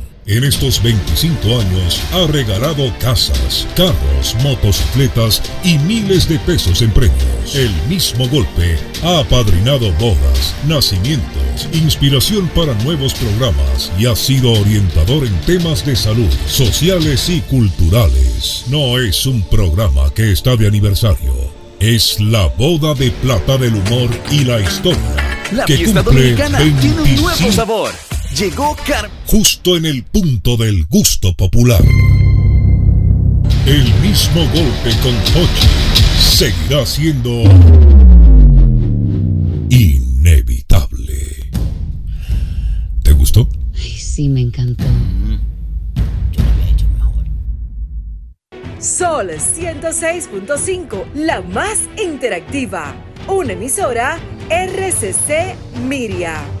En estos 25 años ha regalado casas, carros, motocicletas y miles de pesos en premios. El mismo golpe ha apadrinado bodas, nacimientos, inspiración para nuevos programas y ha sido orientador en temas de salud, sociales y culturales. No es un programa que está de aniversario. Es la boda de plata del humor y la historia. La que fiesta cumple dominicana tiene un nuevo 25 sabor. Llegó Car... justo en el punto del gusto popular. El mismo golpe con Hochi seguirá siendo inevitable. ¿Te gustó? Ay, sí, me encantó. Sol 106.5, la más interactiva. Una emisora RCC Miria.